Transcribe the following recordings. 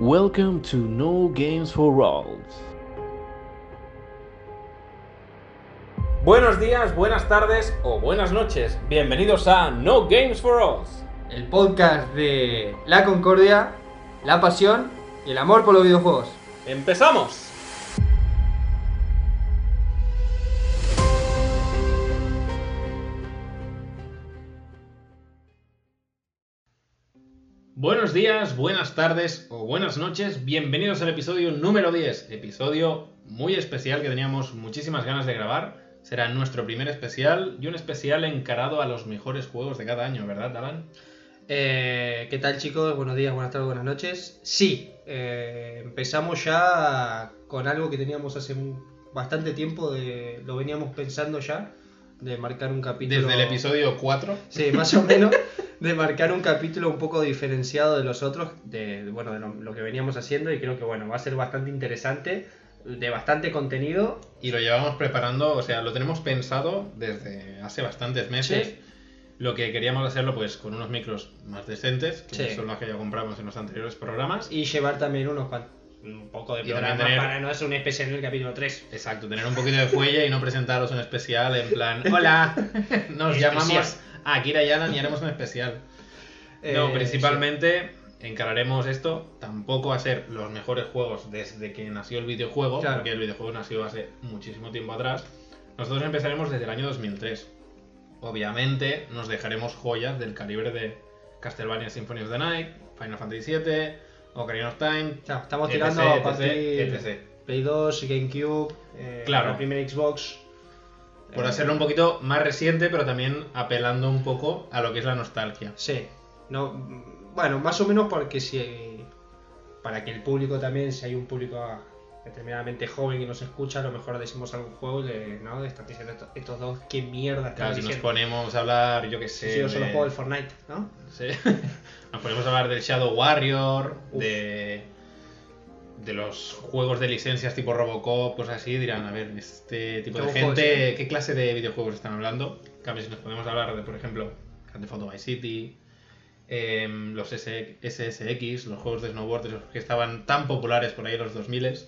Welcome to No Games for All. Buenos días, buenas tardes o buenas noches. Bienvenidos a No Games for All. el podcast de la concordia, la pasión y el amor por los videojuegos. ¡Empezamos! Buenos días, buenas tardes o buenas noches. Bienvenidos al episodio número 10. Episodio muy especial que teníamos muchísimas ganas de grabar. Será nuestro primer especial y un especial encarado a los mejores juegos de cada año, ¿verdad, Alan? Eh, ¿Qué tal chicos? Buenos días, buenas tardes, buenas noches. Sí, eh, empezamos ya con algo que teníamos hace bastante tiempo, de, lo veníamos pensando ya, de marcar un capítulo... Desde el episodio 4. Sí, más o menos, de marcar un capítulo un poco diferenciado de los otros, de, de, bueno, de lo, lo que veníamos haciendo y creo que bueno, va a ser bastante interesante, de bastante contenido. Y lo llevamos preparando, o sea, lo tenemos pensado desde hace bastantes meses. Sí. Lo que queríamos hacerlo, pues, con unos micros más decentes, que Sí. son los que ya compramos en los anteriores programas. Y llevar también unos cuan- un poco de programa tener- para no hacer un especial en el capítulo 3. Exacto, tener un poquito de fuelle y no presentaros un especial en plan, hola, nos Especial. llamamos Akira y Alan y haremos un especial. No, Eh, principalmente encararemos esto tampoco a ser los mejores juegos desde que nació el videojuego, Claro. porque el videojuego nació hace muchísimo tiempo atrás. Nosotros empezaremos desde el año 2003. Obviamente nos dejaremos joyas del calibre de Castlevania Symphony of the Night, Final Fantasy VII, Ocarina of Time, estamos etc, tirando a etc, partir etc. Play 2, GameCube, eh, Claro. la primera Xbox. Por Eh, hacerlo un poquito más reciente, pero también apelando un poco a lo que es la nostalgia. Sí. No, bueno, más o menos porque si. Para que el público también, si hay un público determinadamente joven que nos escucha, a lo mejor decimos algún juego le, ¿no? Están diciendo estos, estos dos, qué mierda Claro, si nos ponemos a hablar, yo qué sé. Si yo solo de- juego el Fortnite, ¿no? Sí. Nos ponemos a hablar del Shadow Warrior, Uf. de, de los juegos de licencias tipo Robocop, cosas así. Dirán, a ver, este tipo de ¿Qué juegos, gente, ¿qué clase de videojuegos están hablando? En cambio, si nos podemos hablar de, por ejemplo, Grand Theft Auto Vice City, em, los SSX, los juegos de snowboard esos que estaban tan populares por ahí en los 2000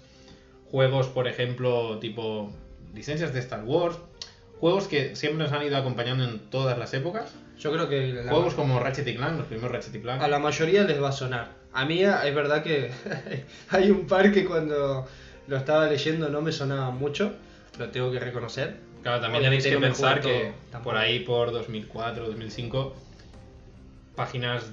juegos, por ejemplo, tipo licencias de Star Wars, juegos que siempre nos han ido acompañando en todas las épocas. Yo creo que Juegos como Ratchet y Clank, los primeros Ratchet y Clank. a la mayoría les va a sonar. A mí ah, es verdad que hay un par que cuando lo estaba leyendo no me sonaba mucho, lo tengo que reconocer. Claro, también tenéis que no pensar que todo, por ahí, por 2004, 2005, páginas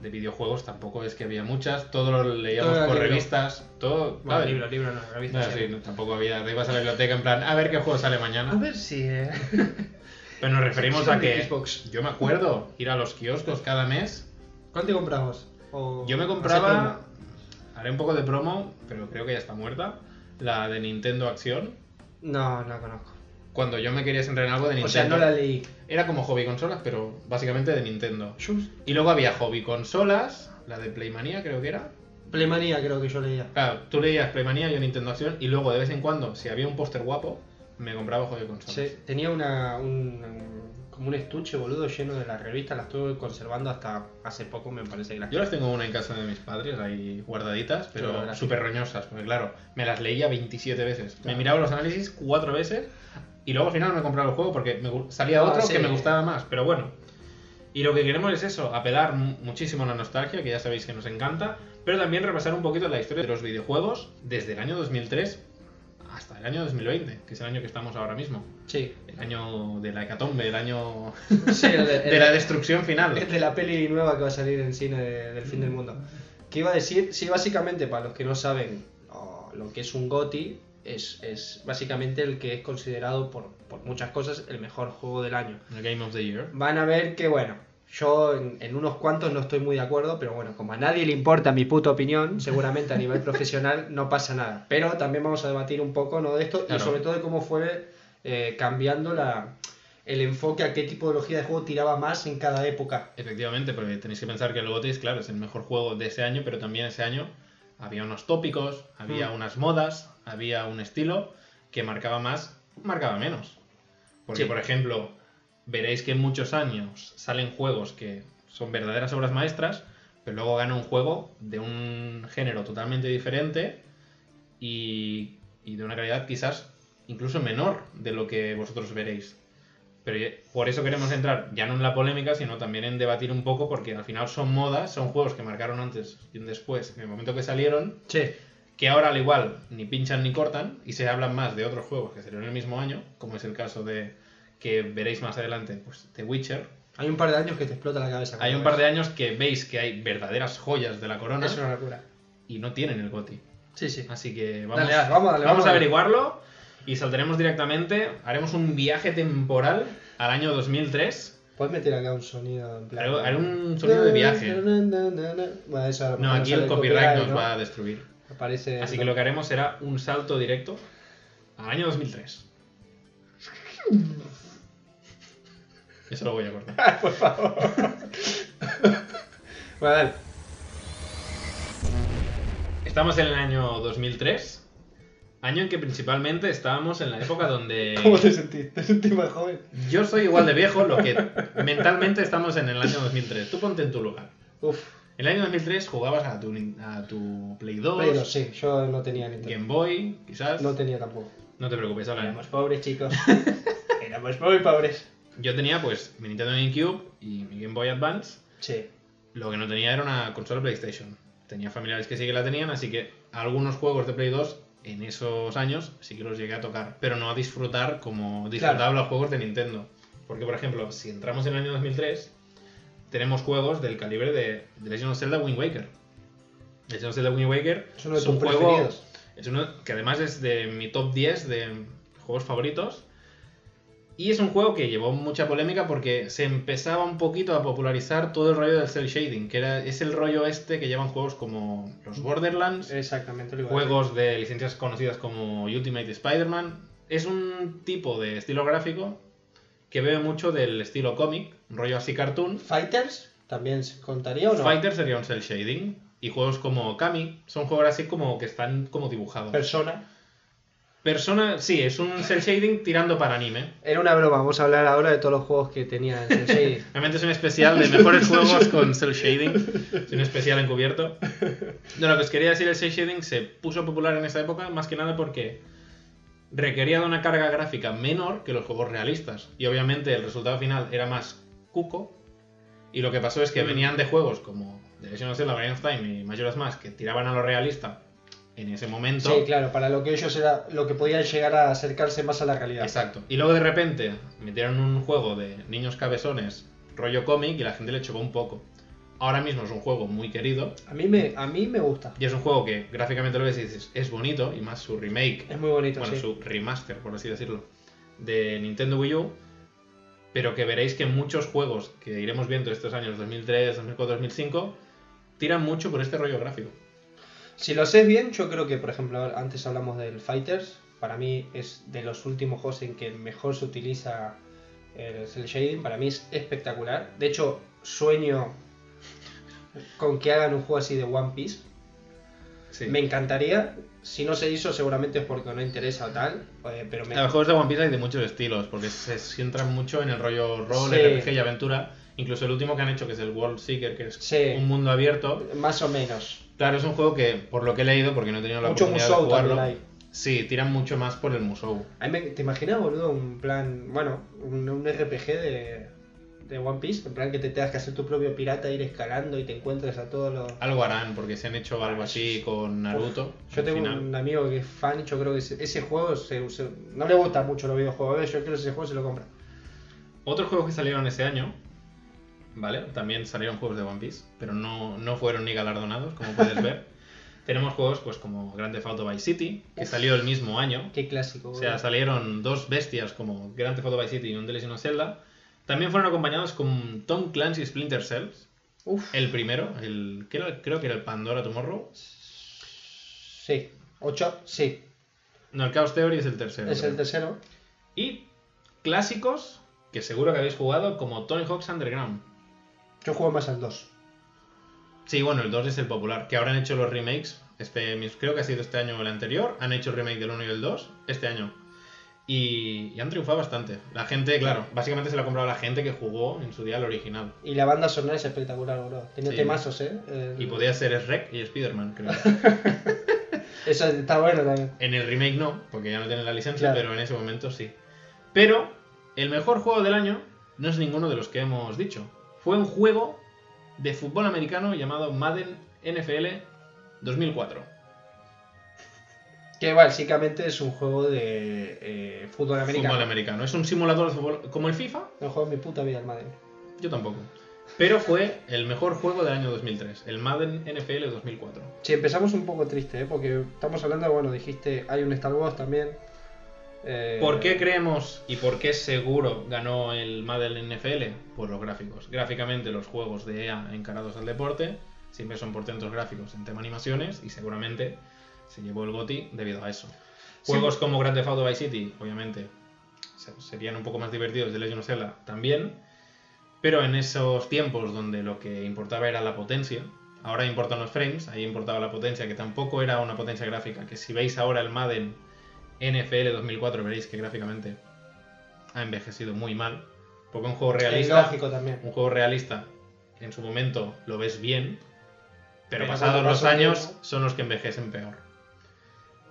de videojuegos tampoco es que había muchas. Todo lo leíamos Todo por libro. revistas. Todo. Bueno, claro, libro, libro, no, revista. no, sí. no, tampoco había. Te ibas a la biblioteca en plan, a ver qué juego sale A mañana. ver si. eh, Pero nos referimos a que. Xbox. Yo me acuerdo ir a los kioscos cada mes. ¿Cuál te compramos? O- Yo me compraba. Haré un poco de promo, pero creo que ya está muerta. La de Nintendo Acción. No, no la conozco. Cuando yo me quería centrar en algo de Nintendo. O sea, no la leí. Era como hobby consolas, pero básicamente de Nintendo. Y luego había hobby consolas, la de Playmania creo que era. Playmanía creo que yo leía. Claro, tú leías Playmania, yo Nintendo Acción, y luego de vez en cuando, si había un póster guapo, me compraba hobby consolas. Sí, tenía una, un, como un estuche, boludo, lleno de las revistas. Las estuve conservando hasta hace poco, me parece que las Yo las tengo una en casa de mis padres, ahí guardaditas, pero súper roñosas, porque claro, me las leía 27 veces. Me Claro. miraba los análisis cuatro veces, y luego al final me compraba el juego porque me salía Ah, otro sí. que me gustaba más, pero bueno. Y lo que queremos es eso, apelar mu- muchísimo a la nostalgia, que ya sabéis que nos encanta, pero también repasar un poquito la historia de los videojuegos desde el año 2003 hasta el año 2020, que es el año que estamos ahora mismo. Sí. El año de la hecatombe, el año Sí, el de, de la destrucción final. De la peli nueva que va a salir en cine de- del fin del mundo. ¿Qué iba a decir? Sí, básicamente, para los que no saben o lo que es un GOTI, es, es básicamente el que es considerado por, por muchas cosas el mejor juego del año. El Game of the Year. Van a ver que, bueno, yo en, en unos cuantos no estoy muy de acuerdo, pero bueno, como a nadie le importa mi puta opinión, seguramente a nivel profesional no pasa nada. Pero también vamos a debatir un poco ¿no? de esto Claro. y sobre todo de cómo fue eh, cambiando la, el enfoque a qué tipología de juego tiraba más en cada época. Efectivamente, porque tenéis que pensar que el GOTY, claro, es el mejor juego de ese año, pero también ese año había unos tópicos, había Mm. unas modas, había un estilo que marcaba más, marcaba menos. Porque, Sí. por ejemplo, veréis que en muchos años salen juegos que son verdaderas obras maestras, pero luego gana un juego de un género totalmente diferente y, y de una calidad quizás incluso menor de lo que vosotros veréis. Pero por eso queremos entrar ya no en la polémica, sino también en debatir un poco, porque al final son modas, son juegos que marcaron antes y después, en el momento que salieron, Sí. que ahora al igual ni pinchan ni cortan y se hablan más de otros juegos que salieron el mismo año, como es el caso de que veréis más adelante, pues The Witcher. Hay un par de años que te explota la cabeza. Hay un par de años que veis que hay verdaderas joyas de la corona Es una locura. y no tienen el GOTI. Sí, sí. Así que vamos, Dale, dale, vamos, dale, vamos vamos, a averiguarlo y saltaremos directamente, haremos un viaje temporal al año 2003. Puedes meter acá un sonido en plan. Haré, un sonido de viaje. Bueno, eso No, aquí el copyright nos ¿no? va a destruir. Aparece. Así que lo que haremos será un salto directo al año 2003. Eso lo voy a cortar. Por favor. bueno, dale. Estamos en el año 2003, año en que principalmente estábamos en la época donde... ¿Cómo te sentís? ¿Te sentís más joven? Yo soy igual de viejo, lo que mentalmente estamos en el año 2003. Tú ponte en tu lugar. Uf. En el año 2003 jugabas a tu, a tu Play 2, Pero sí, yo no tenía ni Game Boy, quizás. No tenía tampoco. No te preocupes, ahora. Éramos pobres, chicos. Éramos muy pobres. Yo tenía pues mi Nintendo GameCube y mi Game Boy Advance. Sí. Lo que no tenía era una consola PlayStation. Tenía familiares que sí que la tenían, así que algunos juegos de Play 2 en esos años sí que los llegué a tocar, pero no a disfrutar como disfrutaba los juegos de Nintendo. Porque, por ejemplo, si entramos en el año 2003, tenemos juegos del calibre de, de Legend of Zelda Wind Waker. Legend of Zelda Wind Waker Es uno de es un juego es uno que además es de mi top 10 de juegos favoritos. Y es un juego que llevó mucha polémica porque se empezaba un poquito a popularizar todo el rollo del cel shading, que era, es el rollo este que llevan juegos como los Borderlands, Exactamente igual. juegos de licencias conocidas como Ultimate Spider-Man. Es un tipo de estilo gráfico que bebe mucho del estilo cómic, un rollo así cartoon. ¿Fighters? ¿También se contaría o no? Fighter sería un cel shading. Y juegos como Kami son juegos así como que están como dibujados. Persona. Persona, sí, es un cel shading tirando para anime. Era una broma, vamos a hablar ahora de todos los juegos que tenía en el shading. Realmente es un especial de mejores juegos con cel shading. Es un especial encubierto. No, lo que os quería decir, el cel shading se puso popular en esa época más que nada porque requería de una carga gráfica menor que los juegos realistas. Y obviamente el resultado final era más cuco. Y lo que pasó es que Mm. venían de juegos como The Legend of Zelda, Ocarina of Time y Majora's Mask que tiraban a lo realista en ese momento. Sí, claro, para lo que ellos era lo que podían llegar a acercarse más a la realidad. Exacto. Y luego de repente metieron un juego de niños cabezones, rollo cómic, y la gente le chocó un poco. Ahora mismo es un juego muy querido. A mí me, a mí me gusta. Y es un juego que gráficamente lo ves y dices, es bonito, y más su remake, Es muy bonito, bueno, sí. su remaster, por así decirlo, de Nintendo Wii U. Pero que veréis que muchos juegos que iremos viendo estos años 2003, 2004, 2005 tiran mucho por este rollo gráfico. Si lo haces bien, yo creo que, por ejemplo, antes hablamos del Fighters. Para mí es de los últimos juegos en que mejor se utiliza el cel shading. Para mí es espectacular. De hecho, sueño con que hagan un juego así de One Piece. Sí. Me encantaría. Si no se hizo, seguramente es porque no interesa o tal. eh, pero me, A los juegos de One Piece hay de muchos estilos, porque se centran mucho en el rollo rol, Sí. RPG y aventura. Incluso el último que han hecho, que es el World Seeker, que es Sí. un mundo abierto. más o menos. Claro, es un juego que, por lo que he leído, porque no he tenido la Mucho oportunidad de Musou jugarlo, también hay. sí, tiran mucho más por el Musou. ¿Te imaginas, boludo, un plan, bueno, un, un RPG de, de One Piece? En plan que te tengas que hacer tu propio pirata, ir escalando y te encuentres a todos los... Algo harán, porque se han hecho algo así con Naruto. Yo tengo final. un amigo que es fan, yo creo que ese, ese juego se, se- no le gusta mucho los videojuegos, yo creo que ese juego se lo compra. Otros juegos que salieron ese año, ¿vale? También salieron juegos de One Piece, pero no, no fueron ni galardonados, como puedes ver. Tenemos juegos pues como Grand Theft Auto Vice City, que Uf. salió el mismo año. Qué clásico. O sea, salieron dos bestias como Grand Theft Auto Vice City y un Legend of Zelda. También fueron acompañados con Tom Clancy Splinter Cells, Uf, el primero, el que era- creo que era el Pandora Tomorrow. sí. Ocho, sí. No, el Chaos Theory es el tercero. Es creo. el tercero. Y clásicos que seguro que habéis jugado como Tony Hawk's Underground. Yo juego más al 2. Sí, bueno, el 2 es el popular, que ahora han hecho los remakes, este, creo que ha sido este año o el anterior, han hecho el remake del 1 y el 2, este año. Y, y han triunfado bastante. La gente, claro, básicamente se la ha comprado la gente que jugó en su día el original. Y la banda sonora es espectacular, bro. Tenía Sí. temazos, ¿eh? El- Y podía ser Shrek y Spider-Man, creo. Eso está bueno también. En el remake no, porque ya no tienen la licencia, Claro. pero en ese momento sí. Pero el mejor juego del año no es ninguno de los que hemos dicho. Fue un juego de fútbol americano llamado Madden NFL 2004. Que básicamente es un juego de eh, fútbol americano. Fútbol americano. Es un simulador de fútbol como el FIFA. No juego en mi puta vida el Madden. Yo tampoco. Pero fue el mejor juego del año 2003, el Madden NFL 2004. Sí, empezamos un poco triste, ¿eh? Porque estamos hablando, bueno, dijiste, hay un Star Wars también. Eh, ¿Por qué creemos y por qué seguro ganó el Madden NFL? Por los gráficos. Gráficamente los juegos de EA encarados al deporte siempre son portentos gráficos en tema animaciones y seguramente se llevó el GOTY debido a eso. Sí. Juegos como Grand Theft Auto Vice City, obviamente, se- serían un poco más divertidos de Legend of Zelda también, pero en esos tiempos donde lo que importaba era la potencia, ahora importan los frames, ahí importaba la potencia, que tampoco era una potencia gráfica, que si veis ahora el Madden NFL 2004 veréis que gráficamente ha envejecido muy mal, porque un juego realista, también. un juego realista en su momento lo ves bien, pero, Pero pasados los años son los que envejecen peor.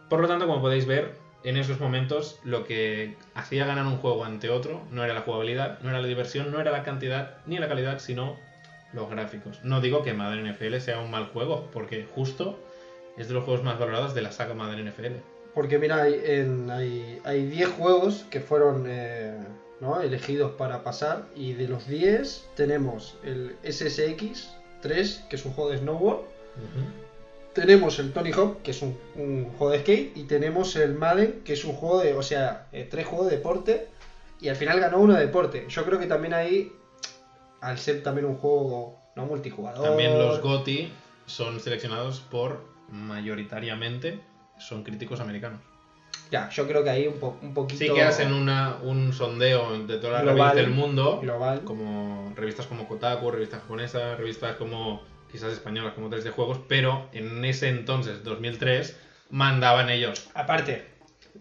Por lo tanto, como podéis ver, en esos momentos lo que hacía ganar un juego ante otro no era la jugabilidad, no era la diversión, no era la cantidad ni la calidad, sino los gráficos. No digo que Madden NFL sea un mal juego, porque justo es de los juegos más valorados de la saga Madden NFL. Porque mira, hay, en- hay, hay 10 juegos que fueron eh, ¿no? elegidos para pasar y de los 10 tenemos el SSX 3, que es un juego de snowboard, tenemos el Tony Hawk, que es un, un juego de skate, y tenemos el Madden, que es un juego de, o sea, eh, tres juegos de deporte, y al final ganó uno de deporte. Yo creo que también ahí, al ser también un juego no multijugador... También los GOTY son seleccionados por mayoritariamente son críticos americanos. Ya, yo creo que ahí un, po- un poquito... Sí que hacen una, un sondeo de todas las revistas del mundo, global. como revistas como Kotaku, revistas japonesas, revistas como quizás españolas como 3 de juegos, pero en ese entonces, 2003, mandaban ellos. Aparte,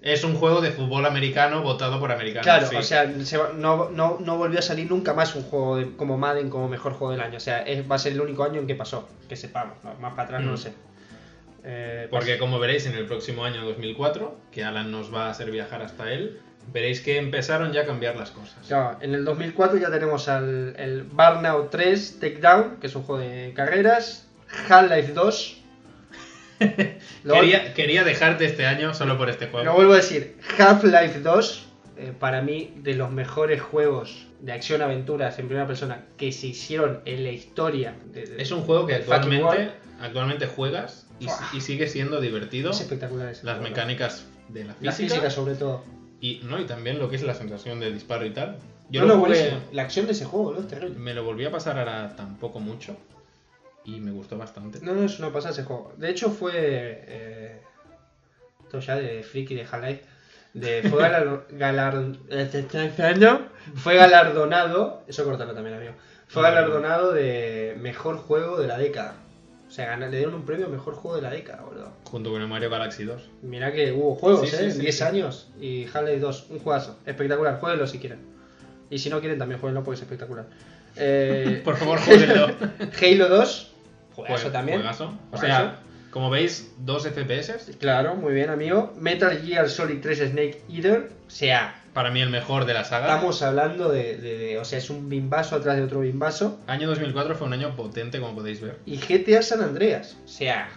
Es un juego de fútbol americano votado por americanos. Claro, sí. o sea, se va- no, no, no volvió a salir nunca más un juego de- como Madden como mejor juego del año. O sea, es- va a ser el único año en que pasó, que sepamos. Más para atrás no Mm. lo sé. Eh, Porque pas- como veréis en el próximo año 2004, que Alan nos va a hacer viajar hasta él, veréis que empezaron ya a cambiar las cosas. claro, en el 2004 ya tenemos al, el Burnout 3 Takedown, que es un juego de carreras. Half-Life 2. Lo, Quería, quería dejarte este año solo por este juego. lo vuelvo a decir, Half-Life 2, eh, para mí, de los mejores juegos de acción-aventuras en primera persona que se hicieron en la historia. de- de- Es un juego que actualmente, actualmente juegas y, sigue siendo divertido. Es espectacular ese Las juego, ¿no? mecánicas de la La física, física sobre todo. y, no, y también lo que es la sensación de disparo y tal. Yo no, lo no, jugué-. La acción de ese juego, ¿no? Me lo volví a pasar ahora tampoco mucho y me gustó bastante. No, no, es una pasada ese juego. De hecho, fue. Eh, esto ya de friki de Half-Life. De, fue galar- galar- fue galardonado. Eso cortarlo también, amigo. Fue galardonado de mejor juego de la década. Sea, gana- le dieron un premio a mejor juego de la década, boludo. Junto con el Mario Galaxy 2. Mirá que hubo juegos, Sí, ¿eh? sí, En sí, 10 sí. años. Y Half-Life 2, un juegazo. Espectacular. Jueguenlo si quieren. Y si no quieren, también jueguenlo porque es espectacular. Eh, Por favor, jueguenlo. Halo 2, juegazo Jue- también. juegazo. O sea, como veis, dos FPS. Claro, muy bien, amigo. Metal Gear Solid 3 Snake Eater. O sea, Para mí el mejor de la saga. estamos hablando de, de- de- O sea, es un bimbazo atrás de otro bimbazo. Año 2004 fue un año potente, como podéis ver. Y GTA San Andreas. O sea,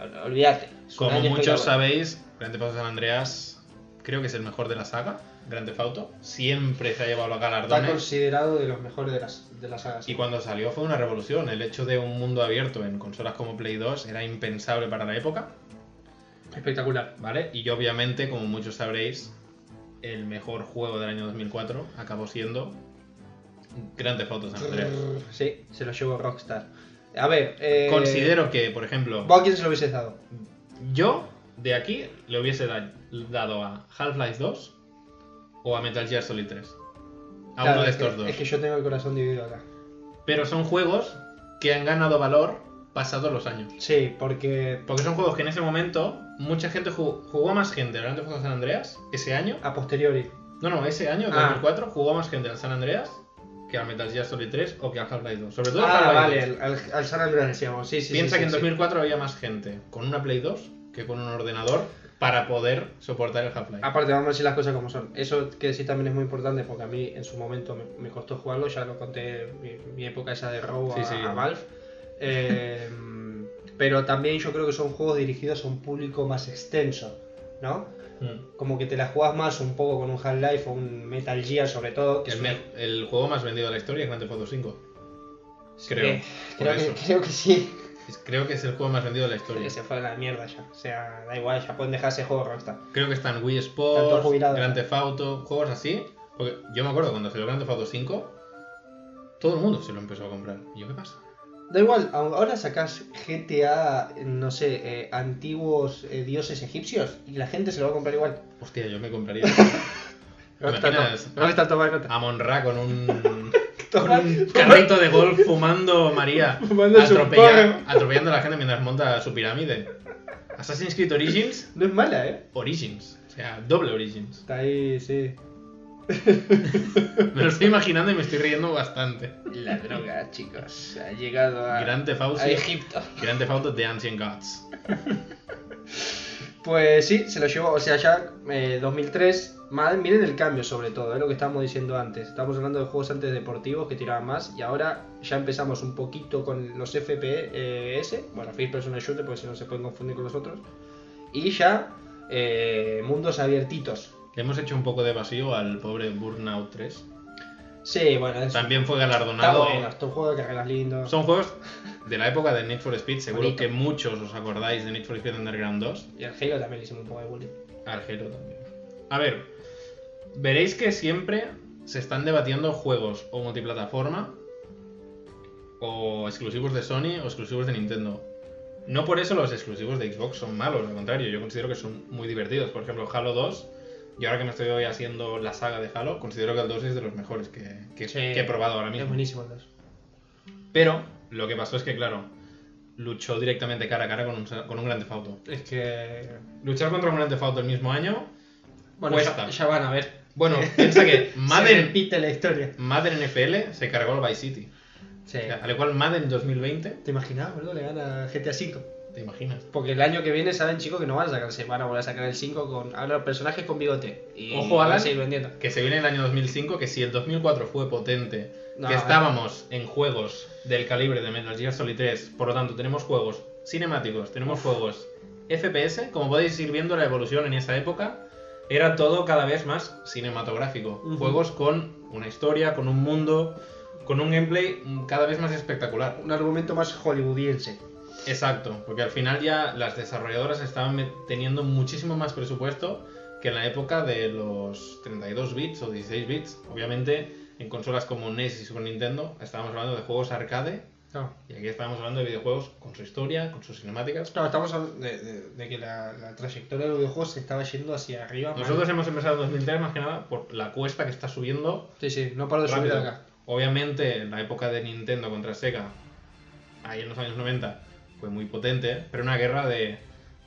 ol- olvídate. Como muchos sabéis, Grand Theft San Andreas creo que es el mejor de la saga. Grand Theft Auto siempre se ha llevado los Está galardones. considerado de los mejores de las, de las sagas. Y cuando salió fue una revolución. El hecho de un mundo abierto en consolas como Play 2 era impensable para la época, Espectacular. ¿vale? Y obviamente, como muchos sabréis, el mejor juego del año 2004 acabó siendo Grand Theft Auto San Andreas. Sí, se lo llevó Rockstar. A ver, eh, Considero que, por ejemplo, ¿Vos a quién se lo hubiese dado? yo de aquí le hubiese da- dado a Half-Life 2 o a Metal Gear Solid 3. A Claro, uno de es que- estos dos. Es que yo tengo el corazón dividido acá. Pero son juegos que han ganado valor pasados los años. Sí, porque Porque son juegos que en ese momento mucha gente jugó, jugó más gente al Grand Theft Auto San Andreas ese año. a posteriori. No, no, ese año, Ah. 2004, jugó más gente al San Andreas que al Metal Gear Solid 3 o que al Half-Life 2. Sobre todo al Ah, Half-Life vale, 2. al, al- al San Andreas decíamos. Sí, sí, Piensa sí, que en sí, sí. 2004 había más gente con una Play 2 que con un ordenador para poder soportar el Half-Life. Aparte, vamos a decir las cosas como son. Eso que decir también es muy importante porque a mí en su momento me, me costó jugarlo, ya lo conté mi, mi época esa de robo Sí, a, sí. a Valve. Eh, pero también yo creo que son juegos dirigidos a un público más extenso, ¿no? Mm. Como que te la jugás más un poco con un Half-Life o un Metal Gear sobre todo. que El, me- el juego más vendido de la historia es Grand Theft Auto 5. Creo. Eh, que, creo que sí. Creo que es el juego más vendido de la historia. Que se fue a la mierda ya. O sea, da igual, ya pueden dejar ese juego Rockstar. Creo que están Wii Sports. Grand Theft Auto, juegos así. Porque yo me acuerdo cuando salió Grand Theft Auto 5, todo el mundo se lo empezó a comprar. ¿Y yo qué pasa? Da igual, ahora sacas GTA, no sé, eh, antiguos eh, dioses egipcios y la gente se lo va a comprar igual. Hostia, yo me compraría. Rockstar, imaginas? to- Rockstar toma nota. a Monra con un, con Toma- un carrito de golf fumando María, Fumando atropella- atropellando a la gente mientras monta su pirámide. Assassin's Creed Origins, No es mala, ¿eh? Origins, o sea, doble Origins. Está ahí, sí. Me lo estoy imaginando y me estoy riendo bastante. La droga, chicos, ha llegado a, Egipto. Grand Theft Auto The Ancient Gods. Pues sí, se lo llevó, o sea, ya eh, 2003. Madden, miren el cambio sobre todo, es lo que estábamos diciendo antes. Estamos hablando de juegos antes deportivos que tiraban más y ahora ya empezamos un poquito con los FPS, bueno, First Person Shooter porque si no se pueden confundir con los otros. Y ya eh, mundos abiertitos. Le hemos hecho un poco de vacío al pobre Burnout 3. Sí, bueno, es, También fue está galardonado. bueno, un juego de lindo. Son juegos de la época de Need for Speed. Seguro Bonito. que muchos os acordáis de Need for Speed Underground 2. Y al Halo también le hicimos un poco de bullying. Al Halo también. A ver, veréis que siempre se están debatiendo juegos o multiplataforma o exclusivos de Sony o exclusivos de Nintendo. No por eso los exclusivos de Xbox son malos, al contrario, yo considero que son muy divertidos. Por ejemplo, Halo 2, y ahora que me estoy hoy haciendo la saga de Halo, considero que el 2 es de los mejores que, que- Sí. que he probado ahora Es mismo. buenísimo el dos. Pero lo que pasó es que, claro, luchó directamente cara a cara con un, con un Grand Theft Auto. Es que. Luchar contra un Grand Theft Auto el mismo año, Bueno, Cuesta. ya, ya van a ver. Bueno, piensa que Se Madden, repite la historia. Madden NFL se cargó al Vice City. Sí. O sea, al igual Madden 2020, ¿Te imaginas, boludo? Le gana GTA V. ¿te imaginas? Porque el año que viene saben, chicos, que no van a sacarse, van a volver a sacar el 5 con ahora personajes con bigote. Y Ojo, van a Alan. seguir vendiendo. Que se viene el año 2005, que si el 2004 fue potente, No, que eh. estábamos en juegos del calibre de Metal Gear Solid 3, por lo tanto tenemos juegos cinemáticos, tenemos juegos FPS, como podéis ir viendo la evolución en esa época, era todo cada vez más cinematográfico. Juegos con una historia, con un mundo, con un gameplay cada vez más espectacular. Un argumento más hollywoodiense. Exacto, porque al final ya las desarrolladoras estaban teniendo muchísimo más presupuesto que en la época de los 32 bits o 16 bits. Obviamente, en consolas como NES y Super Nintendo estábamos hablando de juegos arcade Y aquí estamos hablando de videojuegos con su historia, con sus cinemáticas. Claro, estamos hablando de, de- de que la, la trayectoria de los videojuegos se estaba yendo hacia arriba. mal. Nosotros hemos empezado en 2003 más que nada por la cuesta que está subiendo Sí, sí, no paro de subir rápido. de acá. Obviamente, en la época de Nintendo contra Sega, ahí en los años 90, fue muy potente, pero una guerra de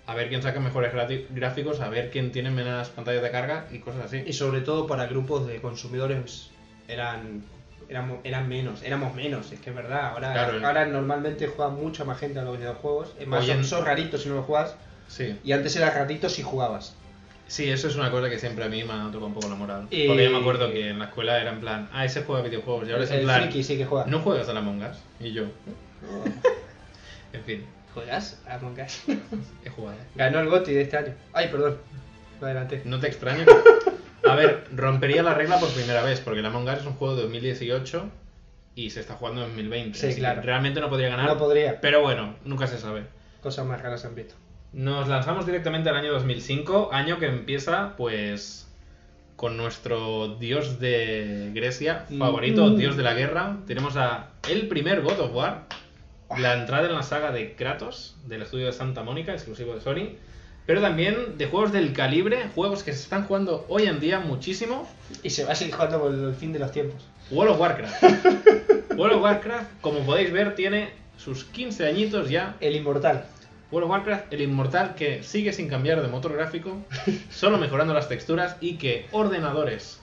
a ver quién saca mejores gráficos, a ver quién tiene menos pantallas de carga y cosas así. Y sobre todo para grupos de consumidores eran, éramos, eran menos, éramos menos, es que es verdad. Ahora, Claro, el- ahora normalmente juega mucha más gente a los videojuegos. Es más, Hoy en- sos, rarito si no lo juegas. Sí. Y antes era ratito si jugabas. Sí, eso es una cosa que siempre a mí me ha tocado un poco la moral. Y- Porque yo me acuerdo que en la escuela era en plan, ah, ese juega videojuegos. Y ahora es en plan, sí que juega. no juegas a la Us. Y yo, en fin, ¿Juegas? Among Us. he jugado. Ganó el GOTY de este año. Ay, perdón. Adelante. No te extraño. A ver, rompería la regla por primera vez, porque la Among Us es un juego de 2018 y se está jugando en 2020. Sí, así que claro. realmente no podría ganar. No podría. Pero bueno, nunca se sabe. Cosas más raras han visto. Nos lanzamos directamente al año 2005, año que empieza pues con nuestro dios de Grecia favorito, Mm. dios de la guerra. Tenemos a el primer God of War, la entrada en la saga de Kratos, del estudio de Santa Mónica, exclusivo de Sony. Pero también de juegos del calibre, juegos que se están jugando hoy en día muchísimo. Y se va a seguir jugando por el fin de los tiempos. World of Warcraft. World of Warcraft, como podéis ver, tiene sus 15 añitos ya. El inmortal. World of Warcraft, el inmortal que sigue sin cambiar de motor gráfico, solo mejorando las texturas y que ordenadores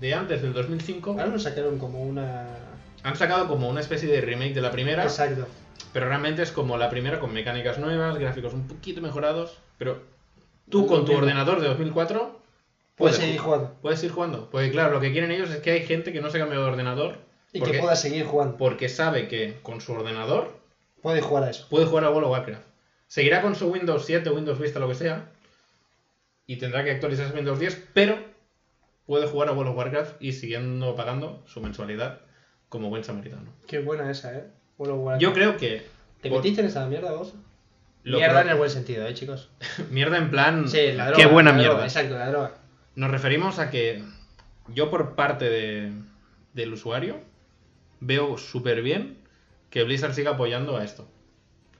de antes del 2005 Ahora nos sacaron como una. han sacado como una especie de remake de la primera, Exacto. pero realmente es como la primera con mecánicas nuevas, gráficos un poquito mejorados, pero tú con tu ordenador de 2004 Puedes puedes, seguir ju- jugando. puedes ir jugando. Porque claro, lo que quieren ellos es que hay gente que no se cambia de ordenador Y porque, que puedas seguir jugando. porque sabe que con su ordenador Puedes jugar a eso. puede jugar a World of Warcraft. Seguirá con su Windows 7, Windows Vista, lo que sea, y tendrá que actualizarse a Windows 10, pero puede jugar a World of Warcraft y siguiendo pagando su mensualidad como buen samaritano. Qué buena esa, eh. World of Warcraft. Yo creo que ¿Te por- metiste en esa mierda vos? Lo mierda pro- en el buen sentido, eh, chicos. mierda en plan, Sí, la droga. qué buena la mierda. droga, exacto, la droga. Nos referimos a que yo por parte de- del usuario veo súper bien que Blizzard siga apoyando a esto.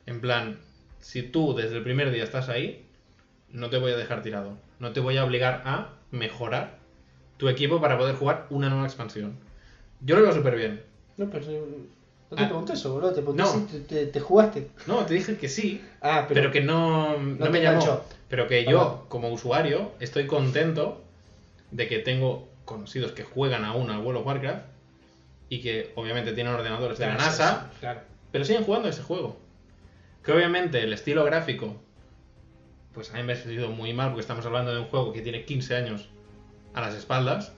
En plan, si tú desde el primer día estás ahí, no te voy a dejar tirado. No te voy a obligar a mejorar tu equipo para poder jugar una nueva expansión. Yo lo veo súper bien. No, no te Ah. pregunté eso, boludo. Te pregunté No. si te, te- te jugaste. No, te dije que sí, Ah, pero. pero, que no, no, me llamó. Pero que Ajá. yo, como usuario, estoy contento de que tengo conocidos que juegan aún al World of Warcraft y que obviamente tienen ordenadores de la NASA, Claro. pero siguen jugando ese juego. Que obviamente el estilo gráfico, pues ha envejecido muy mal porque estamos hablando de un juego que tiene 15 años a las espaldas,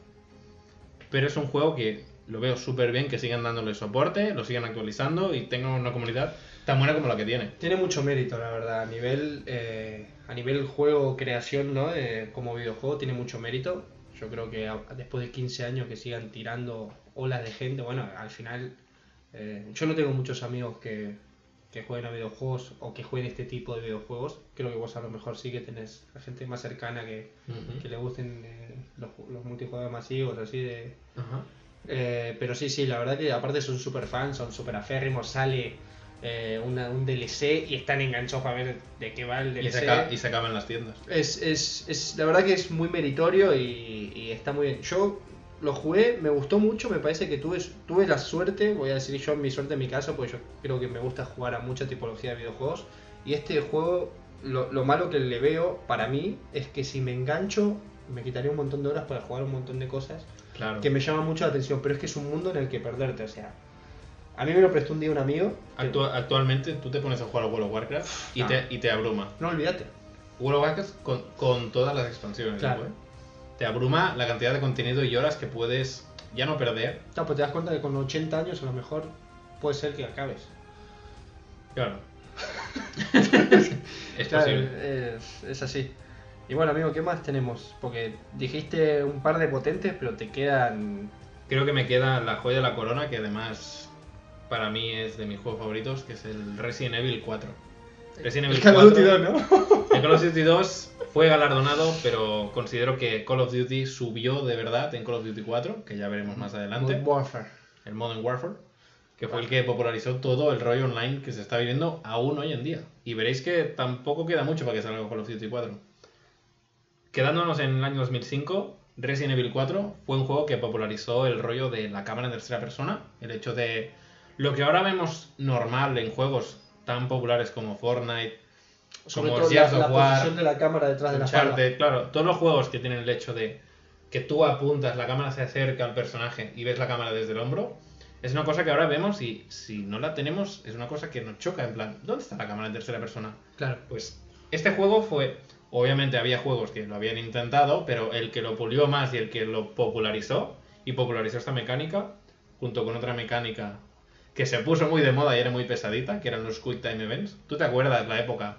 pero es un juego que lo veo súper bien que sigan dándole soporte, lo sigan actualizando y tengan una comunidad tan buena como la que tiene. Tiene mucho mérito, la verdad. A nivel, eh, a nivel juego, creación, ¿no? Eh, como videojuego, tiene mucho mérito. Yo creo que a- después de 15 años que sigan tirando olas de gente, bueno, al final. eh, yo no tengo muchos amigos que, que jueguen a videojuegos o que jueguen este tipo de videojuegos. Creo que vos a lo mejor sí que tenés a gente más cercana que, que le gusten eh, los, los multijugadores masivos, así de. Ajá. Eh, pero sí, sí, la verdad que aparte son super fans, son super aférrimos, sale eh, una- un DLC y están enganchados para ver de qué va el Y DLC. se, y se acaban las tiendas. Es, es, es, la verdad que es muy meritorio y, y está muy bien. Yo lo jugué, me gustó mucho, me parece que tuve, tuve la suerte, voy a decir yo mi suerte en mi caso, porque yo creo que me gusta jugar a mucha tipología de videojuegos. Y este juego, lo, lo malo que le veo para mí es que si me engancho, me quitaría un montón de horas para jugar un montón de cosas Claro. que me llama mucho la atención, pero es que es un mundo en el que perderte, o sea. A mí me lo prestó un día un amigo. que- actualmente tú te pones a jugar a World of Warcraft y, Ah. te, y te abruma. No olvídate. World of Warcraft con, con todas las expansiones. Claro. ¿eh? Te abruma la cantidad de contenido y horas que puedes ya no perder. No, pues te das cuenta que con 80 años a lo mejor puede ser que acabes. Claro. es Claro, posible. Es, es así. Y bueno, amigo, ¿qué más tenemos? Porque dijiste un par de potentes, pero te quedan. Creo que me queda la joya de la corona, que además para mí es de mis juegos favoritos, que es el Resident Evil 4. Resident Evil El Call of 4 Duty 2, ¿no? El Call of Duty 2 fue galardonado, pero considero que Call of Duty subió de verdad en Call of Duty 4, que ya veremos más adelante. Modern Warfare. el Modern Warfare, que fue el que popularizó todo el rollo online que se está viviendo aún hoy en día. Y veréis que tampoco queda mucho para que salga Call of Duty 4. Quedándonos en el año 2005, Resident Evil 4 fue un juego que popularizó el rollo de la cámara en tercera persona, el hecho de lo que ahora vemos normal en juegos tan populares como Fortnite, Sobre como todo la, Gears la of War, posición de la cámara detrás de la. Uncharted, claro, todos los juegos que tienen el hecho de que tú apuntas, la cámara se acerca al personaje y ves la cámara desde el hombro, es una cosa que ahora vemos y si no la tenemos es una cosa que nos choca, en plan, ¿dónde está la cámara en tercera persona? Claro. Pues este juego fue, obviamente había juegos que lo habían intentado, pero el que lo pulió más y el que lo popularizó y popularizó esta mecánica, junto con otra mecánica que se puso muy de moda y era muy pesadita, que eran los Quick Time Events. ¿Tú te acuerdas la época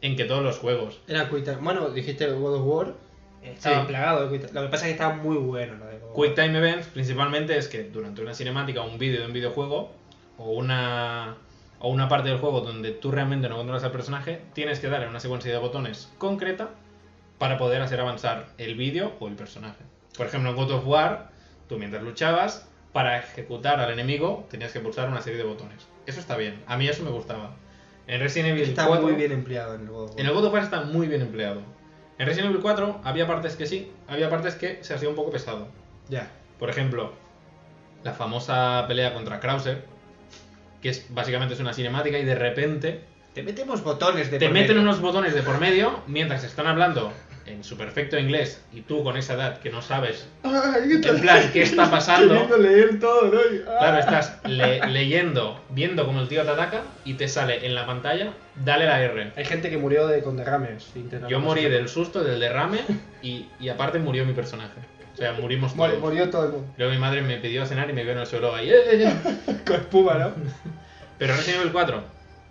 en que todos los juegos Era Quick Time. Bueno, dijiste God of War. Estaba Sí. plagado de Quick Time. Lo que pasa es que estaba muy bueno lo de God of War. Quick Time Events principalmente es que durante una cinemática o un vídeo de un videojuego o una o una parte del juego donde tú realmente no controlas al personaje, tienes que darle una secuencia de botones concreta para poder hacer avanzar el vídeo o el personaje. Por ejemplo, en God of War, tú mientras luchabas, para ejecutar al enemigo tenías que pulsar una serie de botones. Eso está bien, a mí eso me gustaba. En Resident Evil Está 4, muy bien empleado en el God of War. en el God of War está muy bien empleado. En Resident Evil 4 había partes que sí, había partes que se hacía un poco pesado. Ya. Por ejemplo, la famosa pelea contra Krauser, que es básicamente es una cinemática y de repente Te metemos botones de te por meten medio. unos botones de por medio mientras están hablando en su perfecto inglés y tú con esa edad que no sabes Ay, en plan qué está pasando. Leer todo, ¿no? Ah. Claro, estás le- leyendo, viendo cómo el tío te ataca y te sale en la pantalla, dale la R. Hay gente que murió de, con derrames. Yo morí del susto, del derrame y, y aparte murió mi personaje. Sea, murimos todos. murió todo el mundo. Luego mi madre me pidió cenar y me vio en el suelo ahí. "Eh, eh, eh". Con espuma, ¿no? Pero Resident Evil 4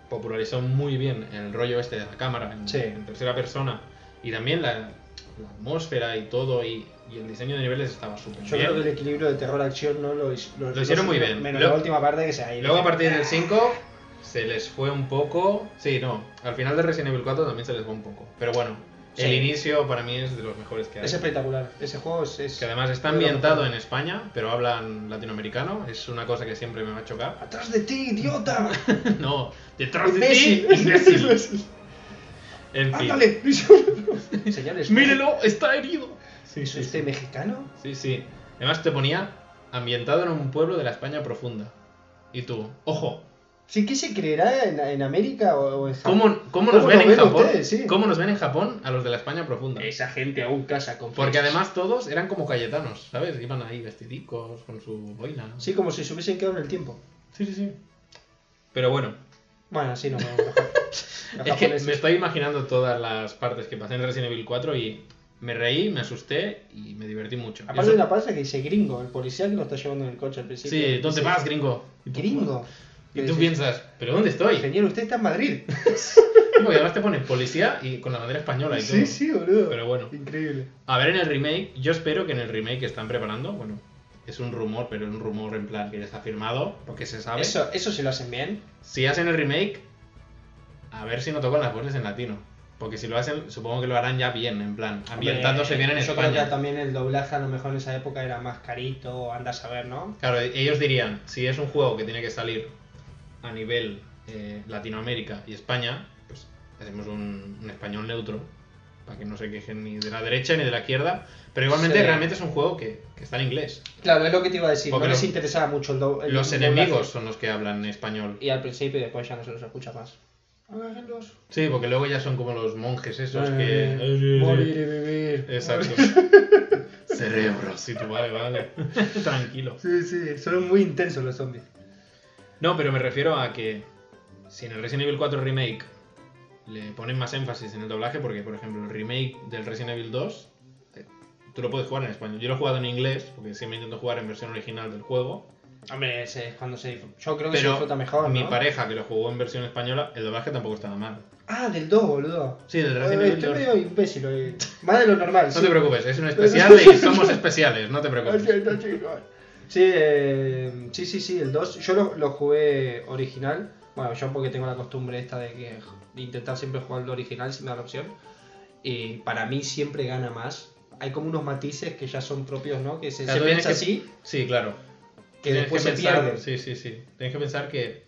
popularizó muy bien el rollo este de la cámara en, Sí. en tercera persona y también la, la atmósfera y todo y, y el diseño de niveles estaba súper Yo bien. creo que el equilibrio de terror-acción no lo, his- Lo hicieron muy bien. Menos Luego- la última parte que se ha ido. Luego a partir del 5 se les fue un poco... Sí, no, al final de Resident Evil 4 también se les fue un poco. Pero bueno, el Sí. inicio para mí es de los mejores que hay. Es espectacular. Ese juego es. es- Que además está ambientado en España, pero hablan latinoamericano. Es una cosa que siempre me va a chocar. ¡Atrás de ti, idiota! no, detrás de ti, imbécil. En fin. ¡Ándale! Señores, ¡Mírelo! ¡Está herido! Sí, ¿Es usted mexicano? Sí, sí. Además te ponía ambientado en un pueblo de la España profunda. Y tú, ojo, Sí, ¿qué se creerá en, en América o, o en Japón? ¿cómo, cómo nos ¿Cómo ven en ven Japón? ustedes? Sí. ¿Cómo nos ven en Japón a los de la España profunda? Esa gente aún casa con Porque flechas. además todos eran como cayetanos, ¿sabes? Iban ahí vestidicos, con su boina. Sí, como si se hubiesen quedado en el tiempo. sí, sí. sí. Pero bueno, Bueno, sí, no, no, es que me estoy imaginando todas las partes que pasé en Resident Evil 4 y me reí, me asusté y me divertí mucho. Aparte Eso- de una parte que dice gringo, el policía que lo está llevando en el coche al principio. Sí, ¿dónde Dice, vas, gringo? Gringo. Y tú piensas, ¿pero dónde estoy? Ingeniero, usted está en Madrid. Porque además te pone policía y con la bandera española y todo. Sí, sí, boludo. Pero bueno. Increíble. A ver en el remake, yo espero que en el remake que están preparando, bueno, es un rumor, pero es un rumor en plan que ya está firmado, porque se sabe. Eso, eso si lo hacen bien. Si hacen el remake, a ver si no tocan las voces en latino. Porque si lo hacen, supongo que lo harán ya bien, en plan, ambientándose Hombre, bien en yo España. creo que también el doblaje a lo mejor en esa época era más carito, anda a saber, ¿no? Claro, ellos dirían, si es un juego que tiene que salir a nivel eh, Latinoamérica y España, pues hacemos un, un español neutro, para que no se quejen ni de la derecha ni de la izquierda, pero igualmente Sí. realmente es un juego que, que está en inglés. Claro, es lo que te iba a decir. Porque no les interesaba mucho el, do- el Los enemigos son los que hablan español. Y al principio y después ya no se los escucha más. Sí, porque luego ya son como los monjes esos Eh, que... Morir y vivir. Exacto. Cerebro, sí, tú, vale, vale. Tranquilo. Sí, sí, son muy intensos los zombies. No, pero me refiero a que si en el Resident Evil 4 Remake le ponen más énfasis en el doblaje, porque por ejemplo el remake del Resident Evil 2, eh, tú lo puedes jugar en español. Yo lo he jugado en inglés, porque siempre intento jugar en versión original del juego. Hombre, ese es cuando se. Yo creo que se Pero disfruta mejor, mi ¿no? pareja que lo jugó en versión española, el doblaje tampoco estaba mal. Ah, del 2, boludo. Sí, del Resident Evil Estoy 2. medio imbécil hoy. Más de lo normal. No sí. te preocupes, es un especial y somos especiales, no te preocupes. Sí, eh, sí, sí, sí, el 2. Yo lo, lo jugué original. Bueno, yo porque tengo la costumbre esta de que de intentar siempre jugar lo original si me da la opción. Y para mí siempre gana más. Hay como unos matices que ya son propios, ¿no? Que se, Claro, se piensa que- así, Sí, claro. que Tienes después que se pensar- pierde. Sí, sí, sí. Tienes que pensar que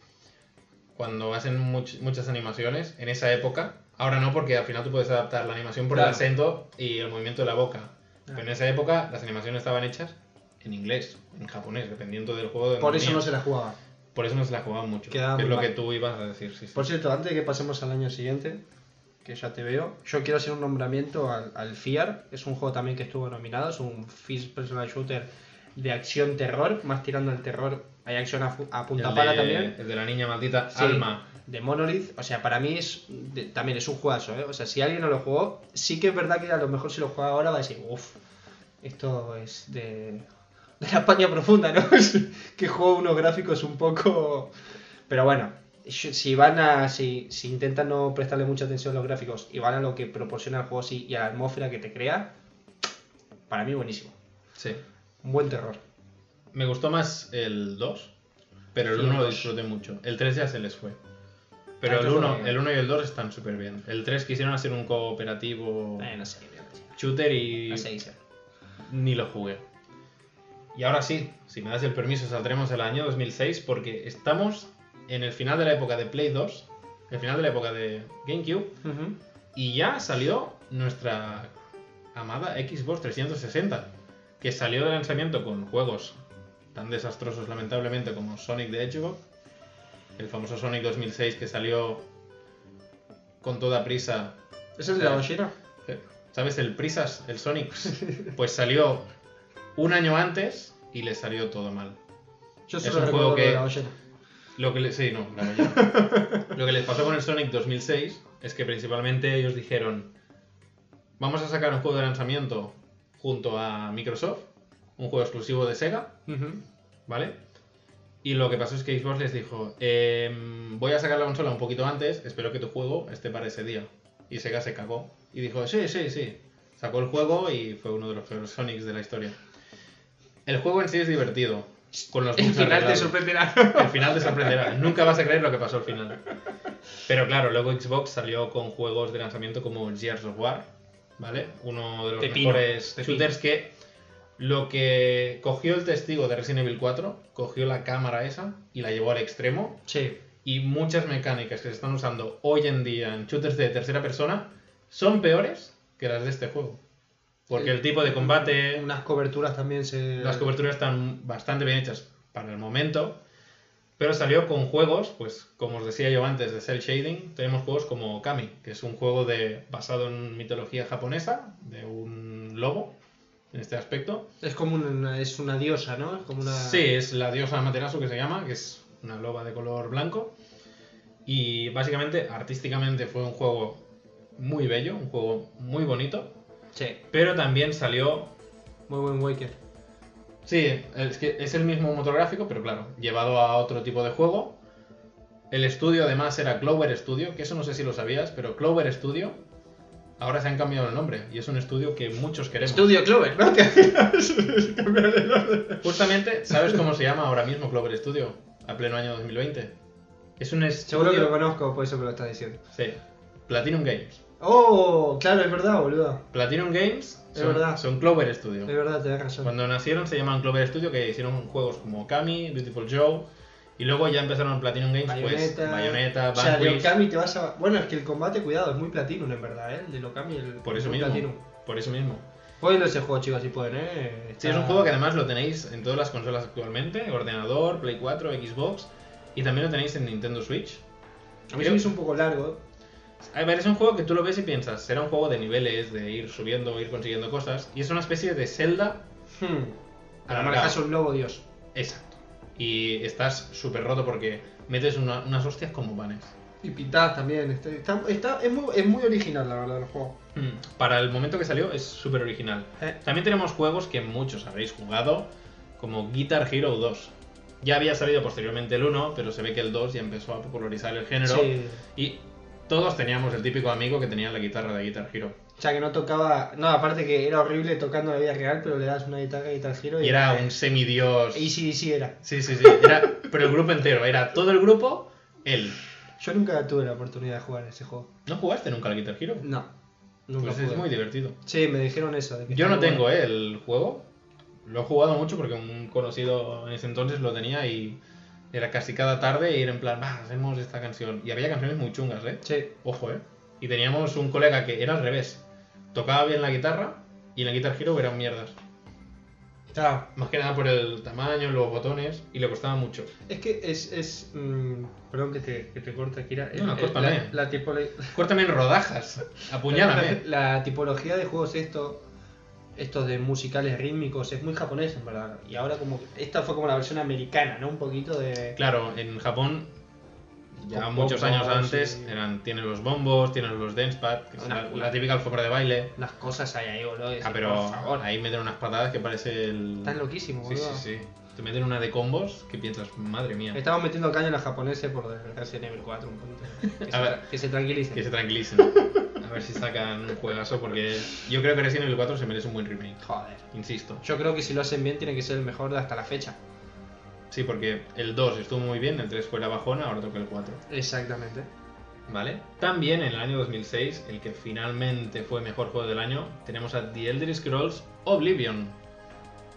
cuando hacen much- muchas animaciones, en esa época, ahora no porque al final tú puedes adaptar la animación por Claro. el acento y el movimiento de la boca. Pero en esa época las animaciones estaban hechas en inglés, en japonés, dependiendo del juego. de Por eso no se la jugaba. Por eso no se la jugaban mucho. Quedaba que es lo que tú ibas a decir, sí, sí. Por cierto, antes de que pasemos al año siguiente, que ya te veo, yo quiero hacer un nombramiento al, al FIAR. Es un juego también que estuvo nominado, es un First Personal Shooter de acción terror, más tirando al terror. Hay acción a, a punta pala de, también. el de la niña maldita, Sí, Alma. De Monolith, o sea, para mí es de- también es un juegazo, ¿eh? O sea, si alguien no lo jugó, sí que es verdad que a lo mejor si lo juega ahora va a decir, uff, esto es de, de la España profunda, ¿no? que juego unos gráficos un poco... Pero bueno, si van a... Si, si intentan no prestarle mucha atención a los gráficos y van a lo que proporciona el juego sí, y a la atmósfera que te crea, para mí buenísimo. Sí. Un buen terror. Me gustó más el 2, pero el Sí, 1 lo disfruté mucho. El 3 ya se les fue. Pero Ah, el yo 1, jugué. el 1 y el 2 están súper bien. El 3 quisieron hacer un cooperativo Eh, no sé, no sé. shooter y No sé, dice. ni lo jugué. Y ahora sí, si me das el permiso, saldremos al año 2006 porque estamos en el final de la época de Play 2, el final de la época de GameCube, y ya salió nuestra amada Xbox 360, que salió de lanzamiento con juegos tan desastrosos lamentablemente como Sonic the Hedgehog el famoso Sonic 2006 que salió con toda prisa. ¿Es el de la ballena? ¿Sabes? El Prisas, el Sonic, pues salió un año antes y le salió todo mal. Yo Es un juego que- la. Lo que le, sí, no, la. Lo que les pasó con el Sonic 2006 es que principalmente ellos dijeron, vamos a sacar un juego de lanzamiento junto a Microsoft, un juego exclusivo de Sega. ¿vale? Y lo que pasó es que Xbox les dijo, "Em, voy a sacar la consola un poquito antes, espero que tu juego esté para ese día. Y Sega se cagó y dijo, sí, sí, sí. Sacó el juego y fue uno de los peores Sonics de la historia. El juego en sí es divertido. Con los El final te sorprenderá. El final te sorprenderá. Nunca vas a creer lo que pasó al final. Pero claro, luego Xbox salió con juegos de lanzamiento como Gears of War, ¿vale? Uno de los Pepino, mejores pepino. shooters que lo que cogió el testigo de Resident Evil 4, cogió la cámara esa y la llevó al extremo Sí. y muchas mecánicas que se están usando hoy en día en shooters de tercera persona son peores que las de este juego. Porque el tipo de combate, Unas coberturas también se. las coberturas están bastante bien hechas para el momento, pero salió con juegos, pues como os decía yo antes de Cell Shading, tenemos juegos como Kami, que es un juego de, basado en mitología japonesa, de un lobo, en este aspecto. Es como una, es una diosa, ¿no? Es como una. Sí, es la diosa Amaterasu que se llama, que es una loba de color blanco. Y básicamente, artísticamente fue un juego muy bello, un juego muy bonito, Sí. pero también salió Muy buen Waker. Sí, es que es el mismo motor gráfico, pero claro, llevado a otro tipo de juego. El estudio además era Clover Studio, que eso no sé si lo sabías, pero Clover Studio ahora se han cambiado el nombre y es un estudio que muchos queremos. Studio Clover, ¿no? Justamente, ¿sabes cómo se llama ahora mismo Clover Studio? A pleno año 2020. Es un estudio... Seguro que lo conozco, por eso me lo estás diciendo. Sí, Platinum Games. Oh, claro, es verdad, boludo. Platinum Games Es son, verdad. son Clover Studio. Es verdad, te das razón. Cuando nacieron se llamaban Clover Studio, que hicieron juegos como Kami, Beautiful Joe, y luego ya empezaron Platinum Games, pues Bayonetta. Bayonetta, O sea, de Okami te vas a. Bueno, es que el combate, cuidado, es muy Platinum en verdad, ¿eh? El de Okami, el. por eso mismo, Platinum. por eso mismo. Jueguen ese juego, chicos, si pueden, ¿eh? Sí, es un juego que además lo tenéis en todas las consolas actualmente, ordenador, Play 4, Xbox, y también lo tenéis en Nintendo Switch. A mí me hizo un poco largo. A ver, es un juego que tú lo ves y piensas, será un juego de niveles, de ir subiendo, ir consiguiendo cosas, y es una especie de Zelda Hmm. Para manejarse un lobo, Dios. Exacto. Y estás súper roto porque metes una- unas hostias como panes. Y pintadas también. Está, está, está- es, muy, es muy original, la verdad, el juego. Mm, Para el momento que salió es súper original. Eh. También tenemos juegos que muchos habréis jugado, como Guitar Hero 2. Ya había salido posteriormente el 1, pero se ve que el 2 ya empezó a popularizar el género. Sí. Y todos teníamos el típico amigo que tenía la guitarra de Guitar Hero. O sea, que no tocaba. No, aparte que era horrible tocando la vida real, pero le das una guitarra y tal giro. Y era un semidios. Y sí, sí era. Sí, sí, sí. Era... Pero el grupo entero. Era todo el grupo, él. Yo nunca tuve la oportunidad de jugar ese juego. ¿No jugaste nunca al Guitar Hero? No. Nunca Pues jugué. es muy divertido. Sí, me dijeron eso. de que Yo no tengo eh, el juego. Lo he jugado mucho porque un conocido en ese entonces lo tenía y era casi cada tarde ir en plan, va, hacemos esta canción. Y había canciones muy chungas, ¿eh? Sí. Ojo, ¿eh? Y teníamos un colega que era al revés. Tocaba bien la guitarra y en la Guitar Hero eran mierdas. Claro. Más que nada por el tamaño, los botones y le costaba mucho. Es que es. es mm, perdón que te, que te corte, Kira. No, no, córtame. la, la, tipolo- Córtame en rodajas. Apuñálame. la, la tipología de juegos esto, estos de musicales rítmicos, es muy japonés en verdad. Y ahora como esta fue como la versión americana, ¿no? Un poquito de... Claro, en Japón, ya muchos bombos años antes, y- eran, tienen los bombos, tienen los dance pad, que es Una- la, una- la típica alfombra de baile. Las cosas hay ahí, boludo. Ah, pero Por favor. ahí meten unas patadas que parece el... Están loquísimos, Sí, sí, boludo. sí. Te meten una de combos que piensas, madre mía. Estamos metiendo caña en los japoneses por el Resident Evil 4 un poquito. Que, A se, ver. que se tranquilicen. Que se tranquilicen. A ver si sacan un juegazo porque yo creo que Resident Evil 4 se merece un buen remake. Joder. Insisto. Yo creo que si lo hacen bien tiene que ser el mejor de hasta la fecha. Sí, porque el 2 estuvo muy bien, el 3 fue la bajona, ahora toca el 4. Exactamente. ¿Vale? También en el año 2006, el que finalmente fue mejor juego del año, tenemos a The Elder Scrolls Oblivion.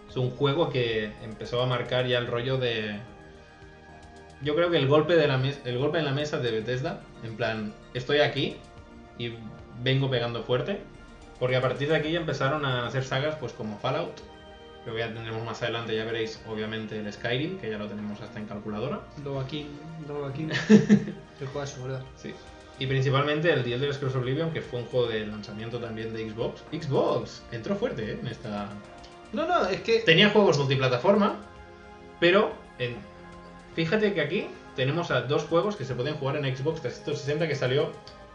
Es un juego que empezó a marcar ya el rollo de... Yo creo que el golpe, de la el golpe en la mesa de Bethesda, en plan, estoy aquí y vengo pegando fuerte, porque a partir de aquí ya empezaron a hacer sagas pues como Fallout, Luego ya tendremos más adelante, ya veréis, obviamente, el Skyrim, que ya lo tenemos hasta en calculadora. Nova King, Nova King. Qué juegazo, ¿verdad? Sí. Y principalmente el The Elder Scrolls Oblivion, que fue un juego de lanzamiento también de Xbox. Xbox entró fuerte ¿eh? en esta. No, no, es que. Tenía juegos multiplataforma, pero en... fíjate que aquí tenemos a dos juegos que se pueden jugar en Xbox 360 que salió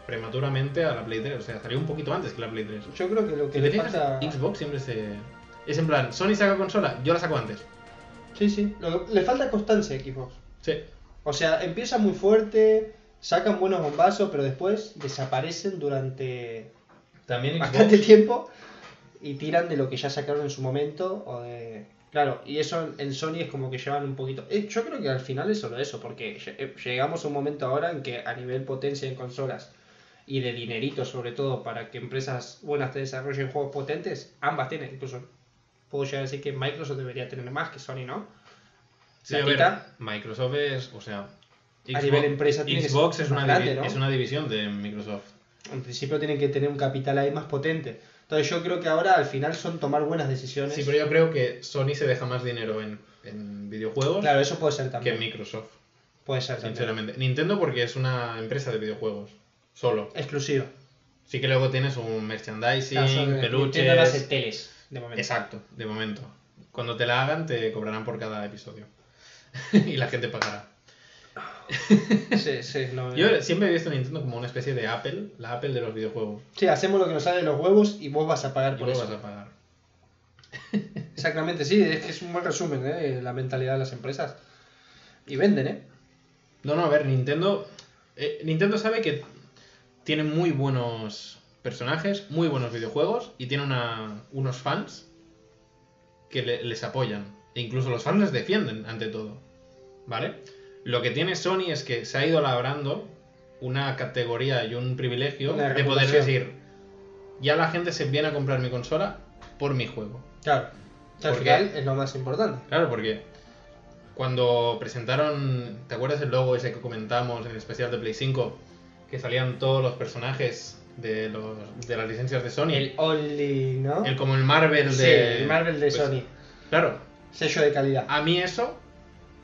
prematuramente a la Play 3, o sea, salió un poquito antes que la Play 3. Yo creo que lo que Si le falta. Xbox siempre se. Es en plan, Sony saca consola, yo la saco antes. Sí, sí. Lo que- le falta constancia a Xbox. Sí. O sea, empieza muy fuerte, sacan buenos bombazos, pero después desaparecen durante También bastante tiempo y tiran de lo que ya sacaron en su momento. O de... Claro, y eso en- Sony es como que llevan un poquito. eh, yo creo que al final es solo eso, porque eh, llegamos a un momento ahora en que a nivel potencia en consolas y de dinerito, sobre todo para que empresas buenas te desarrollen juegos potentes, ambas tienen. Incluso puedo llegar a decir que Microsoft debería tener más que Sony, ¿no? Sí, a ver. Microsoft es, o sea, A nivel empresa que Xbox es una, grande, ¿no? es una división de Microsoft. En principio tienen que tener un capital ahí más potente. Entonces yo creo que ahora al final son tomar buenas decisiones. Sí, pero yo creo que Sony se deja más dinero en, en videojuegos Claro, eso puede ser que también. Microsoft, Puede ser también. sinceramente. Nintendo porque es una empresa de videojuegos, solo. Exclusivo. Sí que luego tienes un merchandising, Claro, peluches... No hace teles, de momento. Exacto, de momento. Cuando te la hagan te cobrarán por cada episodio. y la gente pagará. Sí, sí, no, Yo siempre he visto a Nintendo como una especie de Apple, la Apple de los videojuegos. Sí, hacemos lo que nos sale de los huevos y vos vas a pagar Y por vos eso. vas a pagar. Exactamente, sí, es que es un buen resumen, ¿eh? La mentalidad de las empresas. Y venden, ¿eh? No, no, a ver, Nintendo. eh, Nintendo sabe que tiene muy buenos personajes, muy buenos videojuegos y tiene una- unos fans que le- les apoyan. E incluso los fans les defienden ante todo. ¿Vale? Lo que tiene Sony es que se ha ido labrando una categoría y un privilegio Una de poder decir: ya la gente se viene a comprar mi consola por mi juego. Claro. Al ¿Por final es lo más importante. Claro, porque cuando presentaron, ¿te acuerdas el logo ese que comentamos en el especial de Play 5? Que salían todos los personajes de, los, de las licencias de Sony. El Only, ¿no? El- como el Marvel de... Sí, el Marvel de pues, Sony. Claro, Sello de calidad. a mí eso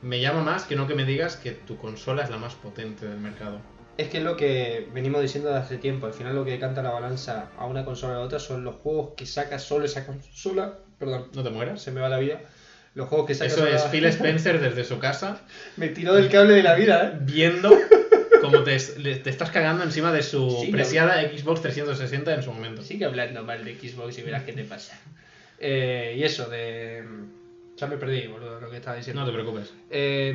me llama más que no que me digas que tu consola es la más potente del mercado. Es que es lo que venimos diciendo desde hace tiempo. Al final lo que decanta la balanza a una consola a la otra son los juegos que saca solo esa consola. Perdón, ¿No te mueras? se me va la vida. Los juegos que saca Eso solo es la- Phil Spencer desde su casa Me tiró del cable de la vida, ¿eh? viendo como te, estás cagando encima de su Sí, preciada Xbox 360 en su momento. Sigue hablando mal de Xbox y verás qué te pasa. Eh, y eso, de. Ya me perdí, boludo, lo que estaba diciendo. No te preocupes. Eh,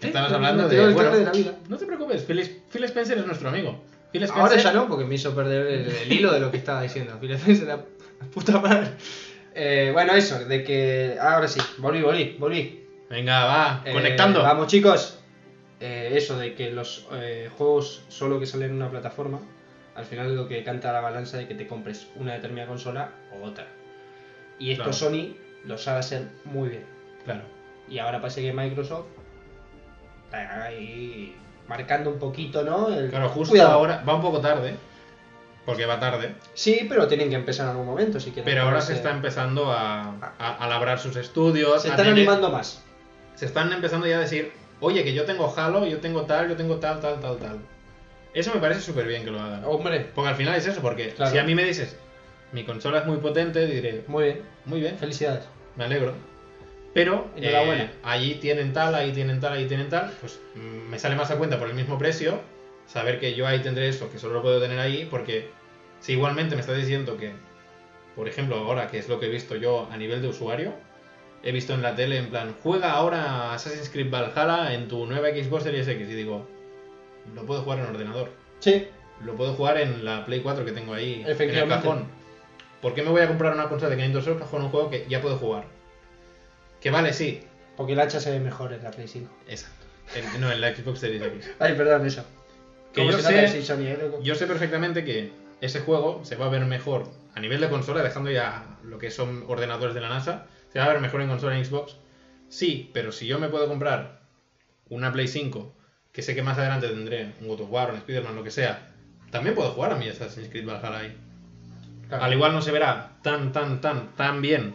Estabas me- hablando de. bueno, de la vida. No te preocupes, Phil, Phil Spencer es nuestro amigo. Phil Spencer, Ahora ya no, porque me hizo perder el, el hilo de lo que estaba diciendo. Phil Spencer, la, la puta madre. Eh, bueno, eso, de que. Ahora sí, volví, volví, volví. Venga, va, Eh, conectando. Vamos, chicos. Eh, eso de que los eh, juegos solo que salen en una plataforma, al final es lo que canta la balanza de que te compres una determinada consola o otra. Y esto Claro. Sony lo sabe hacer muy bien. Claro. Y ahora parece que Microsoft está ahí marcando un poquito, ¿no? El- Claro, justo Cuidado. ahora. Va un poco tarde. Porque va tarde. Sí, pero tienen que empezar en algún momento si quieren. Pero ahora se está empezando a, a, a labrar sus estudios. Se están tener- animando más. Se están empezando ya a decir, oye, que yo tengo Halo, yo tengo tal, yo tengo tal, tal, tal, tal. Eso me parece súper bien que lo hagan. Hombre, Porque al final es eso, porque Claro. si a mí me dices, mi consola es muy potente, diré, muy bien. muy bien, Felicidades. me alegro. Pero Enhorabuena. eh, allí tienen tal, ahí tienen tal, ahí tienen tal, pues mm, me sale más a cuenta por el mismo precio saber que yo ahí tendré eso, que solo lo puedo tener ahí, porque si igualmente me estás diciendo que, por ejemplo, ahora que es lo que he visto yo a nivel de usuario, he visto en la tele en plan, juega ahora Assassin's Creed Valhalla en tu nueva Xbox Series X y digo, lo puedo jugar en ordenador, Sí, lo puedo jugar en la Play 4 que tengo ahí en el cajón. ¿Por qué me voy a comprar una consola de 500 euros con un juego que ya puedo jugar? Que vale, sí, porque el hacha se ve mejor en la Play 5. Exacto. En- no, en la Xbox Series X. Ay, perdón, eso. Que ¿Cómo yo sé- Sony, eh? Yo sé perfectamente que ese juego se va a ver mejor a nivel de consola, dejando ya lo que son ordenadores de la NASA, se va a ver mejor en consola en Xbox. Sí, pero si yo me puedo comprar una Play 5, que sé que más adelante tendré un God of War, un Spider-Man, lo que sea, también puedo jugar a mi Assassin's Creed Valhalla ahí. Claro. Al igual no se verá tan, tan, tan, tan bien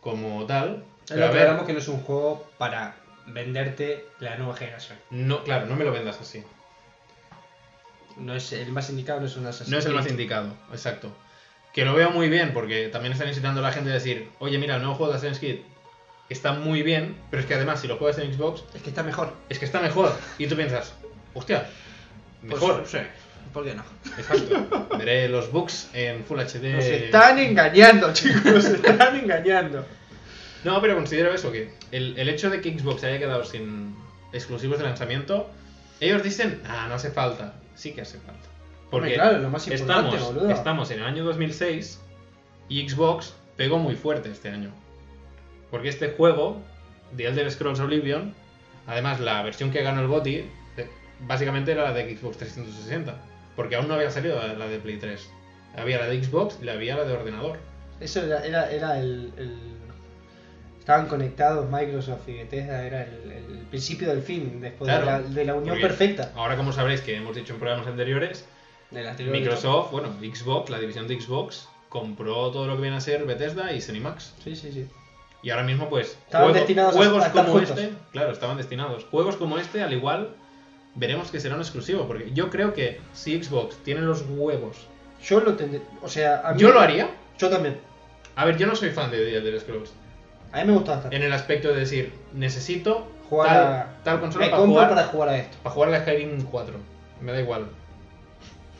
como tal. Es lo que ver, hablamos que no es un juego para venderte la nueva generación. no, claro, no me lo vendas así. No es el más indicado, no es un Assassin's No es el más indicado, exacto. Que lo veo muy bien porque también están incitando a la gente a decir, oye, mira, el nuevo juego de Assassin's Creed está muy bien, pero es que además si lo juegas en Xbox, Es que está mejor. es que está mejor. Y tú piensas, hostia, mejor. Pues, sí. ¿Por qué no? Exacto. Veré los bugs en Full HD. Nos están engañando, chicos. Nos están engañando. No, pero considero eso, que el, el hecho de que Xbox haya quedado sin exclusivos de lanzamiento, ellos dicen, ah, no hace falta. Sí que hace falta. Porque claro, lo más importante, estamos, boludo. estamos en el año 2006 y Xbox pegó muy fuerte este año. Porque este juego, The Elder Scrolls Oblivion, además la versión que ganó el GOTY, eh, básicamente era la de Xbox 360. Porque aún no había salido la de Play 3. Había la de Xbox y la había la de ordenador. Eso era, era, era el, el- Estaban conectados Microsoft y Bethesda, era el, el principio del fin, después Claro, de, la, de la unión perfecta. Ahora, como sabréis que hemos dicho en programas anteriores, De Microsoft, bueno, Xbox, la división de Xbox, compró todo lo que viene a ser Bethesda y ZeniMax. Sí, sí, sí. Y ahora mismo, pues, Estaban destinados a- juegos a como juntos. este, claro, estaban destinados. Juegos como este, al igual, veremos que será un exclusivo, porque yo creo que si Xbox tiene los huevos, Yo lo tendré. O sea, a mí. yo lo haría. Yo también. A ver, yo no soy fan de The Elder Scrolls, A mí me gusta bastante. en el aspecto de decir, necesito Jugar tal, a- tal consola Me para jugar, para jugar a esto. para jugar a la Skyrim 4. Me da igual.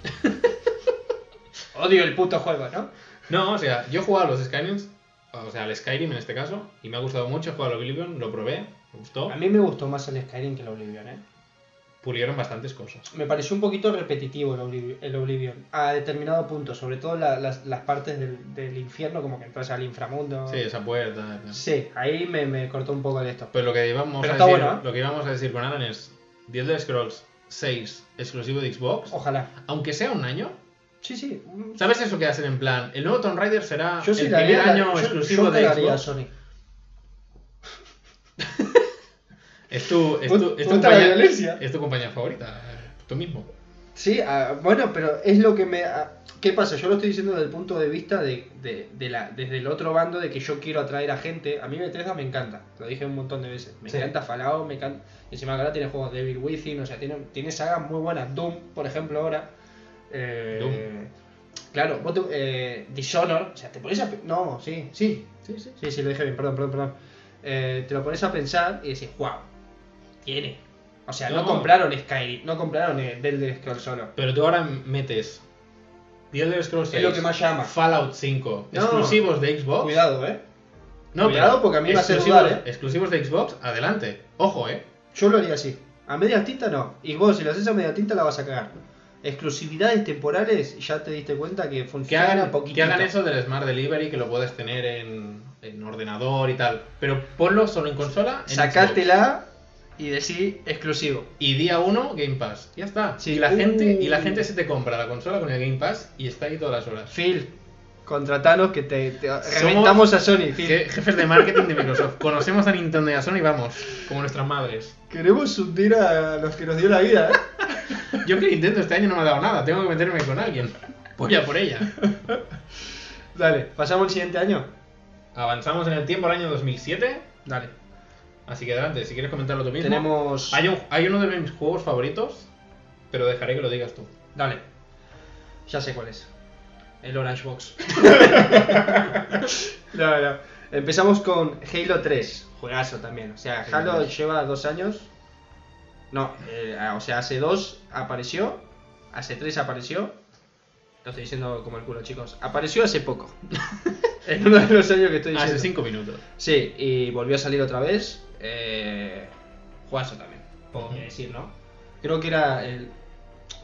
Odio el puto juego, ¿no? No, o sea, yo he jugado a los Skyrims, o sea, al Skyrim en este caso, y me ha gustado mucho. He jugado al Oblivion, lo probé, me gustó. A mí me gustó más el Skyrim que el Oblivion, ¿eh? Pulieron bastantes cosas. Me pareció un poquito repetitivo el Oblivion, el Oblivion a determinado punto, sobre todo la- las, las partes del, del infierno, como que entras al inframundo. Sí, esa puerta. tal. Sí, ahí me, me cortó un poco de esto. Pero lo que íbamos Pero a está decir, bueno, ¿eh? lo que íbamos a decir con Alan es The Elder Scrolls 6 exclusivo de Xbox, Ojalá. aunque sea un año. Sí, sí. ¿Sabes eso que hacen en plan? El nuevo Tomb Raider será Yo sí el primer año yo- exclusivo yo de cagaría a Xbox. Sony. Es tu, es tu, es tu compañía, es tu compañía favorita, tú mismo. Sí, ah, bueno, pero es lo que me... ah, ¿Qué pasa? Yo lo estoy diciendo desde el punto de vista de, de- de la, desde el otro bando de que yo quiero atraer a gente. A mí Bethesda me encanta, lo dije un montón de veces. Me Sí. encanta Fallout, me encanta... Encima ahora tiene juegos Devil Within, o sea, tiene, tiene sagas muy buenas. Doom, por ejemplo, ahora. Eh, Doom. Claro, vos te- eh, Dishonor, o sea, te pones a... No, sí, sí, Sí, sí. sí, sí, lo dije bien, perdón, perdón, perdón. Eh, te lo pones a pensar y decís, wow, tiene. O sea, no, No. compraron Skyrim, no compraron el Elder Scrolls solo. Pero tú ahora metes The Elder Scrolls 6, Es lo que más llama. Fallout 5, No. exclusivos de Xbox. Cuidado, eh. No, Cuidado, porque a mí me hace exclusivos- dudar, ¿eh? Exclusivos de Xbox, adelante. Ojo, eh. Yo lo haría así. A media tinta no. Y vos, si lo haces a media tinta, la vas a cagar. Exclusividades temporales, ya te diste cuenta que Que funciona hagan, poquito. que hagan eso del Smart Delivery, que lo puedes tener en, en ordenador y tal. Pero ponlo solo en consola. En. Sacátela y decí exclusivo. Y día 1, Game Pass. Ya está. Sí. Y, la gente, Uh. y la gente se te compra la consola con el Game Pass y está ahí todas las horas. Phil, contratanos que te, te reventamos a Sony, Phil. Jefes de marketing de Microsoft. Conocemos a Nintendo y a Sony, vamos, como nuestras madres. Queremos hundir a los que nos dio la vida, ¿eh? Yo que Nintendo este año no me ha dado nada, tengo que meterme con alguien. Voy a por ella. Dale, pasamos al siguiente año. Avanzamos en el tiempo al año 2007. Dale. Así que adelante, si quieres comentarlo tú mismo. Tenemos. Hay, un- hay uno de mis juegos favoritos, pero dejaré que lo digas tú. Dale. Ya sé cuál es. El Orange Box. no, no. Empezamos con Halo 3. Juegazo también. O sea, Halo Halo 3. lleva dos años. No, eh, o sea, hace dos apareció. Hace tres apareció. Lo estoy diciendo como el culo, chicos. Apareció hace poco. en uno de los años que estoy diciendo. Hace 5 minutos. Sí, y volvió a salir otra vez. Eh, juegazo también, puedo Ujú. decir, ¿no? Creo que era el.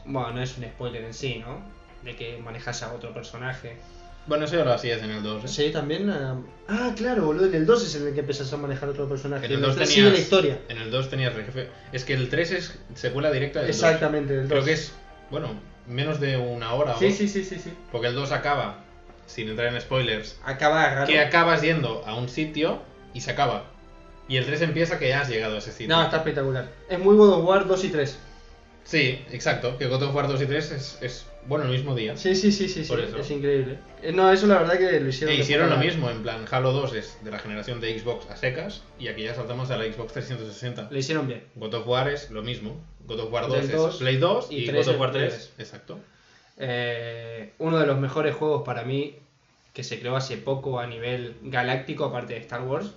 Bueno, no es un spoiler en sí, ¿no? De que manejas a otro personaje. Bueno, eso ya lo hacías en el 2. ¿eh? Sí, también. eh, Ah, claro, boludo. En el 2 es en el que empezás a manejar otro personaje. En el 2 3 tenías, la historia. En el 2 tenías jefe. Es que el 3 es secuela directa del 2. Exactamente, del 2. Creo que es, bueno, menos de una hora o Sí, dos, sí, sí, sí, sí. Porque el 2 acaba, sin entrar en spoilers, Acaba raro. que acabas yendo a un sitio y se acaba. Y el 3 empieza que ya has llegado a ese sitio. No, está espectacular. Es muy God of War 2 y 3. Sí, exacto. Que God of War 2 y 3 es, es bueno, el mismo día. Sí, sí, sí, sí, sí, Por eso. es increíble. Eh, no, eso la verdad que lo hicieron. E hicieron lo mismo, en plan, Halo 2 es de la generación de Xbox a secas y aquí ya saltamos a la Xbox 360. Lo hicieron bien. God of War es lo mismo. God of War Play 2 es 2 Play 2 y y, 3 God of War es 3. 3. Exacto. Eh, uno de los mejores juegos para mí que se creó hace poco a nivel galáctico, aparte de Star Wars.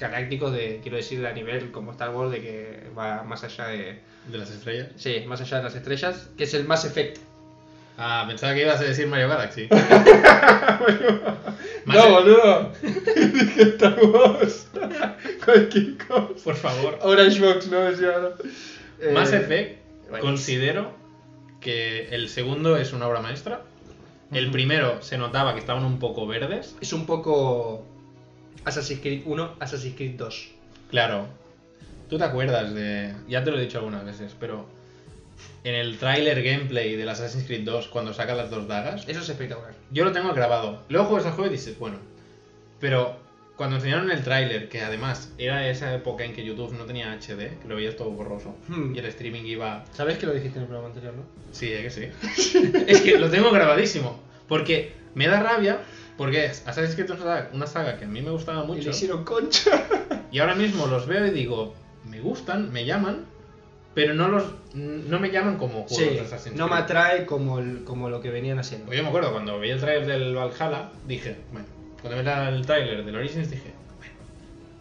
Galáctico, de, quiero decir, a nivel como Star Wars, de que va más allá de. De las estrellas. Sí, más allá de las estrellas, que es el Mass Effect. Ah, pensaba que ibas a decir Mario Galaxy. No, boludo. Dije Star Wars. Cualquier cosa. Por favor. Orange Box, no decía ahora. Eh, Mass Effect, considero que el segundo es una obra maestra. El primero se notaba que estaban un poco verdes. Es un poco. Assassin's Creed 1, Assassin's Creed 2. Claro. ¿Tú te acuerdas de.? Ya te lo he dicho algunas veces, pero. En el tráiler gameplay del Assassin's Creed 2, cuando saca las dos dagas, Eso es espectacular. yo lo tengo grabado. Luego juegas el juego y dices, bueno. Pero cuando enseñaron el tráiler, que además era esa época en que YouTube no tenía HD, que lo veías todo borroso, Hmm. y el streaming iba ¿Sabes que lo dijiste en el programa anterior, no? Sí, es que sí. es que lo tengo grabadísimo. Porque me da rabia, porque Assassin's Creed es una saga, que a mí me gustaba Y mucho. le hicieron concha. Y ahora mismo los veo y digo, me gustan, me llaman, pero no los no me llaman como juegos Sí, de Assassin's no me atrae como, el- como lo que venían haciendo. Pues yo me acuerdo cuando vi el trailer del Valhalla, dije, bueno, cuando vi el trailer del Origins dije, bueno,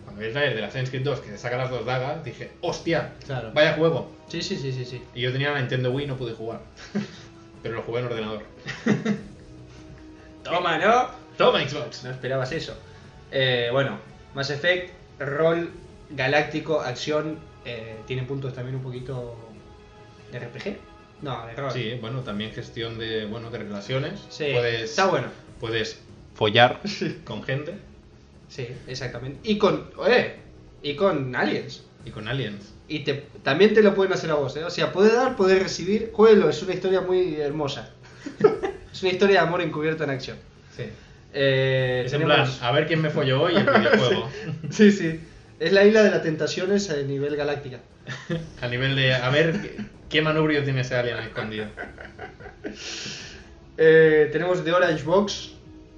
cuando vi el trailer del Assassin's Creed 2 que saca las dos dagas, dije, hostia, Claro. vaya juego. Sí, sí, sí, sí, sí. Y yo tenía la Nintendo Wii y no pude jugar. pero lo jugué en ordenador. Toma, ¿no? Toma Xbox. No esperabas eso. Eh, bueno, Mass Effect, rol galáctico, acción, eh, tiene puntos también un poquito de RPG. No, de rol. Sí, bueno, también gestión de, bueno, de relaciones. Sí, Puedes, está bueno. Puedes follar con gente Sí, exactamente. Y con, eh, y con aliens. y con aliens. Y te, también te lo pueden hacer a vos, ¿eh? O sea, puede dar, puede recibir. Jueguelo, es una historia muy hermosa. es una historia de amor encubierta en acción. Sí. Eh, Es en tenemos- plan, a ver quién me folló hoy el videojuego. Sí, sí. Es la isla de las tentaciones a nivel galáctica. a nivel de, a ver qué, qué manubrio tiene ese alien escondido. Eh, tenemos The Orange Box,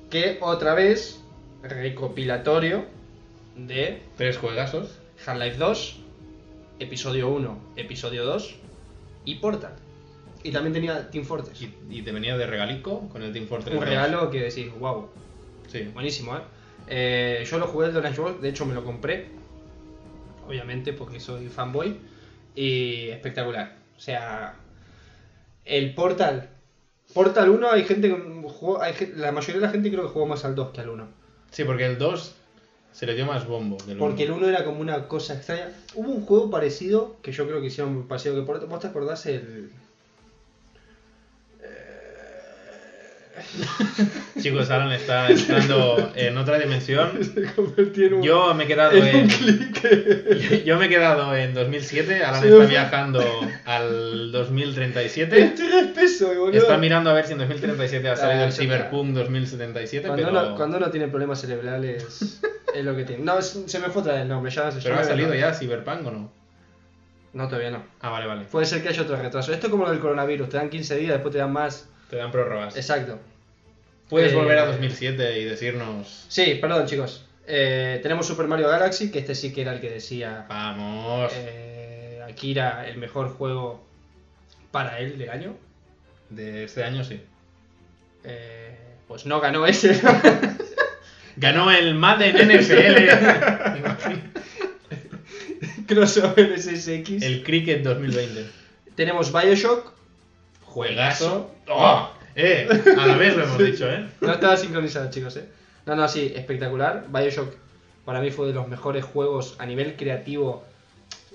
que otra vez, recopilatorio de Tres juegazos. Half-Life 2, episodio 1, episodio 2 y Portal. Y también tenía Team Fortress. Y, y te venía de regalico con el Team Fortress. Un 2. regalo que decís, wow, Sí. buenísimo, ¿eh? Eh, Yo lo jugué el Orange Box, de hecho me lo compré, obviamente porque soy fanboy, y espectacular. O sea, el Portal. Portal 1 hay gente que jugó, hay la mayoría de la gente creo que jugó más al 2 que al 1. Sí, porque el 2 se le dio más bombo. que el Porque el uno. 1 era como una cosa extraña. Hubo un juego parecido, que yo creo que hicieron parecido que Portal. ¿Vos te acordás el...? Chicos, Alan está entrando en otra dimensión. Un... Yo me he quedado en. Yo me he quedado en 2007, Alan está viajando al 2037. Estoy re espeso, boludo. Está mirando a ver si en 2037 ha salido Ah, el. Cyberpunk 2077, Cuando, pero, uno, cuando uno tiene problemas cerebrales, es lo que tiene. No, se me fue otra vez el nombre, ya pero ha salido ya Cyberpunk o no? No, todavía no. Ah, vale, vale. Puede ser que haya otro retraso. Esto es como lo del coronavirus, te dan 15 días, después te dan más. Te dan prórrogas. Exacto. Puedes Eh, volver a 2007 y decirnos, Sí, perdón chicos. Eh, tenemos Super Mario Galaxy, que este sí que era el que decía vamos, eh, Akira el mejor juego para él del año. de este año sí. Eh, pues no ganó ese. Ganó el Madden NFL, Crossover SSX. el Cricket 2020. Tenemos Bioshock. Juegazo. ¡Oh! Eh, a la vez lo hemos dicho, ¿eh? No estaba sincronizado, chicos, eh. No, no, sí, espectacular. Bioshock para mí fue de los mejores juegos a nivel creativo.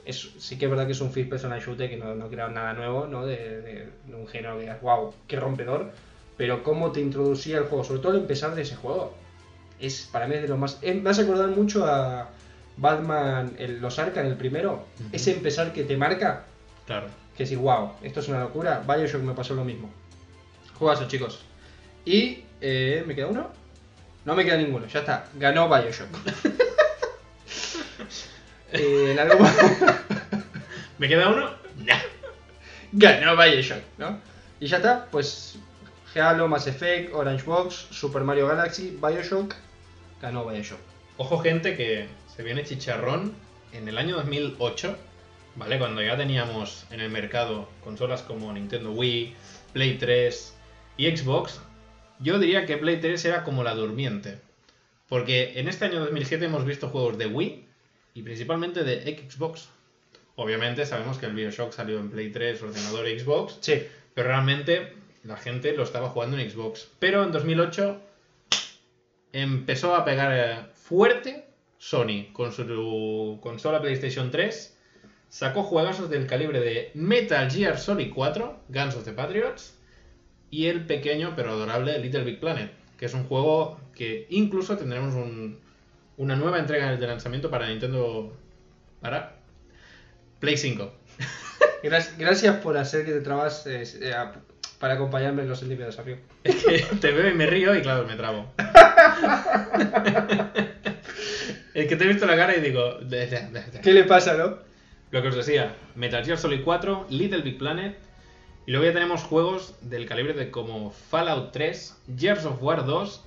Es, sí que es verdad que es un first person shooter que no, no crearon nada nuevo, ¿no? De, de- de un género que digas, wow, qué rompedor. Pero cómo te introducía el juego, sobre todo el empezar de ese juego. Es para mí es de lo más. eh, me hace acordar mucho a Batman, el, los Arkham, el primero. Ese empezar que te marca, Claro. que decís, wow, esto es una locura. Bioshock me pasó lo mismo. Juegazo, chicos. Y. Eh, ¿Me queda uno? No me queda ninguno, ya está. Ganó Bioshock. eh, ¿en algo más? ¿Me queda uno? Ganó Bioshock, ¿no? Y ya está, pues Halo, Mass Effect, Orange Box, Super Mario Galaxy, Bioshock, ganó Bioshock. Ojo gente que se viene chicharrón en el año 2008, ¿vale? Cuando ya teníamos en el mercado consolas como Nintendo Wii, Play 3 y Xbox, yo diría que Play 3 era como la durmiente. Porque en este año 2007 hemos visto juegos de Wii y principalmente de Xbox. Obviamente sabemos que el Bioshock salió en Play 3, ordenador Xbox, Sí, pero realmente la gente lo estaba jugando en Xbox. Pero en 2008 empezó a pegar eh, fuerte Sony con su consola PlayStation 3. Sacó juegazos del calibre de Metal Gear Solid 4, Guns of the Patriots, y el pequeño pero adorable Little Big Planet, que es un juego que incluso tendremos un- una nueva entrega de lanzamiento para Nintendo. para Play 5. Gra- gracias por hacer que te trabas eh, eh, para acompañarme en los de desafío. Es que te veo y me río y claro, me trabo. es que te he visto la cara y digo... ¿Qué le pasa, no? Lo que os decía, Metal Gear Solid 4, Little Big Planet, y luego ya tenemos juegos del calibre de como Fallout 3, Gears of War 2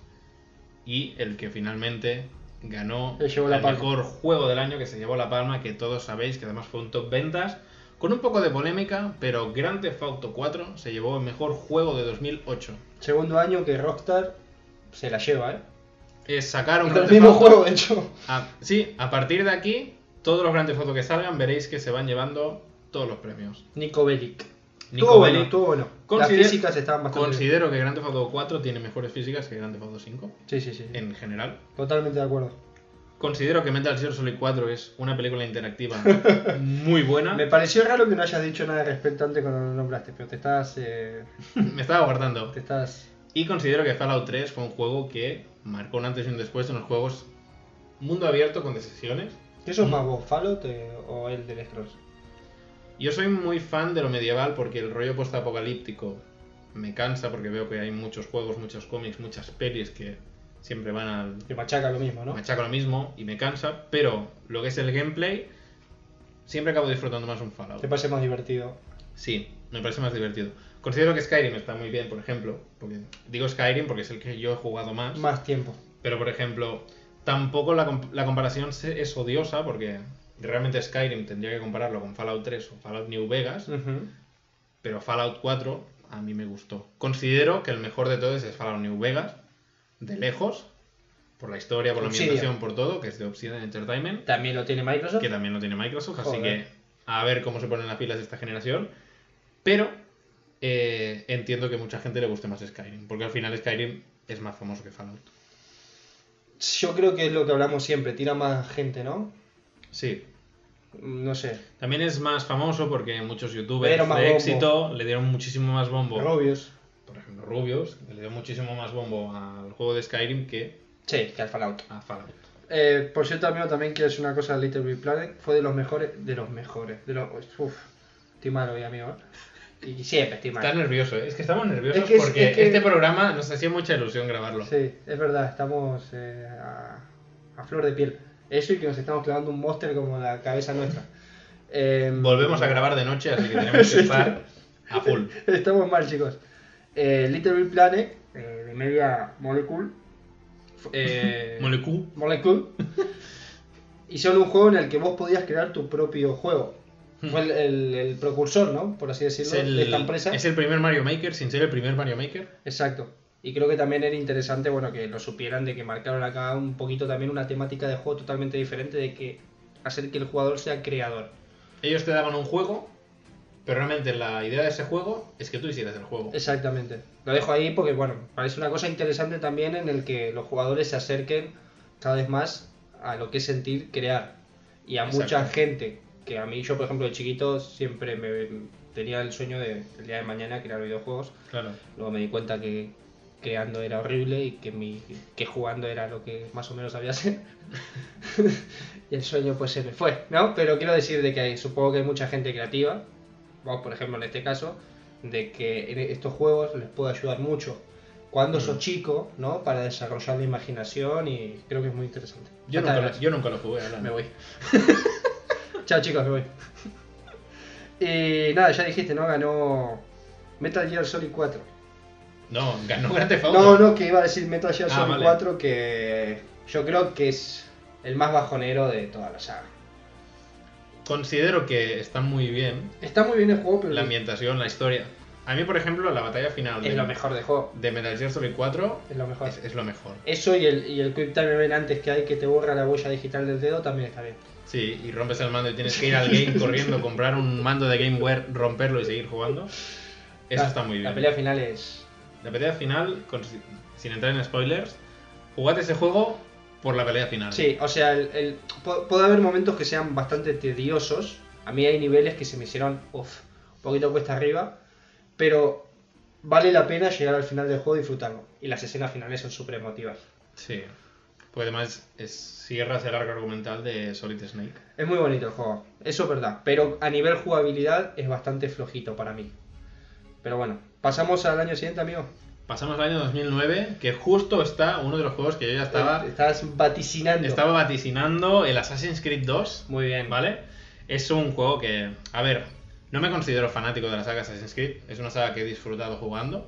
y el que finalmente ganó el mejor juego del año que se llevó la palma, que todos sabéis que además fue un top ventas, con un poco de polémica, pero Grand Theft Auto 4 se llevó el mejor juego de 2008. Segundo año que Rockstar se la lleva, ¿eh? Es sacar un Grand el Theft mismo Auto- juego, de hecho. a- sí, a partir de aquí, todos los grandes fotos que salgan veréis que se van llevando todos los premios. Nico Bellic. Nico Estuvo bueno, estuvo bueno. Las Consider- físicas estaban bastante bien. Considero que Grand Theft Auto 4 tiene mejores físicas que Grand Theft Auto 5, Sí, sí, sí. en general. Totalmente de acuerdo. Considero que Metal Gear Solid 4 es una película interactiva muy buena. Me pareció raro que no hayas dicho nada respecto antes cuando lo nombraste, pero te estás. eh, Me estaba guardando. te estás. Y considero que Fallout 3 fue un juego que marcó un antes y un después en los juegos mundo abierto con decisiones. ¿Qué sos más vos, Fallout eh, o el del Scrolls? Yo soy muy fan de lo medieval porque el rollo postapocalíptico me cansa porque veo que hay muchos juegos, muchos cómics, muchas pelis que siempre van al Te machaca lo mismo, ¿no? machaco lo mismo y me cansa, pero lo que es el gameplay siempre acabo disfrutando más un Fallout. Te parece más divertido. Sí, me parece más divertido. Considero que Skyrim está muy bien, por ejemplo, porque digo Skyrim porque es el que yo he jugado más, Más tiempo. pero por ejemplo, tampoco la, comp- la comparación es odiosa porque realmente Skyrim tendría que compararlo con Fallout 3 o Fallout New Vegas, pero Fallout 4 a mí me gustó. Considero que el mejor de todos es Fallout New Vegas, de lejos, por la historia, por la ambientación, por todo, que es de Obsidian Entertainment, También lo tiene Microsoft. que también lo tiene Microsoft, así que a ver cómo se ponen las pilas de esta generación. Pero eh, entiendo que mucha gente le guste más Skyrim, porque al final Skyrim es más famoso que Fallout. Yo creo que es lo que hablamos siempre, tira más gente, ¿no? Sí, No sé. también es más famoso porque muchos youtubers de bombo. éxito le dieron muchísimo más bombo. Rubius. Por ejemplo, Rubius, le dio muchísimo más bombo al juego de Skyrim que Sí, que al Fallout. a Fallout. Eh, por cierto, amigo, también quiero decir una cosa de Little Big Planet. Fue de los mejores. De los mejores. De los. Uf. Estoy malo hoy, amigo. ¿eh? Y siempre estoy Estás mal. nervioso, ¿eh? es que estamos nerviosos Es que es- porque es que- este programa nos hacía mucha ilusión grabarlo. Sí, es verdad, estamos eh, a, a flor de piel. Eso y que nos estamos clavando un monster como la cabeza nuestra. Eh, Volvemos a grabar de noche, así que tenemos que estar a full. Estamos mal, chicos. Eh, Little Big Planet, eh, de media molecule. Eh, Molecú. Molecule. Hicieron un juego en el que vos podías crear tu propio juego. Fue el, el- el precursor, ¿no? Por así decirlo, el, de esta empresa. es el primer Mario Maker, sin ser el primer Mario Maker. Exacto. Y creo que también era interesante, bueno, que lo supieran, de que marcaron acá un poquito también una temática de juego totalmente diferente, de que hacer que el jugador sea creador. Ellos te daban un juego, pero realmente la idea de ese juego es que tú hicieras el juego. Exactamente. Lo dejo ahí porque, bueno, parece una cosa interesante también en el que los jugadores se acerquen cada vez más a lo que es sentir crear. Y a mucha gente, que a mí, yo por ejemplo de chiquito, siempre me tenía el sueño de el día de mañana crear videojuegos. Claro. Luego me di cuenta que creando era horrible y que, mi, que jugando era lo que más o menos sabía hacer. y el sueño pues se me fue, ¿no? Pero quiero decir de que hay- supongo que hay mucha gente creativa, vos por ejemplo en este caso, de que en estos juegos les puede ayudar mucho cuando Mm. sos chico, ¿no? Para desarrollar la imaginación y creo que es muy interesante. Yo nunca, lo, gracias. yo nunca lo jugué, Alan. Me voy. Chao chicos, me voy. Y nada, ya dijiste, ¿no? Ganó Metal Gear Solid 4. No, ganó Grand Theft Auto. No, no, que iba a decir Metal Gear Ah, Solid vale. 4, que yo creo que es el más bajonero de toda la saga. Considero que está muy bien Está muy bien el juego, pero la ambientación, la historia. A mí, por ejemplo, la batalla final es de, lo mejor del juego. de Metal Gear Solid 4 Es lo mejor. es, es lo mejor. Eso y el, y el Quick Time Event antes que hay que te borra la huella digital del dedo también está bien. Sí, y rompes el mando y tienes que ir al game corriendo, comprar un mando de Gameware, romperlo y seguir jugando. Eso La- está muy bien. La pelea final es. La pelea final, con- sin entrar en spoilers, jugad ese juego por la pelea final. Sí, o sea, el, el- pu- puede haber momentos que sean bastante tediosos. A mí hay niveles que se me hicieron uf, un poquito cuesta arriba, pero vale la pena llegar al final del juego y disfrutarlo. Y las escenas finales son súper emotivas. Sí. Pues además es, cierras el arco argumental de Solid Snake. Es muy bonito el juego, eso es verdad, pero a nivel jugabilidad es bastante flojito para mí. Pero bueno, pasamos al año siguiente, amigo. Pasamos al año 2009, que justo está uno de los juegos que yo ya estaba, Estás vaticinando. estaba vaticinando, el Assassin's Creed 2. Muy bien. ¿Vale? Es un juego que, a ver, no me considero fanático de la saga Assassin's Creed, es una saga que he disfrutado jugando.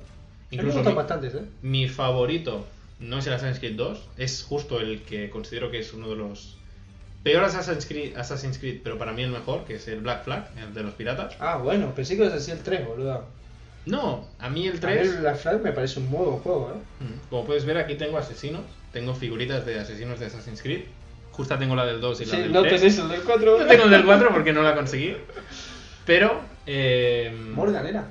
Incluso mi, bastantes, ¿eh? mi favorito no es el Assassin's Creed 2, es justo el que considero que es uno de los peores Assassin's Creed, Assassin's Creed, pero para mí el mejor, que es el Black Flag, el de los piratas. Ah, bueno, pensé que ibas a decir el 3, boludo. No, a mí el A mí 3, el Black Flag me parece un buen juego, ¿eh? Mm, como puedes ver aquí tengo asesinos, tengo figuritas de asesinos de Assassin's Creed. Justa tengo la del 2 y la Sí, del no 3. tenés el del 4. No tengo el del 4 porque no la conseguí. Pero, eh, Morgan era.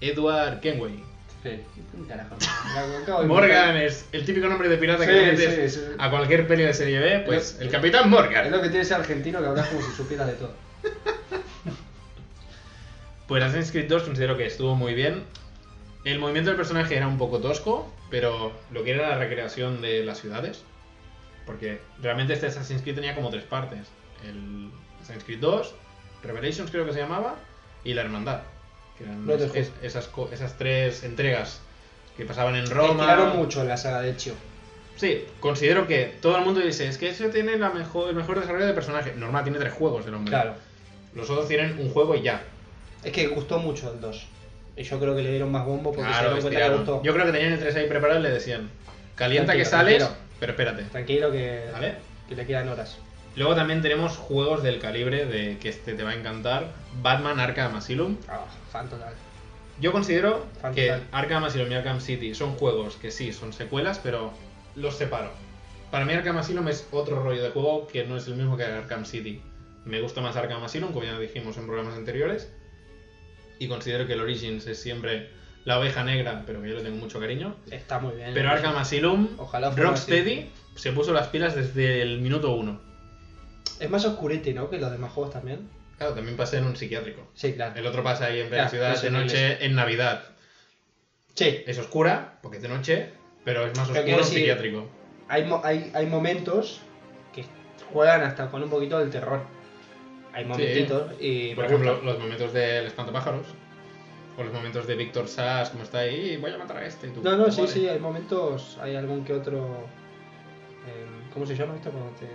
Edward Kenway. Sí. Carajo. Morgan es el típico nombre de pirata que le metes sí, sí. a cualquier peli de serie B, pues Es- el Capitán Es Morgan. lo que tiene ese argentino que hablas como si supieras de todo. Pues Assassin's Creed 2 considero que estuvo muy bien. El movimiento del personaje era un poco tosco, pero lo que era la recreación de las ciudades. Porque realmente este Assassin's Creed tenía como tres partes. El Assassin's Creed 2, Revelations creo que se llamaba, y la Hermandad. Que eran No es- juzgo. esas, esas tres entregas que pasaban en Roma. Roma. mucho en la saga de hecho. Sí, considero que todo el mundo dice, es que ese tiene la mejor, el mejor desarrollo de personaje. Normal, tiene tres juegos el hombre. Claro. Los otros tienen un juego y ya. Es que gustó mucho el 2. Y yo creo que le dieron más bombo porque se Claro, dieron cuenta que estiraron. gustó. Yo creo que tenían el 3 ahí preparado y le decían, calienta que Tranquilo, sales, tranquilo. pero espérate. Tranquilo que, ¿Vale? que le quedan horas. Luego también tenemos juegos del calibre de que este te va a encantar. Batman Arkham Asylum. Ah, fan total. Yo considero Fan que total. Arkham Asylum y Arkham City son juegos que sí, son secuelas, pero los separo. Para mí Arkham Asylum es otro rollo de juego que no es el mismo que Arkham City. Me gusta más Arkham Asylum, como ya dijimos en programas anteriores. Y considero que el Origins es siempre la oveja negra, pero que yo le tengo mucho cariño. Está muy bien. Pero Arkham Asylum, Ojalá Rocksteady se puso las pilas desde el minuto uno. Es más oscurete, ¿no? Que los demás juegos también. Claro, también pasa en un psiquiátrico. Sí, claro. El otro pasa ahí en plena Claro, ciudad de no noche en Navidad. Sí, Es oscura, porque es de noche, pero es más Pero oscuro decir, psiquiátrico. hay, hay, hay momentos que juegan hasta con un poquito del terror. Hay momentitos y... Por ejemplo, los momentos del espantapájaros. O los momentos de Víctor Sass, como está ahí, voy a matar a este. tú, No, no, sí, sí, hay momentos, hay algún que otro... eh, ¿Cómo se llama esto cuando te,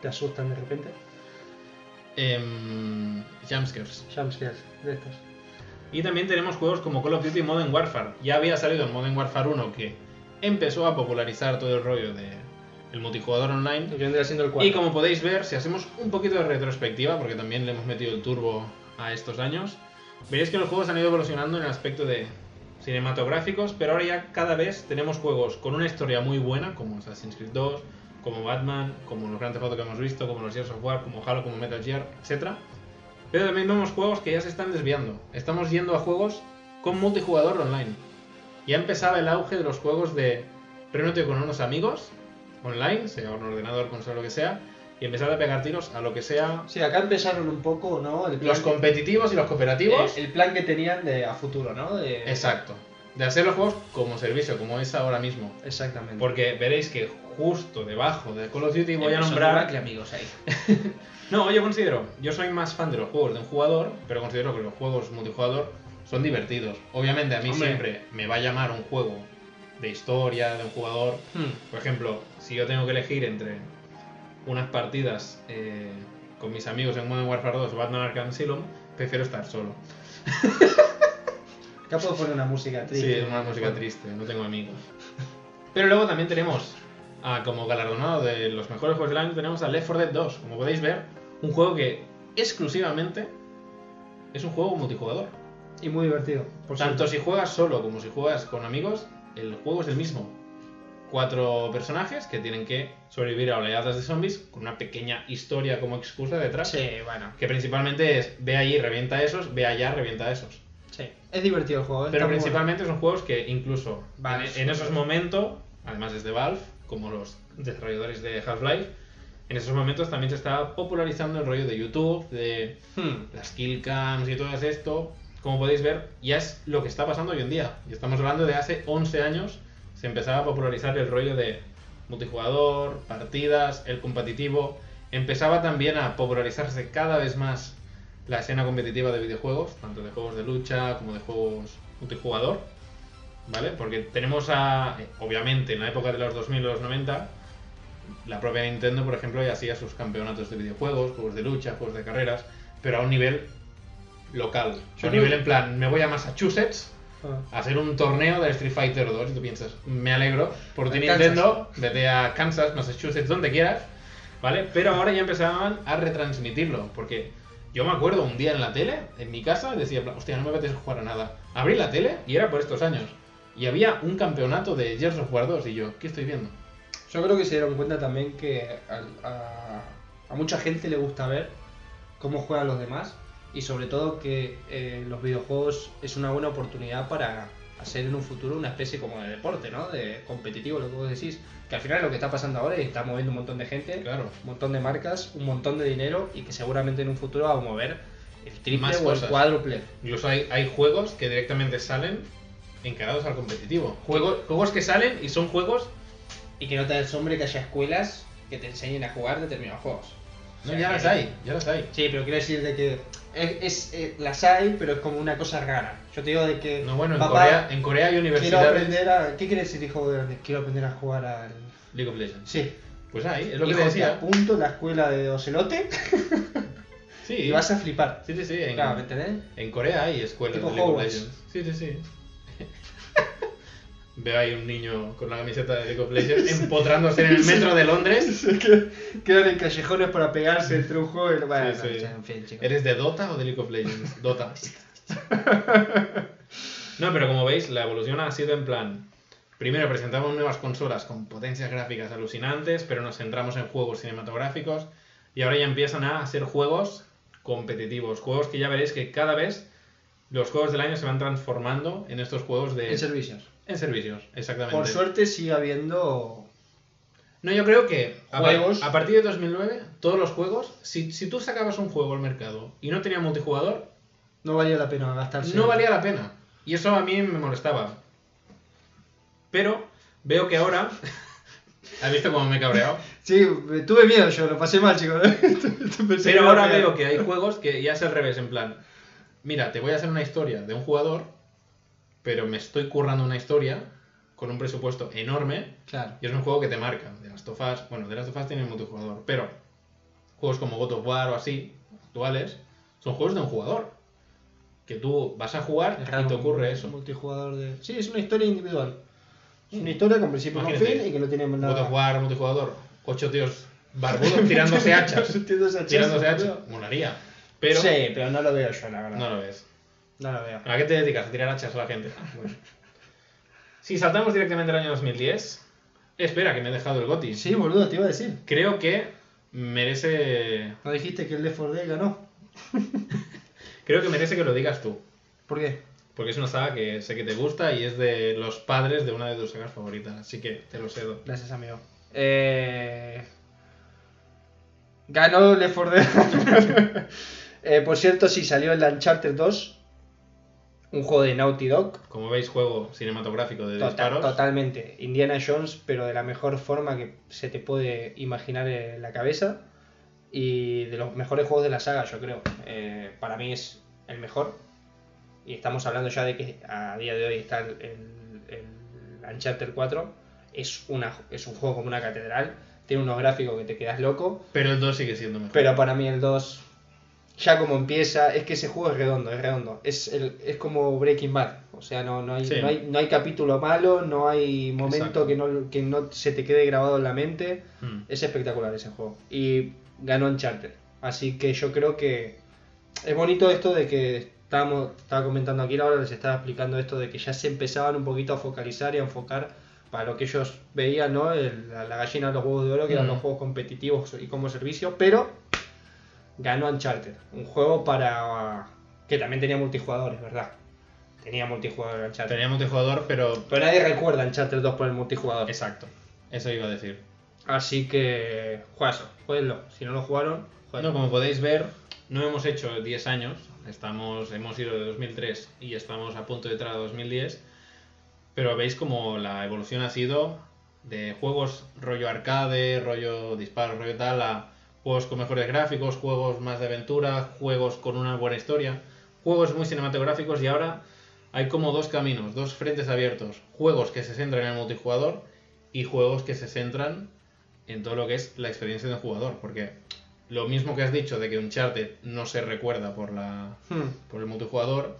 te asustan de repente? Em, jumpscares. Jumpscares, de estos. Y también tenemos juegos como Call of Duty Modern Warfare. Ya había salido el Modern Warfare 1 que empezó a popularizar todo el rollo de el multijugador online. Que vendría siendo el 4. Y como podéis ver, si hacemos un poquito de retrospectiva, porque también le hemos metido el turbo a estos años, veréis que los juegos han ido evolucionando en el aspecto de cinematográficos, pero ahora ya cada vez tenemos juegos con una historia muy buena, como Assassin's Creed 2, como Batman, como los Grand Theft Auto que hemos visto, como los Gears of War, como Halo, como Metal Gear, etc. Pero también vemos juegos que ya se están desviando. Estamos yendo a juegos con multijugador online. Ya empezaba el auge de los juegos de reúnete con unos amigos online, sea un ordenador, consola, lo que sea, y empezar a pegar tiros a lo que sea. Sí, acá empezaron un poco, ¿no? El plan Los que- competitivos y los cooperativos. El, el plan que tenían de a futuro, ¿no? De- Exacto. De hacer los juegos como servicio, como es ahora mismo. Exactamente. Porque veréis que justo debajo de Call of Duty voy a Empezó nombrar. Oracle, amigos, ahí. No, yo considero, yo soy más fan de los juegos de un jugador, pero considero que los juegos multijugador son divertidos. Obviamente a mí Hombre. siempre me va a llamar un juego de historia, de un jugador. Hmm. Por ejemplo, si yo tengo que elegir entre unas partidas eh, con mis amigos en Modern Warfare 2 o Batman Arkham Asylum, prefiero estar solo. Acá puedo poner una música triste. Sí, una música triste, no tengo amigos. Pero luego también tenemos, a, como galardonado de los mejores juegos del año, tenemos a Left 4 Dead 2. Como podéis ver, un juego que exclusivamente es un juego multijugador. Y muy divertido. Por Tanto cierto. si juegas solo como si juegas con amigos, el juego es el mismo. Cuatro personajes que tienen que sobrevivir a oleadas de zombies con una pequeña historia como excusa detrás. Sí, bueno. Que principalmente es ve allí, revienta a esos, ve allá, revienta a esos. Sí. Es divertido el juego. ¿eh? Pero principalmente son juegos que incluso Valve, en, en esos momentos, además desde Valve, como los desarrolladores de Half-Life, en esos momentos también se está popularizando el rollo de YouTube, de bueno. Hmm. las kill cams y todo esto. Como podéis ver, ya es lo que está pasando hoy en día. Y estamos hablando de hace 11 años, se empezaba a popularizar el rollo de multijugador, partidas, el competitivo. Empezaba también a popularizarse cada vez más la escena competitiva de videojuegos, tanto de juegos de lucha como de juegos multijugador. ¿Vale? Porque tenemos a, obviamente, en la época de los 2000 y los 90, la propia Nintendo, por ejemplo, ya hacía sus campeonatos de videojuegos, juegos de lucha, juegos de carreras, pero a un nivel local. A creo- nivel en plan, me voy a Massachusetts Ah. hacer un torneo de Street Fighter 2 y tú piensas, me alegro por ti En Nintendo, vete a Kansas, Massachusetts, donde quieras, ¿vale? Pero ahora ya empezaban a retransmitirlo, porque yo me acuerdo un día en la tele, en mi casa, decía, hostia, no me apetece jugar a nada. Abrí la tele y era por estos años. Y había un campeonato de Gears of War 2 y yo, ¿qué estoy viendo? Yo creo que se dieron cuenta también que a mucha gente le gusta ver cómo juegan los demás y sobre todo que eh, los videojuegos es una buena oportunidad para hacer en un futuro una especie como de deporte, ¿no? De competitivo, lo que vos decís. Que al final es lo que está pasando ahora y está moviendo un montón de gente, Claro. un montón de marcas, un montón de dinero y que seguramente en un futuro va a mover el triple Más o cosas. el cuádruple. Incluso hay, hay juegos que directamente salen encarados al competitivo. Juegos, juegos que salen y son juegos... Y que no te asombre que haya escuelas que te enseñen a jugar determinados juegos. O No, sea, ya que- las hay, ya las hay. Sí, pero quiero decir de que es, es, eh, las hay, pero es como una cosa rara. Yo te digo de que No, bueno, en, papá, Corea, en Corea hay quiero universidades... aprender a ¿qué quiere decir hijo de quiero aprender a jugar al League of Legends. Sí, Pues hay, es lo que hijo, te te decía. apunto en la escuela de Ocelote Sí, y vas a flipar. sí, sí, sí. En, Claro, ¿me entendés? en Corea hay escuelas Tipo de League of Hogwarts. Legends. Sí, sí, sí. Veo ahí un niño con la camiseta de League of Legends empotrándose en el metro de Londres. que quedan en callejones para pegarse entre un juego y el- bueno, Sí, sí. en fin, chicos. ¿Eres de Dota o de League of Legends? Dota. No, pero como veis, la evolución ha sido en plan. Primero presentamos nuevas consolas con potencias gráficas alucinantes, pero nos centramos en juegos cinematográficos. Y ahora ya empiezan a hacer juegos competitivos. Juegos que ya veréis que cada vez los juegos del año se van transformando en estos juegos de. En servicios. En servicios, exactamente. Por suerte sigue habiendo No, yo creo que Juegos. a partir de 2009, todos los juegos, si, si tú sacabas un juego al mercado y no tenía multijugador, no valía la pena gastarse. no valía la pena. Y eso a mí me molestaba. Pero veo que ahora. ¿Has visto cómo me he cabreado? Sí, tuve miedo yo, lo pasé mal, chicos. Pero ahora veo que hay juegos que ya es al revés, en plan. Mira, te voy a hacer una historia de un jugador, pero me estoy currando una historia con un presupuesto enorme Claro. y es un juego que te marca. De Last of Us, bueno, de Last of Us tiene multijugador, pero juegos como God of War o así, actuales, son juegos de un jugador. Que tú vas a jugar Es y raro te un ocurre eso. Multijugador de. Sí, es una historia individual. Es una historia con principio y fin y que no tiene God nada. of War, multijugador, ocho tíos barbudos tirándose hachas. Tirándose hachas. Molaría. Pero Sí, pero no lo veo yo, la verdad. no lo ves. Veo. ¿A qué te dedicas? A tirar hachas a la gente. Bueno. Si saltamos directamente al año 2010. Espera, que me he dejado el GOTI. Sí, boludo, te iba a decir. Creo que merece. ¿No dijiste que el Left 4 Dead ganó? Creo que merece que lo digas tú. ¿Por qué? Porque es una saga que sé que te gusta y es de los padres de una de tus sagas favoritas. Así que te lo cedo. Gracias, amigo. Eh... Ganó Left 4 Dead. Eh, por cierto, sí, salió el Uncharted 2. Un juego de Naughty Dog. Como veis, juego cinematográfico de Total- disparos. totalmente. Indiana Jones, pero de la mejor forma que se te puede imaginar en la cabeza. Y de los mejores juegos de la saga, yo creo. Eh, para mí es el mejor. Y estamos hablando ya de que a día de hoy está el, el- el Uncharted 4. Es, una, es un juego como una catedral. tiene unos gráficos que te quedas loco. Pero el 2 sigue siendo mejor. Pero para mí el 2, ya como empieza, es que ese juego es redondo, es redondo. Es, el, es como Breaking Bad. O sea, no, no, hay, Sí. no, hay, no hay capítulo malo, no hay momento Exacto. que no, que no se te quede grabado en la mente. Mm. Es espectacular ese juego. Y ganó Uncharted. Así que yo creo que es bonito esto de que estábamos, estaba comentando aquí ahora, les estaba explicando esto de que ya se empezaban un poquito a focalizar y a enfocar para lo que ellos veían, ¿no? El- la, la gallina de los huevos de oro, que eran Mm. los juegos competitivos y como servicio, pero ganó Uncharted. Un juego para que también tenía multijugadores, ¿verdad? Tenía multijugador Uncharted. Tenía multijugador, pero. Pero nadie recuerda Uncharted 2 por el multijugador. Exacto. Eso iba a decir. Así que, juegazo, jueguenlo. Si no lo jugaron, jueguenlo. Bueno, como podéis ver, no hemos hecho 10 años. Estamos, hemos ido de 2003 y estamos a punto de entrar a 2010. Pero veis como la evolución ha sido de juegos rollo arcade, rollo disparo, rollo tal, a juegos con mejores gráficos, juegos más de aventura, juegos con una buena historia, juegos muy cinematográficos y ahora hay como dos caminos, dos frentes abiertos. Juegos que se centran en el multijugador y juegos que se centran en todo lo que es la experiencia del jugador. Porque lo mismo que has dicho de que Uncharted no se recuerda por, la, Hmm. por el multijugador,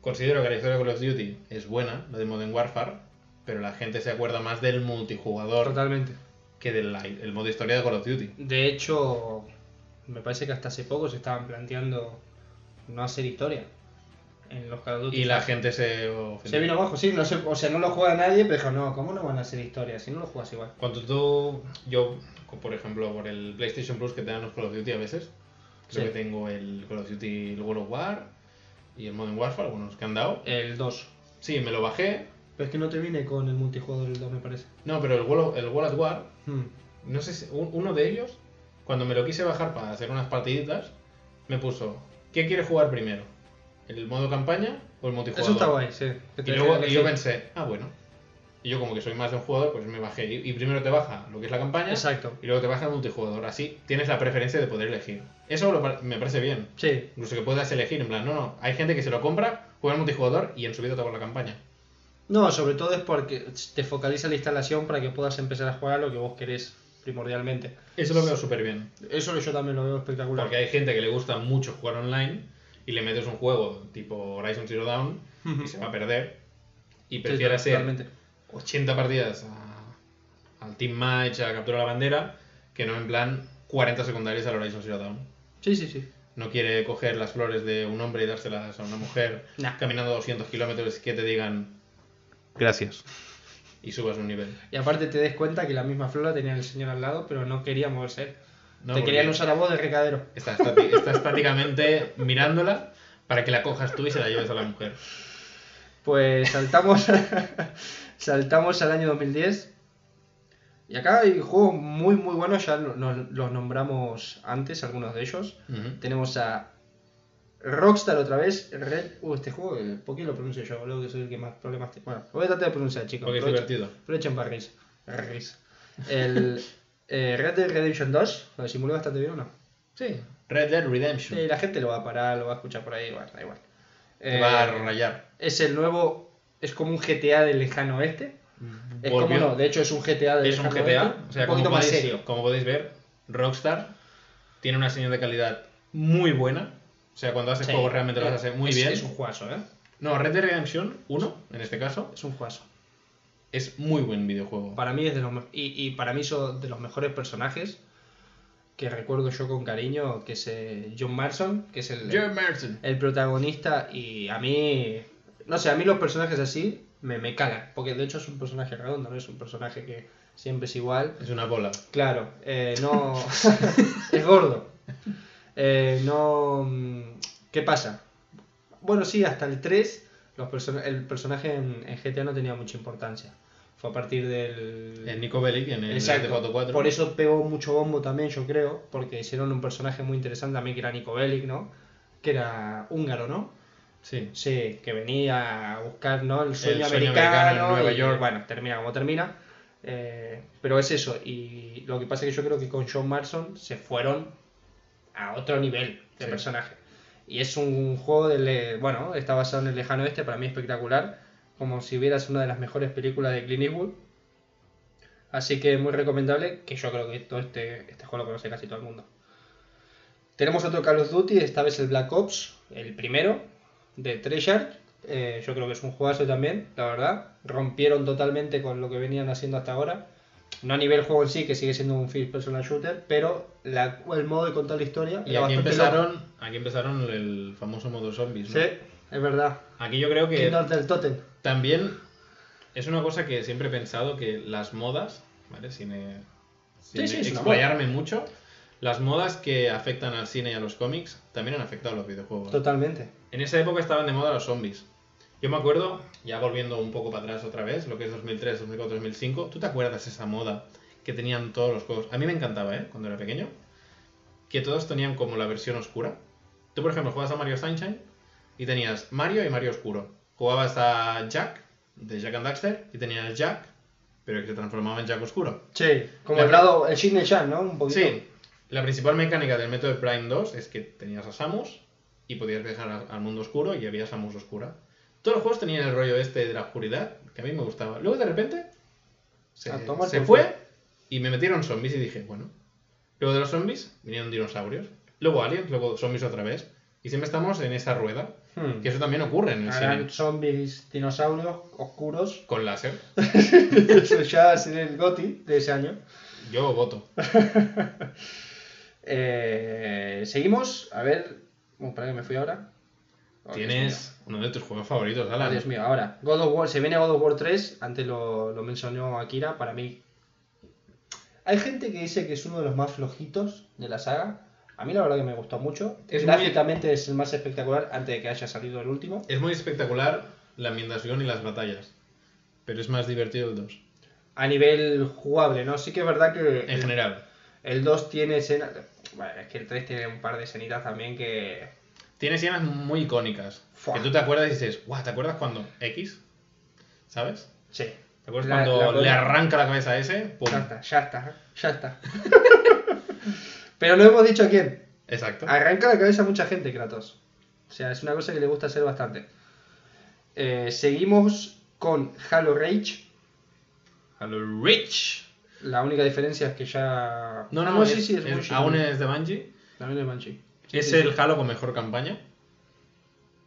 considero que la historia de Call of Duty es buena, la de Modern Warfare, pero la gente se acuerda más del multijugador Totalmente. Que del el modo historia de Call of Duty. De hecho, me parece que hasta hace poco se estaban planteando no hacer historia en los Call of Duty. Y la gente se ofendió. se vino abajo, sí, no sé, o sea, no lo juega nadie, pero dijo, no, ¿cómo no van a hacer historia? Si no lo juegas igual. Cuando tú, yo, por ejemplo, por el PlayStation Plus que te dan los Call of Duty a veces, creo Sí. que tengo el Call of Duty el World of War y el Modern Warfare, algunos que han dado. El 2. Sí, me lo bajé. Pero es que no te viene con el multijugador el 2, me parece. No, pero el World, el World at War, Hmm. no sé si, un- uno de ellos, cuando me lo quise bajar para hacer unas partiditas, me puso, ¿qué quieres jugar primero? ¿El modo campaña o el multijugador? Eso está guay, sí. Y, luego, y yo pensé, ah, bueno. Y yo como que soy más de un jugador, pues me bajé. Y, y primero te baja lo que es la campaña Exacto. y luego te baja el multijugador. Así tienes la preferencia de poder elegir. Eso lo me parece bien. Sí, Incluso que puedas elegir, en plan, no, no. Hay gente que se lo compra, juega el multijugador y en su vida te con la campaña. No, sobre todo es porque te focaliza la instalación para que puedas empezar a jugar lo que vos querés primordialmente. Eso lo veo súper bien. Eso yo también lo veo espectacular. Porque hay gente que le gusta mucho jugar online y le metes un juego tipo Horizon Zero Dawn y se va a perder. Y Sí, prefiere hacer totalmente. 80 partidas a- al Team Match, a captura la bandera, que no en plan 40 secundarias al Horizon Zero Dawn. Sí, sí, sí. No quiere coger las flores de un hombre y dárselas a una mujer Nah. caminando 200 kilómetros y que te digan gracias y subas un nivel. Y aparte te des cuenta que la misma flor la tenía el señor al lado, pero no quería moverse. No, te querían usar a voz de recadero. Está, está estáticamente mirándola para que la cojas tú y se la lleves a la mujer. Pues saltamos, saltamos al año 2010. Y acá hay juegos muy, muy buenos, ya los nombramos antes, algunos de ellos. Tenemos a Rockstar otra vez. Red... Uh, este juego, eh, ¿por qué lo pronuncio yo? Boludo, que soy el que más problemas tiene. Bueno, voy a tratar de pronunciar, chicos. Porque es divertido. Aprovechen para reírse. Reírse. El eh, Red Dead Redemption 2, ¿lo disimulé bastante bien o no? Sí. Red Dead Redemption. Sí, la gente lo va a parar, lo va a escuchar por ahí, bueno, da igual. Eh, va a rayar. es el nuevo, es como un GTA del lejano oeste. Es como no, de hecho es un GTA del es un lejano GTA, oeste, o sea, un como poquito más podéis, serio. como podéis ver, Rockstar tiene una señal de calidad muy buena. O sea, cuando hace Sí. juegos realmente los hace muy es, bien. Es un juegazo, ¿eh? No, Red Dead Redemption 1, en este caso, Es un juegazo. es muy buen videojuego. Para mí es de los y, y para mí son de los mejores personajes que recuerdo yo con cariño, que es eh, John Marston, que es el, Jerry Martin. el protagonista y a mí, no sé, a mí los personajes así me, me cagan, porque de hecho es un personaje redondo, no es un personaje que siempre es igual. Es una bola. Claro, eh, no. es gordo. Eh, no. mm, ¿Qué pasa? Bueno, sí, hasta el 3, los person- el personaje en, en GTA no tenía mucha importancia. Fue a partir del. El Nico Bellic en el Exacto. Grand Theft Auto 4. Por eso pegó mucho bombo también, yo creo, porque hicieron un personaje muy interesante también que era Nico Bellic, ¿no? Que era húngaro, ¿no? Sí. Sí, que venía a buscar ¿no? el sueño, sueño americano, americano en Nueva y, York. Bueno, termina como termina. Eh, pero es eso. Y lo que pasa es que yo creo que con John Marston se fueron a otro nivel de Sí. personaje. Y es un juego del. eh, Bueno, está basado en el lejano oeste, para mí espectacular. Como si vieras una de las mejores películas de Clint Eastwood. Así que muy recomendable, que yo creo que todo este, este juego lo conoce casi todo el mundo. Tenemos otro Call of Duty, esta vez el Black Ops, el primero, de Treyarch. Eh, yo creo que es un juegazo también, la verdad. Rompieron totalmente con lo que venían haciendo hasta ahora. No a nivel juego en sí, que sigue siendo un first person shooter, pero la- el modo de contar la historia Y era aquí loco. empezaron, aquí empezaron el famoso modo zombies, ¿no? Sí, es verdad. Aquí yo creo que del Totem. también es una cosa que siempre he pensado que las modas, ¿vale? Sin, eh, sin Sí, sí, es una explayarme mucho, las modas que afectan al cine y a los cómics también han afectado a los videojuegos. Totalmente. En esa época estaban de moda los zombies. Yo me acuerdo, ya volviendo un poco para atrás otra vez, lo que es 2003, 2004, 2005, ¿tú te acuerdas esa moda que tenían todos los juegos? A mí me encantaba, ¿eh? Cuando era pequeño, que todos tenían como la versión oscura. Tú, por ejemplo, jugabas a Mario Sunshine y tenías Mario y Mario Oscuro. Jugabas a Jack, de Jack and Daxter, y tenías Jack, pero que se transformaba en Jack Oscuro. Sí, como La- el lado, el Shield Shan, ¿no? Un poquito. Sí, la principal mecánica del método Prime 2 es que tenías a Samus y podías viajar al mundo oscuro y había Samus oscura. Todos los juegos tenían el rollo este de la oscuridad, que a mí me gustaba. Luego de repente se, se fue y me metieron zombies y dije, bueno. Luego de los zombies vinieron dinosaurios, luego aliens, luego zombies otra vez. Y siempre estamos en esa rueda, Hmm. que eso también ocurre en el Harán cine. zombies, dinosaurios, oscuros. Con láser. Eso ya sería el GOTI de ese año. Yo voto. Eh, seguimos. A ver. Uh, para que me fui ahora. Oh, Tienes uno de tus juegos favoritos, mío. Alan. Oh, Dios mío, ahora. God of War. Se viene God of War 3. Antes lo, lo mencionó Akira. Para mí. Hay gente que dice que es uno de los más flojitos de la saga. A mí la verdad que me gustó mucho. Es muy- Gráficamente es el más espectacular antes de que haya salido el último. Es muy espectacular la ambientación y las batallas, pero es más divertido el 2. A nivel jugable, ¿no? Sí que es verdad que En general. el 2 tiene escenas... Bueno, es que el 3 tiene un par de escenitas también que... Tiene escenas muy icónicas. Fua. Que tú te acuerdas y dices, guau, ¿te acuerdas cuando X? ¿Sabes? Sí. ¿Te acuerdas La- cuando la- le arranca la cabeza a ese? ¡Pum! Ya está, ya está, ya está. Pero no hemos dicho a quién. Exacto. Arranca la cabeza a mucha gente, Kratos. O sea, es una cosa que le gusta hacer bastante. Eh, seguimos con Halo Reach. Halo Reach. La única diferencia es que ya... No, Ah, no, sí, es- sí, es, es- Bungie aún es de Bungie. También es Bungie. Es el. Halo con mejor campaña.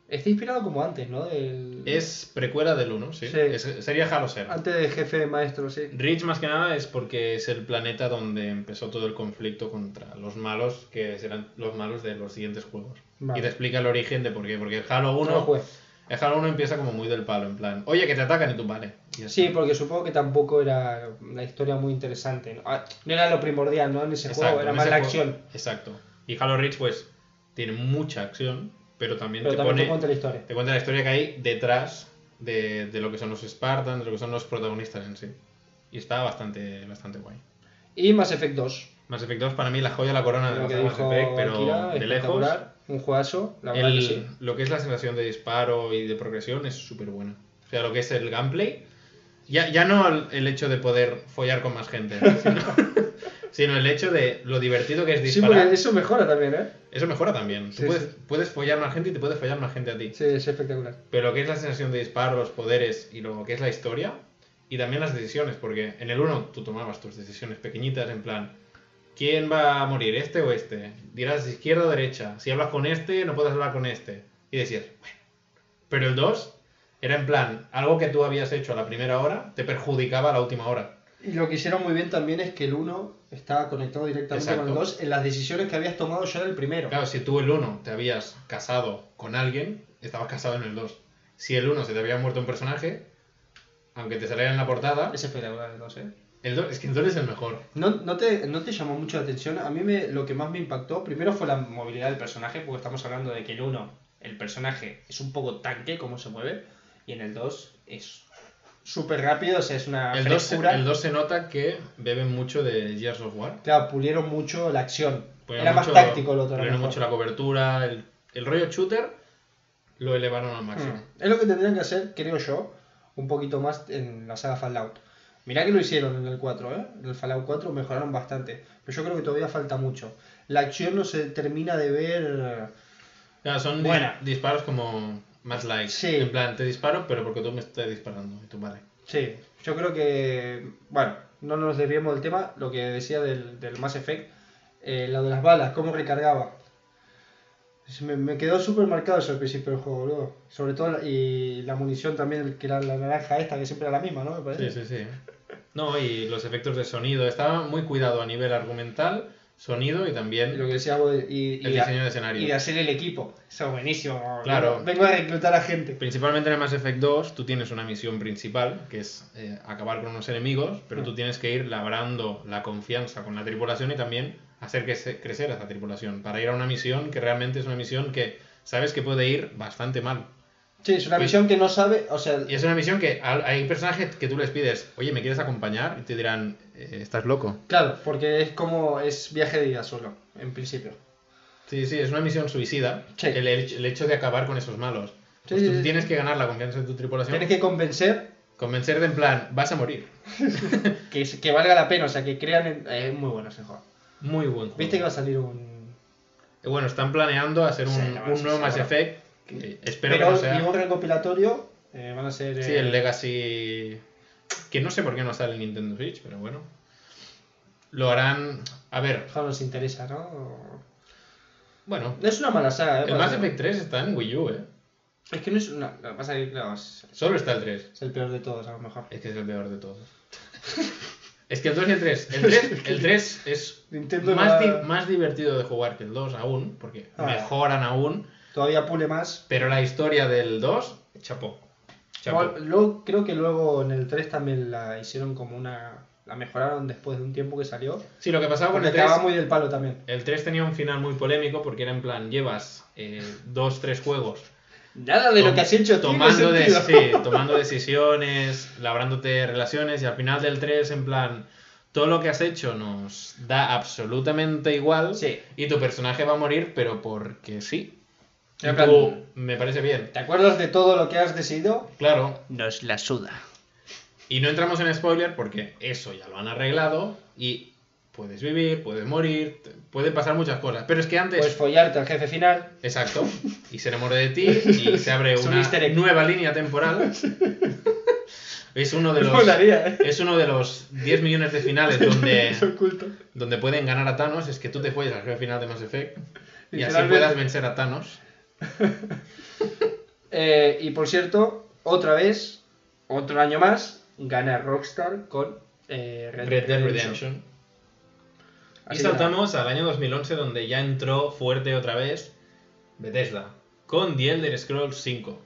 Está inspirado como antes, ¿no? Del... Es precuela del 1, sí. Sí. Es- sería Halo 0. Antes de jefe maestro, sí. Reach más que nada es porque es el planeta donde empezó todo el conflicto contra los malos, que serán los malos de los siguientes juegos. Vale. Y te explica el origen de por qué. Porque el Halo 1, No lo jugué. el Halo 1 empieza como muy del palo, en plan, oye, que te atacan y tú vale. Y Sí, porque supongo que tampoco era una historia muy interesante. No, Ah, no era lo primordial, ¿no? En ese Exacto, juego, era más la acción. Exacto. Y Halo Reach, pues, tiene mucha acción, pero también Pero te también pone. te cuenta la historia. te cuenta la historia que hay detrás de, de lo que son los Spartans, de lo que son los protagonistas en sí. Y está bastante, bastante guay. Y Mass Effect 2. Mass Effect 2 para mí la joya de la corona de Mass Effect, pero Akira, de lejos. Un juegazo, la verdad el- que sí. Lo que es la sensación de disparo y de progresión es súper buena. O sea, lo que es el gameplay. Ya, ya no el, hecho de poder follar con más gente, sino, sino el hecho de lo divertido que es Sí, disparar. porque eso mejora también, ¿eh? Eso mejora también. Tú Sí, puedes, sí. puedes follar más gente y te puedes follar más gente a ti. Sí, es espectacular. Pero lo que es la sensación de disparo, los poderes y lo que es la historia, y también las decisiones, porque en el 1 tú tomabas tus decisiones pequeñitas, en plan, ¿quién va a morir, este o este? Dirás izquierda o derecha. Si hablas con este, no puedes hablar con este. Y decías, bueno. Pero el 2 era en plan, algo que tú habías hecho a la primera hora te perjudicaba a la última hora. Y lo que hicieron muy bien también es que el 1 estaba conectado directamente con el Exacto. 2 en las decisiones que habías tomado ya en el primero. Claro, si tú el 1 te habías casado con alguien, estabas casado en el 2. Si el 1 se te había muerto un personaje, aunque te saliera en la portada, Es espectacular el 2, ¿eh? el 2, es que el 2 es el mejor. ¿No, no, te, ¿No te llamó mucho la atención? A mí me, lo que más me impactó, primero fue la movilidad del personaje, porque estamos hablando de que el 1, el personaje es un poco tanque, cómo se mueve, y en el 2 es súper rápido, o sea, es una El 2, se, frescura. el 2 se nota que beben mucho de Gears of War. Claro, pulieron mucho la acción. Pulieron Era mucho- más táctico el otro. Pulieron mejor. mucho la cobertura, el, el rollo shooter lo elevaron al máximo. Mm. Es lo que tendrían que hacer, creo yo, un poquito más en la saga Fallout. Mirá que lo hicieron en el 4, ¿eh? En el Fallout 4 mejoraron bastante. Pero yo creo que todavía falta mucho. La acción no se termina de ver... Claro, son Buena. disparos como más light. Sí. En plan, te disparo, pero porque tú me estás disparando. Y tú, vale. Sí, yo creo que... Bueno, no nos desviemos del tema, lo que decía del, del Mass Effect, eh, lo de las balas, cómo recargaba. Me, me quedó súper marcado eso al principio del juego, boludo. Sobre todo, y la munición también, que era la naranja esta, que siempre era la misma, ¿no? Me parece. Sí, sí, sí. No, y los efectos de sonido. Estaba muy cuidado a nivel argumental, sonido y también lo que decías vos, de- y, y el diseño de escenario. y de hacer el equipo. Eso es buenísimo. Claro. Vengo a reclutar a gente. Principalmente en el Mass Effect 2 tú tienes una misión principal, que es eh, acabar con unos enemigos, pero Mm. tú tienes que ir labrando la confianza con la tripulación y también hacer que se- crecer a esa tripulación, para ir a una misión que realmente es una misión que sabes que puede ir bastante mal. Sí, es una Pues- misión que no sabe, o sea, Y es una misión que hay personajes que tú les pides, oye, ¿me quieres acompañar? Y te dirán, "Eh, estás loco. claro, porque es como, es viaje de ida solo, en principio. Sí, sí, es una misión suicida. Sí. El, hecho- el hecho de acabar con esos malos. Sí, Pues sí, tú sí. tienes que ganar la confianza de tu tripulación. Tienes que convencer Convencer de en plan, vas a morir. que, que valga la pena, o sea, que crean en... Es muy bueno ese juego. Muy buen juego. ¿Viste que va a salir un... Eh, Bueno, están planeando hacer un, nuevo Mass. Effect. que espero Pero que no sea. y un recopilatorio, eh, van a ser... Sí, eh, el Legacy. Que no sé por qué no sale en Nintendo Switch, pero bueno. Lo harán. A ver, no nos interesa, ¿no? bueno. No es una mala saga, ¿eh? El Mass Effect 3 está en Wii U, ¿eh? Es que no es una... Pasa que, claro, es, Solo está el 3. es el peor de todos, a lo mejor. Es que es el peor de todos. es que el 2 y el 3. El 3, el 3 es Nintendo más, di- más divertido de jugar que el 2 aún, porque Ah. mejoran aún. Todavía pule más. Pero la historia del 2, chapó. Luego, creo que luego en el 3 también la hicieron como una... La mejoraron después de un tiempo que salió. Sí, lo que pasaba con el 3. acaba muy del palo también. El 3 tenía un final muy polémico porque era en plan, llevas eh, dos, tres juegos Nada de lo que has hecho tomando, de- sentido. sí, tomando decisiones, labrándote relaciones y al final del 3 en plan, todo lo que has hecho nos da absolutamente igual Sí. y tu personaje va a morir pero porque sí. Y En plan- tú, me parece bien. ¿Te acuerdas de todo lo que has decidido? Claro, Nos la suda. y no entramos en spoiler porque eso ya lo han arreglado y puedes vivir, puedes morir, pueden pasar muchas cosas. Pero es que antes... Puedes follarte al jefe final. Exacto. Y se enamora de ti y se abre un una nueva línea temporal. Es uno de los Molaría, ¿eh? es uno de los 10 millones de finales donde, donde pueden ganar a Thanos. Es que tú te follas al jefe final de Mass Effect y así puedas vencer a Thanos. Eh, y por cierto, otra vez, otro año más, gana Rockstar con eh, Red Dead Redemption. Y Así saltamos al año 2011 donde ya entró fuerte otra vez Bethesda con The Elder Scrolls 5.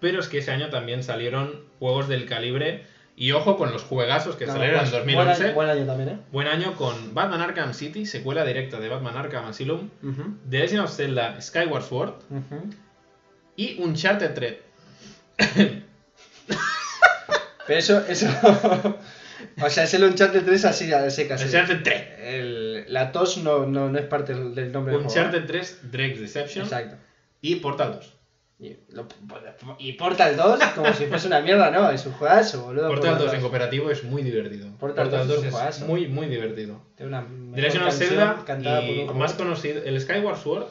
Pero es que ese año también salieron juegos del calibre y ojo con los juegazos que nada. salieron en pues, 2011. Buen año, buen año también, ¿eh? Buen año con Batman Arkham City, secuela directa de Batman Arkham Asylum, Ujú, The Legend of Zelda Skyward Sword ujú. y Uncharted 3. Pero eso, eso. o sea, es el Uncharted 3 así a secas. Uncharted 3. El- la tos no, no, no es parte del, nombre del juego. Uncharted 3 Drake's Deception Exacto. y Portal 2. Y, lo- y Portal 2, como si fuese una mierda, no, es un juegazo, boludo. Portal 2 en cooperativo es muy divertido. Portal 2 es un es muy, muy divertido. Tiene una The Legend of Zelda y un más conocido, el Skyward Sword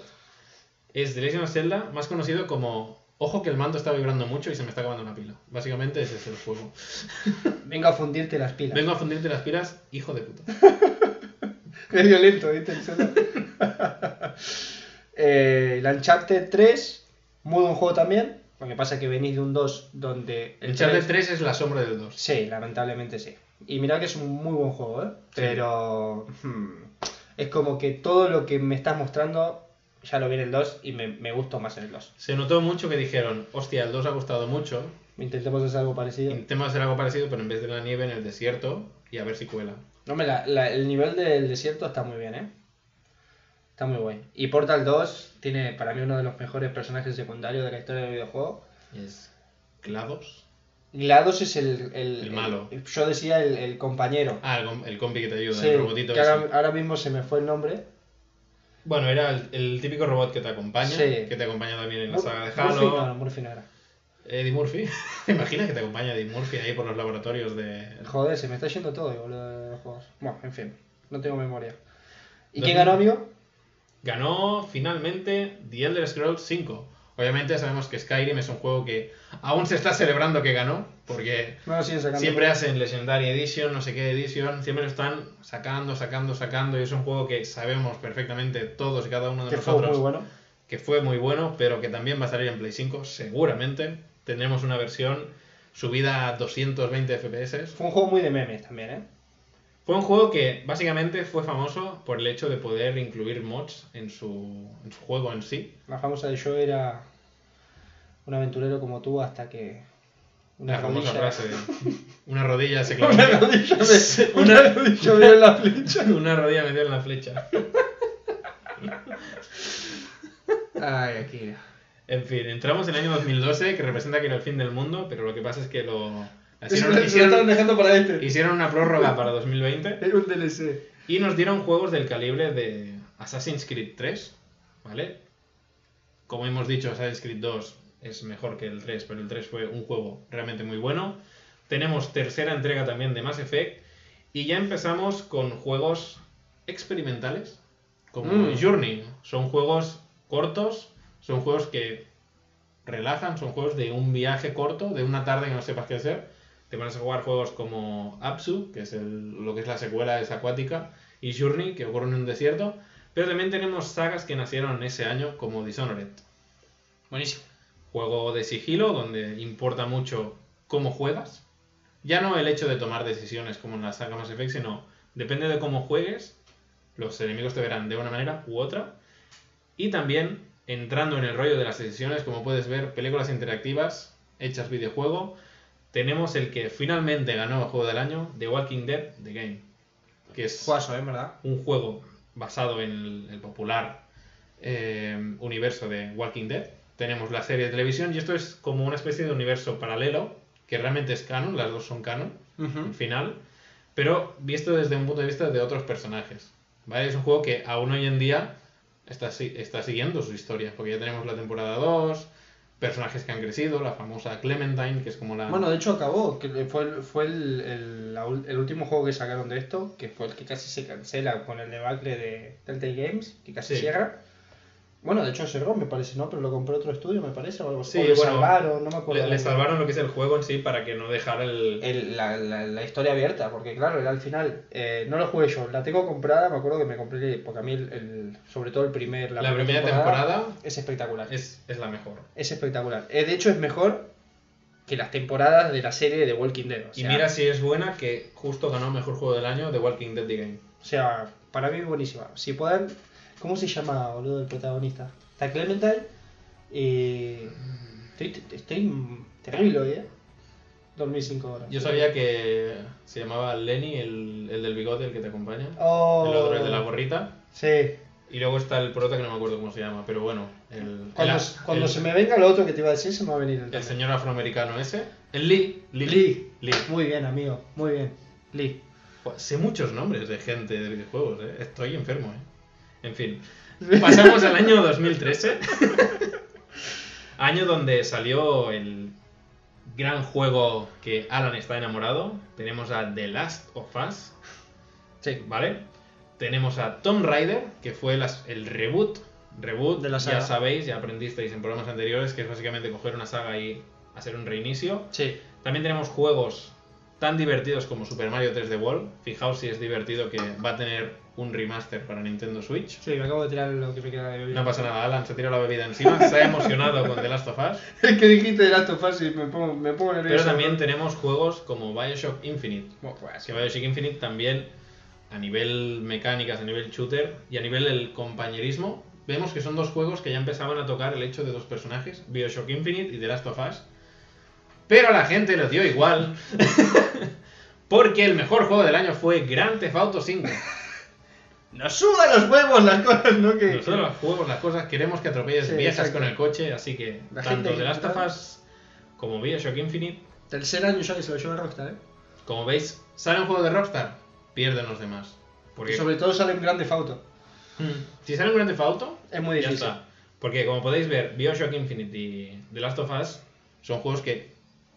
es The Legend of Zelda más conocido como Ojo que el mando está vibrando mucho y se me está acabando la pila. Básicamente ese es el juego. Vengo a fundirte las pilas. Vengo a fundirte las pilas, hijo de puta. Qué violento, ¿viste? El eh, el Uncharted 3, muy buen juego también. Lo que pasa es que venís de un 2 donde. El Uncharted 3 es la sombra del 2. Sí, lamentablemente sí. Y mira que es un muy buen juego, ¿eh? Pero. hmm, es como que todo lo que me estás mostrando ya lo vi en el 2 y me, me gustó más en el 2. Se notó mucho que dijeron, hostia, el 2 ha gustado mucho. Intentemos hacer algo parecido. Intentemos hacer algo parecido, pero en vez de la nieve en el desierto y a ver si cuela. No, me la- la- el nivel del desierto está muy bien, ¿eh? Está muy guay. Y Portal 2 tiene para mí uno de los mejores personajes secundarios de la historia del videojuego. Es GLaDOS. GLaDOS es el... El, El malo. yo decía el, el compañero. Ah, el, com- el compi que te ayuda, Sí, el robotito que ahora, ahora mismo se me fue el nombre. Bueno, era el, el típico robot que te acompaña, Sí. que te acompaña también en la Mur- saga de Murphy, no, Halo. no, Murphy no era. Eddie Murphy. ¿Te imaginas que te acompaña Eddie Murphy ahí por los laboratorios de... Joder, se me está yendo todo, boludo, de los juegos. Bueno, en fin, no tengo memoria. ¿Y quién ganó, amigo? Ganó finalmente The Elder Scrolls 5. Obviamente sabemos que Skyrim es un juego que aún se está celebrando que ganó, porque siempre hacen Legendary Edition, no sé qué edition, siempre lo están sacando, sacando, sacando, y es un juego que sabemos perfectamente todos y cada uno de Que fue nosotros muy bueno. que fue muy bueno, pero que también va a salir en Play 5, seguramente. Tendremos una versión subida a 220 FPS. Fue un juego muy de memes también, ¿eh? Fue un juego que básicamente fue famoso por el hecho de poder incluir mods en su, en su juego en sí. La famosa de yo era un aventurero como tú hasta que una la famosa rodilla... frase de una rodilla se clavó. Una rodilla me, Una- una rodilla me dio en la flecha. una rodilla me dio en la flecha. Ay, aquí. En fin, entramos en el año 2012, que representa que era el fin del mundo, pero lo que pasa es que lo hicieron, lo hicieron- estaban dejando para este. hicieron una prórroga para 2020. Era un DLC. Y nos dieron juegos del calibre de Assassin's Creed 3, ¿vale? Como hemos dicho, Assassin's Creed 2 es mejor que el 3, pero el 3 fue un juego realmente muy bueno. Tenemos tercera entrega también de Mass Effect. Y ya empezamos con juegos experimentales, como Mm. Journey. Son juegos cortos, son juegos que relajan, son juegos de un viaje corto, de una tarde que no sepas qué hacer. Te pones a jugar juegos como Apsu, que es el- lo que es la secuela es acuática, y Journey, que ocurre en un desierto. Pero también tenemos sagas que nacieron ese año, como Dishonored. Buenísimo. Juego de sigilo, donde importa mucho cómo juegas. Ya no el hecho de tomar decisiones como en la saga Mass Effect, sino depende de cómo juegues, los enemigos te verán de una manera u otra. Y también entrando en el rollo de las decisiones, como puedes ver, películas interactivas hechas videojuego. Tenemos el que finalmente ganó el juego del año, The Walking Dead, The Game. Que es ¿eh? ¿Verdad? un juego basado en el, el popular eh, universo de Walking Dead. Tenemos la serie de televisión y esto es como una especie de universo paralelo, que realmente es canon, las dos son canon, al final, pero visto desde un punto de vista de otros personajes. ¿vale? Es un juego que aún hoy en día está, está siguiendo su historia, porque ya tenemos la temporada 2, personajes que han crecido, la famosa Clementine, que es como la... Bueno, de hecho acabó, que fue, el- fue el, el, el último juego que sacaron de esto, que fue el que casi se cancela con el debacle de Telltale Games, que casi Sí. cierra. Bueno, de hecho cerró, me parece, ¿no? Pero lo compró otro estudio, me parece, o algo así. Sí, O le bueno, salvaron, no me acuerdo. le, le salvaron lo que es el juego en sí para que no dejara el... El- la, la, la historia abierta, porque claro, al final, eh, no lo jugué yo, la tengo comprada, me acuerdo que me compré, porque a mí, el, el- sobre todo el primer, La, primera temporada es espectacular. es, es la mejor. Es espectacular. Eh, de hecho, es mejor que las temporadas de la serie de Walking Dead. O Y mira si es buena que justo ganó Mejor Juego del Año The Walking Dead The Game. O sea, para mí es buenísima. Si puedan. ¿Cómo se llama, boludo, el protagonista? Está Clementine. Y. Estoy, estoy terrible hoy, eh. Dormí 5 horas. Yo sabía que se llamaba Lenny, el, el del bigote, el que te acompaña. Oh, El otro, el de la gorrita. Sí. Y luego está el prota que no me acuerdo cómo se llama, pero bueno. El, Cuando, el- cuando el- se me venga lo otro que te iba a decir, se me va a venir el el señor afroamericano ese. El Lee. Lee. Lee. Lee. Muy bien, amigo. Muy bien. Lee. Buah, Sé muchos nombres de gente de videojuegos, ¿eh? Estoy enfermo, ¿eh? En fin. Pasamos al año 2013. año donde salió el gran juego que Alan está enamorado. Tenemos a The Last of Us, Sí. ¿vale? Tenemos a Tomb Raider, que fue las- el reboot. Reboot, De la ya saga. sabéis, ya aprendisteis en programas anteriores, que es básicamente coger una saga y hacer un reinicio. Sí. También tenemos juegos tan divertidos como Super Mario 3D World. Fijaos si es divertido que va a tener un remaster para Nintendo Switch. Sí, me acabo de tirar lo que me queda de bebida. No pasa nada, Alan se tira la bebida encima, se ha emocionado con The Last of Us. Es que dijiste de Last of Us y me pongo, me pongo nervioso. Pero también tenemos juegos como Bioshock Infinite. Bueno, pues, Que Bioshock Infinite también, a nivel mecánicas, a nivel shooter y a nivel del compañerismo, vemos que son dos juegos que ya empezaban a tocar el hecho de dos personajes, Bioshock Infinite y The Last of Us. Pero a la gente le dio igual. Porque el mejor juego del año fue Grand Theft Auto 5. Nos sudan los huevos las cosas, ¿no? Que, Nosotros los juegos, las cosas, queremos que atropelles Sí, viejas exacto. con el coche, así que La tanto gente The Last of. Us como Bioshock Infinite, Tercer año ya que se lo lleva Rockstar, ¿eh? como veis, sale un juego de Rockstar, pierden los demás. Porque Y sobre todo sale un grande Auto. Mm. si sale un Grand Theft Auto, Es muy ya difícil. está. Porque como podéis ver, Bioshock Infinite y The Last of Us son juegos que,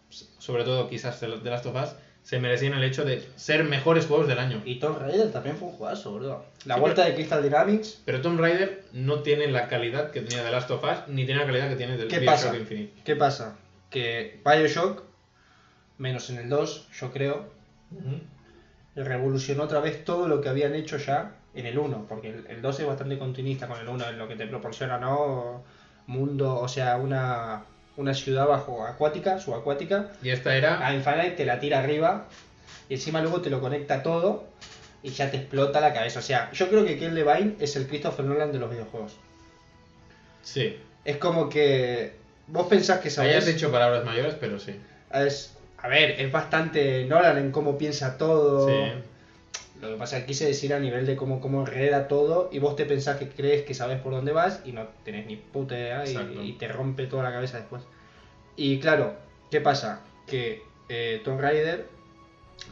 s- sobre todo quizás The Last of Us, se merecían el hecho de ser mejores juegos del año. Y Tomb Raider también fue un juegazo, bro. La Sí, vuelta de Crystal Dynamics. Pero Tomb Raider no tiene la calidad que tenía The Last of Us, ni tiene la calidad que tiene del ¿Qué Bioshock pasa? Infinite. ¿Qué pasa? Que Bioshock, menos en el 2, yo creo, revolucionó otra vez todo lo que habían hecho ya en el 1, porque el, el 2 es bastante continuista con el 1 en lo que te proporciona, ¿no? Mundo, o sea, una, una ciudad bajo acuática, subacuática, Y esta era... a Infinite te la tira arriba y encima luego te lo conecta todo y ya te explota la cabeza. O sea, yo creo que Ken Levine es el Christopher Nolan de los videojuegos. Sí. Es como que vos pensás que sabés... Hayas dicho palabras mayores, pero sí. Es, a ver, es bastante Nolan en cómo piensa todo. Sí. Lo que pasa es que quise decir a nivel de cómo, cómo enreda todo y vos te pensás que crees que sabes por dónde vas y no tenés ni puta idea y, y te rompe toda la cabeza después. Y claro, ¿qué pasa? Que eh, Tomb Raider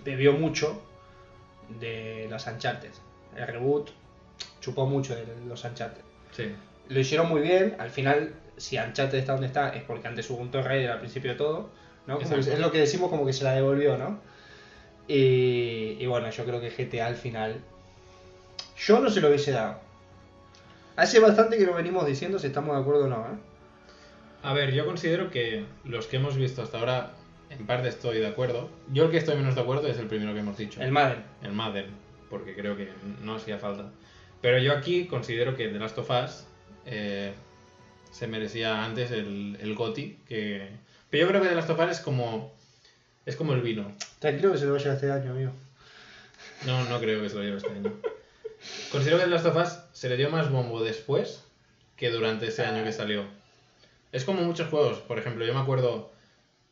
bebió mucho de los Uncharted. El reboot chupó mucho de los Uncharted. Sí. Lo hicieron muy bien, al final, si Uncharted está donde está, es porque antes hubo un Tomb Raider al principio de todo, ¿no? Como es lo que decimos como que se la devolvió, ¿no? Y, y bueno, yo creo que GTA al final, yo no se lo hubiese dado. Hace bastante que lo venimos diciendo si estamos de acuerdo o no, ¿eh? A ver, yo considero que los que hemos visto hasta ahora, en parte estoy de acuerdo. Yo el que estoy menos de acuerdo es el primero que hemos dicho. El Madden. el Madden, porque creo que no hacía falta. Pero yo aquí considero que The Last of Us eh, se merecía antes el, el GOTY. Que... Pero yo creo que The Last of Us es como, es como el vino. Tranquilo que se lo vaya este año, amigo. No, no creo que se lo lleve este año. Considero que The Last of Us se le dio más bombo después que durante ese año que salió. Es como muchos juegos. Por ejemplo, yo me acuerdo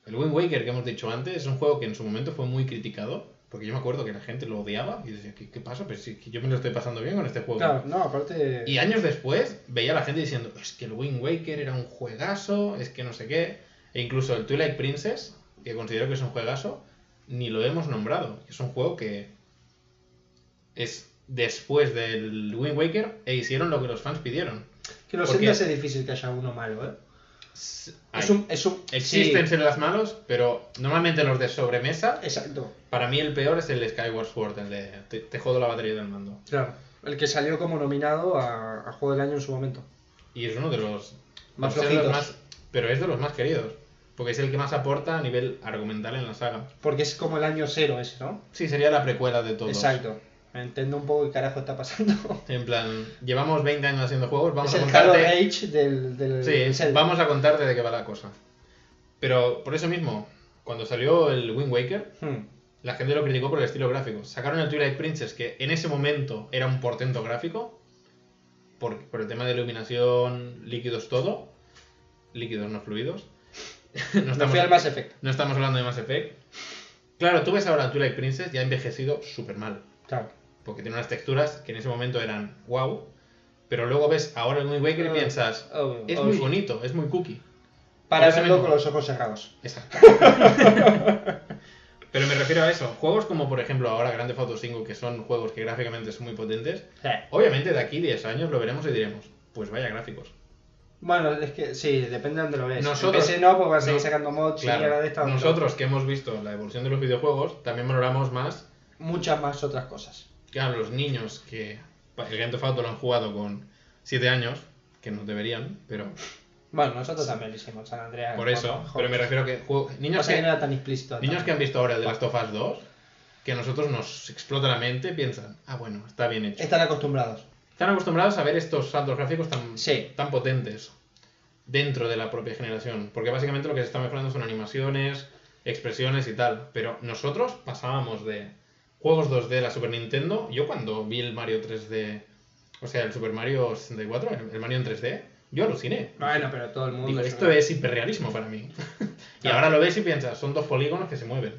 el Wind Waker que hemos dicho antes. Es un juego que en su momento fue muy criticado. Porque yo me acuerdo que la gente lo odiaba y decía, ¿qué, qué pasa? Pues sí, que yo me lo estoy pasando bien con este juego. Claro, no, aparte... Y años después veía a la gente diciendo, es que el Wind Waker era un juegazo, es que no sé qué. E incluso el Twilight Princess, que considero que es un juegazo, ni lo hemos nombrado. Es un juego que es después del Wind Waker e hicieron lo que los fans pidieron. que lo porque- sientas es difícil que haya uno malo, ¿eh? Hay- Es un... Es un Existen sí, las malos, pero normalmente los de sobremesa, exacto. para mí el peor es el Skyward Sword, el de te, te jodo la batería del mando. Claro. El que salió como nominado a, a Juego del Año en su momento. Y es uno de los flojitos. más- pero es de los más queridos. Porque es el que más aporta a nivel argumental en la saga. Porque es como el año cero ese, ¿no? Sí, sería la precuela de todos. Exacto. Entiendo un poco qué carajo está pasando. En plan, llevamos 20 años haciendo juegos, vamos es a el contarte. Rage del, del Sí, vamos a contarte de qué va la cosa. Pero por eso mismo, cuando salió el Wind Waker, Hmm. la gente lo criticó por el estilo gráfico. Sacaron el Twilight Princess, que en ese momento era un portento gráfico, por, por el tema de iluminación, líquidos, todo. Líquidos, no fluidos. no, estamos, fui al Mass Effect. no estamos hablando de Mass Effect. Claro, tú ves ahora Twilight Princess y ha envejecido súper mal. Claro. Porque tiene unas texturas que en ese momento eran wow. Pero luego ves ahora el Wind Waker y Ah, piensas, obvio, es obvio. muy bonito, es muy cookie. Para verlo mismo. con los ojos cerrados. Exacto. Pero me refiero a eso. Juegos como, por ejemplo, ahora Grande Auto 5, que son juegos que gráficamente son muy potentes. Obviamente de aquí 10 años lo veremos y diremos, pues vaya gráficos. Bueno, es que sí, depende de dónde lo ves. Nosotros- no, porque van a seguir no, sacando mods y Claro, de esta. nosotros que hemos visto la evolución de los videojuegos, también valoramos más Muchas más otras cosas. que a los niños que el Grand Theft Auto lo han jugado con 7 años, que no deberían, pero Bueno, nosotros también lo hicimos, San Andreas. por eso. Pero me refiero a que juego- niños Pasa que no que, era tan explícito. niños que han visto ahora el de Last of Us 2, que a nosotros nos explota la mente, piensan, ah, bueno, está bien hecho. Están acostumbrados. Están acostumbrados a ver estos saltos gráficos tan, Sí. tan potentes dentro de la propia generación. Porque básicamente lo que se está mejorando son animaciones, expresiones y tal. Pero nosotros pasábamos de juegos 2D de la Super Nintendo. Yo cuando vi el Mario 3D, o sea, el Super Mario 64, el- Mario en 3D, yo aluciné. Bueno, pero todo el mundo. Digo, esto es hiperrealismo para mí. y Claro. ahora lo ves y piensas, son dos polígonos que se mueven.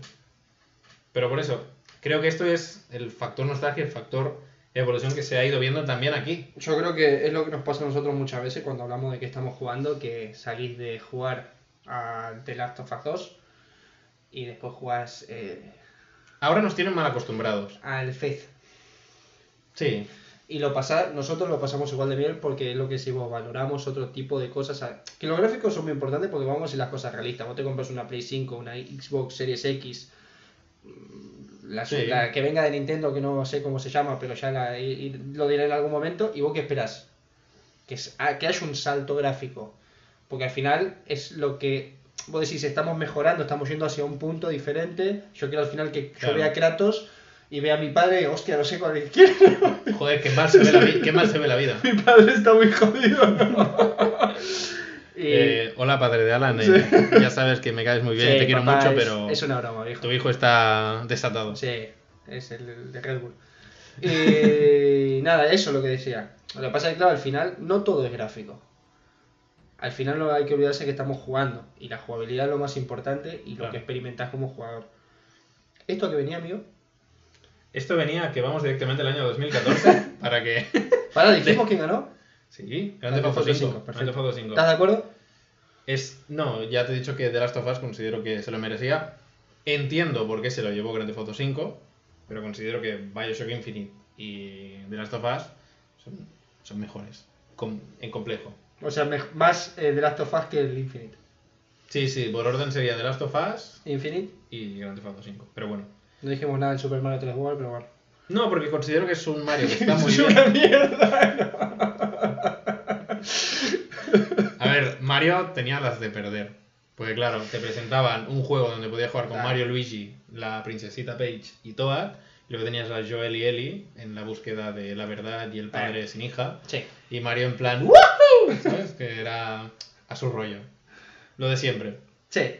Pero por eso, creo que esto es el factor nostalgia, el factor evolución que se ha ido viendo también aquí. Yo creo que es lo que nos pasa a nosotros muchas veces cuando hablamos de que estamos jugando, que salís de jugar a The Last of Us 2 y después jugás eh, Ahora nos tienen mal acostumbrados. al Faith. Sí, Y lo pasa, nosotros lo pasamos igual de bien porque es lo que decimos, valoramos otro tipo de cosas. a- Que los gráficos son muy importantes porque vamos a las cosas realistas. Vos te compras una Play 5, una Xbox Series X, La, Sí. la que venga de Nintendo, que no sé cómo se llama, pero ya la- y- y lo diré en algún momento. ¿Y vos qué esperás? Que, es- ah, que haya un salto gráfico. Porque al final es lo que vos decís, estamos mejorando, estamos yendo hacia un punto diferente. Yo quiero al final que Claro. yo vea a Kratos y vea a mi padre, hostia, no sé cuál es quién. Joder, qué mal se ve la, qué mal se ve la vida. mi padre está muy jodido. Eh, hola, padre de Alan. eh, Ya sabes que me caes muy bien, sí, te quiero mucho, es- pero Es una broma, viejo. tu hijo está desatado. Sí, es el, de Red Bull. Y nada, eso es lo que decía. Lo que pasa es que, claro, al final no todo es gráfico. Al final no hay que olvidarse que estamos jugando. Y la jugabilidad es lo más importante y lo Claro. que experimentás como jugador. Esto que venía, amigo. Esto venía que vamos directamente al año 2014 para que. Para, dijimos quién ganó. Sí, Grande Grand Theft Auto Auto 5. 5, Grand Theft Auto 5. ¿Estás de acuerdo? Es, no, ya te he dicho que The Last of Us considero que se lo merecía. Entiendo por qué se lo llevó Grand Theft Auto 5, pero considero que Bioshock Infinite y The Last of Us son, son mejores com- en complejo. O sea, más eh, The Last of Us que el Infinite. Sí, sí, por orden sería The Last of Us Infinite. y Grand Theft Auto 5, pero bueno. No dijimos nada del Super Mario 3 World, pero bueno. No, porque considero que es un Mario que está muy es bien. una mierda. A ver, Mario tenía las de perder. Porque claro, te presentaban un juego donde podías jugar con Claro. Mario, Luigi, la princesita Peach y Toad. Y luego tenías a Joel y Ellie en la búsqueda de la verdad y el padre sin hija. Sí. Y Mario en plan ¡Woohoo! ¿Sabes? Que era a su rollo. Lo de siempre. Sí.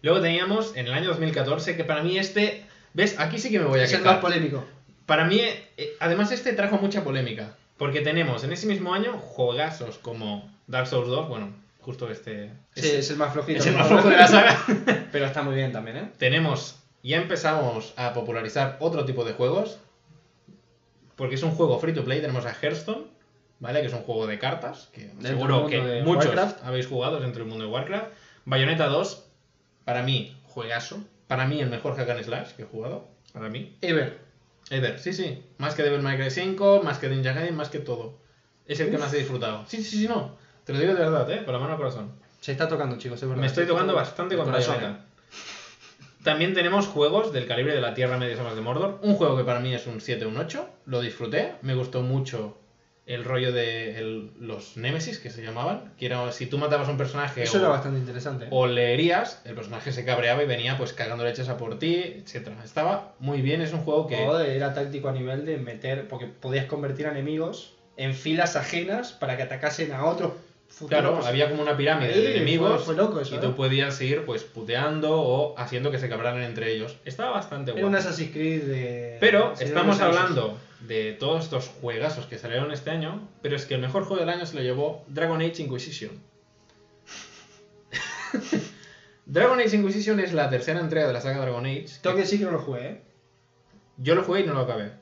Luego teníamos en el año 2014, que para mí este... ¿Ves? Aquí sí que me voy a Es el más polémico. Para mí, eh, además este trajo mucha polémica, porque tenemos en ese mismo año juegazos como Dark Souls 2, bueno, justo este Sí, es el más flojito. es el más flojo de la saga. Pero está muy bien también, ¿eh? tenemos, ya empezamos a popularizar otro tipo de juegos, porque es un juego free to play, tenemos a Hearthstone, ¿vale? Que es un juego de cartas, que Dentro seguro que muchos Warcraft. habéis jugado dentro del mundo de Warcraft. Bayonetta 2, para mí, juegazo, para mí el mejor hack and slash que he jugado, para mí. Ever. Ever, sí, sí. Más que Devil May Cry 5, más que Ninja Gaiden, más que todo. Es el que más he disfrutado. Sí, sí, sí, no. Te lo digo de verdad, ¿eh? Con la mano al corazón. Se está tocando, chicos, es verdad. Me estoy tocando bastante con corazón. Bayonetta. También tenemos juegos del calibre de la Tierra Media Sombras de Mordor. Un juego que para mí es un 7, un 8. Lo disfruté. Me gustó mucho el rollo de el- los Nemesis, que se llamaban. Que era si tú matabas a un personaje Eso o, era bastante interesante. ¿eh? o le herías, el personaje se cabreaba y venía pues cagando leches a por ti, etcétera. Estaba muy bien. Es un juego que... O era táctico a nivel de meter, porque podías convertir a enemigos en filas ajenas para que atacasen a otros futuros. Claro, había como una pirámide Sí, de enemigos fue- fue loco eso, y ¿eh? tú podías ir pues puteando o haciendo que se cabraran entre ellos. Estaba bastante Era bueno. un Assassin's Creed de. Pero estamos hablando de todos estos juegazos que salieron este año, pero es que el mejor juego del año se lo llevó Dragon Age Inquisition. Dragon Age Inquisition es la tercera entrega de la saga Dragon Age. Tengo que decir que no lo jugué, ¿eh? Yo lo jugué y no lo acabé.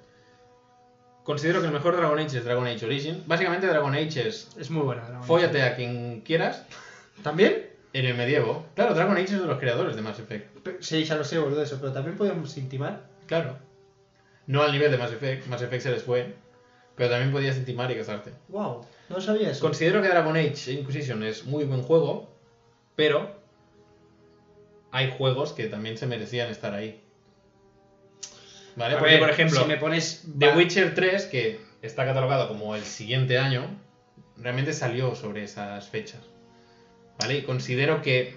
Considero que el mejor Dragon Age es Dragon Age Origin. Básicamente Dragon Age es Es muy buena. Dragon Age. fóllate a quien quieras ¿También? en el medievo. Claro, Dragon Age es de los creadores de Mass Effect. Pe- Sí, ya lo sé, boludo, eso. Pero también podíamos intimar. Claro. No al nivel de Mass Effect, Mass Effect se les fue. Pero también podías intimar y casarte. Wow, no sabía eso. Considero que Dragon Age Inquisition es muy buen juego, pero hay juegos que también se merecían estar ahí. Porque, ver, por ejemplo, si me pones. The va- Witcher 3, que está catalogado como el siguiente año, realmente salió sobre esas fechas. ¿Vale? Y considero que.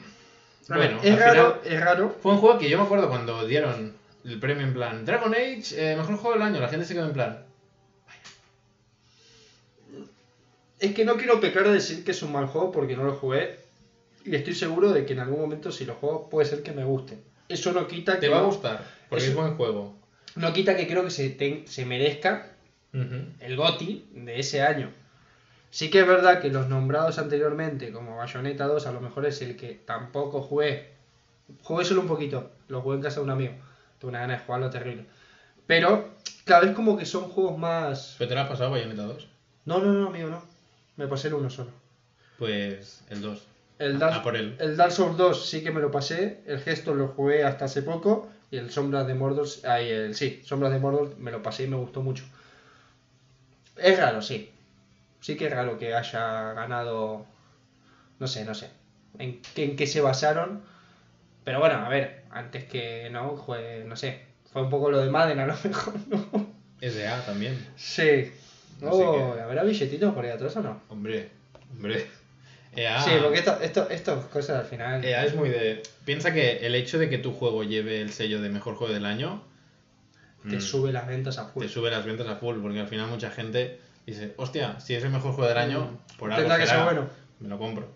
Bueno, es al raro, final es raro. fue un juego que yo me acuerdo cuando dieron el premio en plan Dragon Age, eh, mejor juego del año, la gente se quedó en plan. Es que no quiero pecar de decir que es un mal juego porque no lo jugué. Y estoy seguro de que en algún momento, si lo juego, puede ser que me guste. Eso no quita Te que. va a gustar, porque Eso- es buen juego. No quita que creo que se, se merezca el GOTI de ese año. Sí que es verdad que los nombrados anteriormente, como Bayonetta 2, a lo mejor es el que tampoco jugué. Jugué solo un poquito, lo jugué en casa de un amigo. Tuve una gana de jugarlo terrible. Pero, claro, es como que son juegos más... ¿Pero te lo has pasado Bayonetta 2? No, no, no, amigo, no. Me pasé el uno solo. Pues el 2. El Dark, Ah, por él. el Dark Souls 2 sí que me lo pasé. El gesto lo jugué hasta hace poco. Y el Sombras de Mordor, ay, el, sí, Sombras de Mordor me lo pasé y me gustó mucho. Es raro, sí. Sí que es raro que haya ganado. No sé, no sé. En, qué- en qué se basaron. Pero bueno, a ver, antes que no, jue- no sé, fue un poco lo de Madden a lo mejor, ¿no? SDA también. Sí. Oh, ¿Habrá billetitos por ahí atrás o no? Hombre, hombre. EA, Sí, porque esto, esto, estas cosas al final. EA es muy de. Piensa que el hecho de que tu juego lleve el sello de mejor juego del año. te mm, sube las ventas a full. te sube las ventas a full, porque al final mucha gente dice, hostia, si es el mejor juego del año, por algo Mm. Que bueno. me lo compro.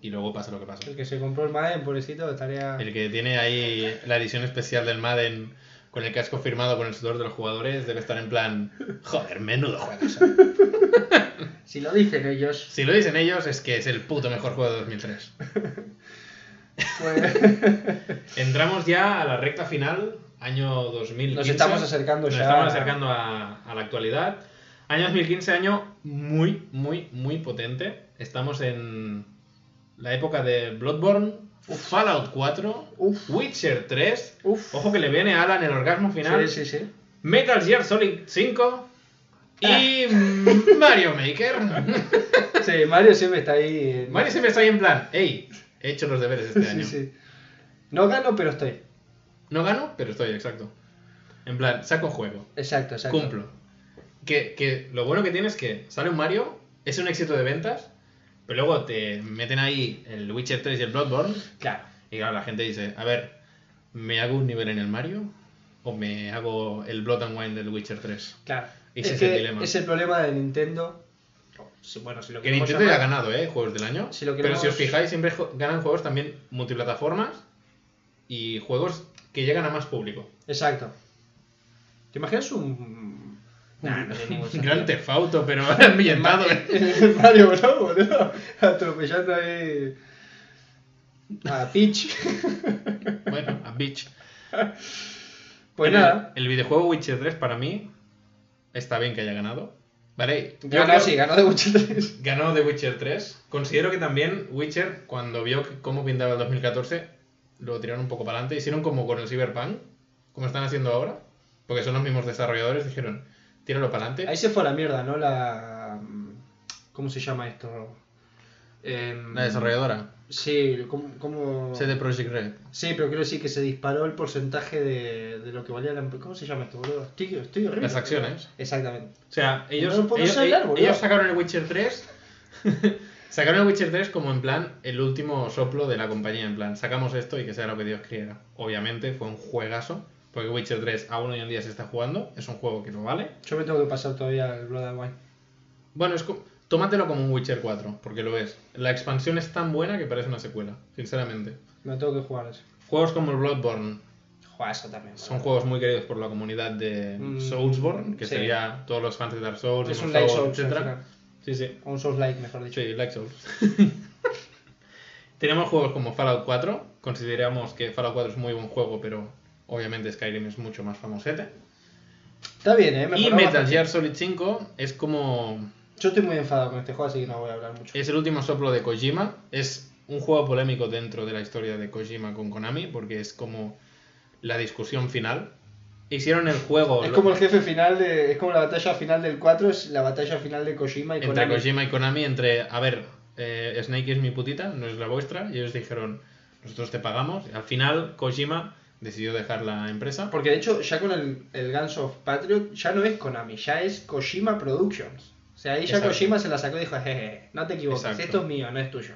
Y luego pasa lo que pasa. El que se compró el Madden, pobrecito, estaría. El que tiene ahí la edición especial del Madden con el casco firmado con el sudor de los jugadores debe estar en plan, joder, menudo juego. Si lo dicen ellos, Si lo dicen ellos es que es el puto mejor juego de 2003. pues. Entramos ya a la recta final, año 2015. Nos estamos acercando Nos ya estamos a- acercando a, a la actualidad. Año 2015, año muy, muy, muy potente. Estamos en la época de Bloodborne, Fallout 4, Uf. Witcher 3. Uf. Ojo que le viene a Alan el orgasmo final. Sí, sí, sí. Metal Gear Solid 5 y Ah. Mario Maker. Sí, Mario siempre está ahí. en- Mario siempre está ahí en plan, hey, he hecho los deberes este año. No gano, pero estoy. No gano, pero estoy, exacto. En plan, saco juego, Exacto, exacto. cumplo. Que, que lo bueno que tiene es que sale un Mario, es un éxito de ventas, pero luego te meten ahí el Witcher 3 y el Bloodborne, Claro. y claro, la gente dice, a ver, ¿me hago un nivel en el Mario? ¿O me hago el Blood and Wine del Witcher 3? Claro. Ese es es el dilema. es el problema de Nintendo. Bueno, si lo Que Nintendo ya ha llamar- ganado, ¿eh? Juegos del año. Si lo Pero si os fijáis, siempre ganan juegos también multiplataformas y juegos que llegan a más público. Exacto. ¿Te imaginas un. Nah, no gran tefauto, pero ambientado. ¿eh? El Mario Bros, boludo. Atropellando ahí. A Peach. Bueno, a Beach. Pues El- nada. El videojuego Witcher 3 para mí está bien que haya ganado. Vale, yo Ganó, creo- sí, ganó de Witcher 3. ganó The Witcher 3. Considero que también Witcher, cuando vio cómo pintaba el 2014, lo tiraron un poco para adelante. Hicieron como con el Cyberpunk, como están haciendo ahora. Porque son los mismos desarrolladores, dijeron, tíralo para adelante. Ahí se fue a la mierda, ¿no? La. ¿Cómo se llama esto? Em, La desarrolladora, Sí, ¿cómo.? cómo... CD Projekt Red. Sí, pero quiero decir que se disparó el porcentaje de, de lo que valía la. ¿Cómo se llama esto, boludo? Estoy, estoy horrible. Las acciones. Exactamente. O sea, ellos, No ellos, hablar, ellos sacaron el Witcher 3. sacaron el Witcher 3 como en plan el último soplo de la compañía. En plan, sacamos esto y que sea lo que Dios quiera. Obviamente fue un juegazo. Porque Witcher 3 aún hoy en día se está jugando. Es un juego que lo vale. Yo me tengo que pasar todavía el Blood and Wine. Bueno, es co- tómatelo como un Witcher 4, porque lo es. La expansión es tan buena que parece una secuela, sinceramente. Me tengo que jugar eso. Juegos como el Bloodborne Juega eso también. son juegos muy queridos por la comunidad de Mm, Soulsborne, que sí. sería todos los fans de Dark Souls, Es un like Souls, final. Sí, sí. O un Souls like, mejor dicho. Sí, like Souls. Tenemos juegos como Fallout 4. Consideramos que Fallout 4 es muy buen juego, pero obviamente Skyrim es mucho más famosete. Está bien, eh. Y Mejoró Metal. Gear Solid 5 es como Yo estoy muy enfadado con este juego, así que no voy a hablar mucho. Es el último soplo de Kojima. Es un juego polémico dentro de la historia de Kojima con Konami, porque es como la discusión final. Hicieron el juego Es lo- como el jefe final de. Es como la batalla final del 4, es la batalla final de Kojima y entre Konami. Kojima y Konami, entre, a ver, eh, Snake es mi putita, no es la vuestra, y ellos dijeron, nosotros te pagamos. Al final, Kojima decidió dejar la empresa. Porque de hecho, ya con el, el Guns of Patriot, ya no es Konami, ya es Kojima Productions. O sea, ahí ya Exacto. Kojima se la sacó y dijo, jeje, no te equivoques, Exacto. esto es mío, no es tuyo.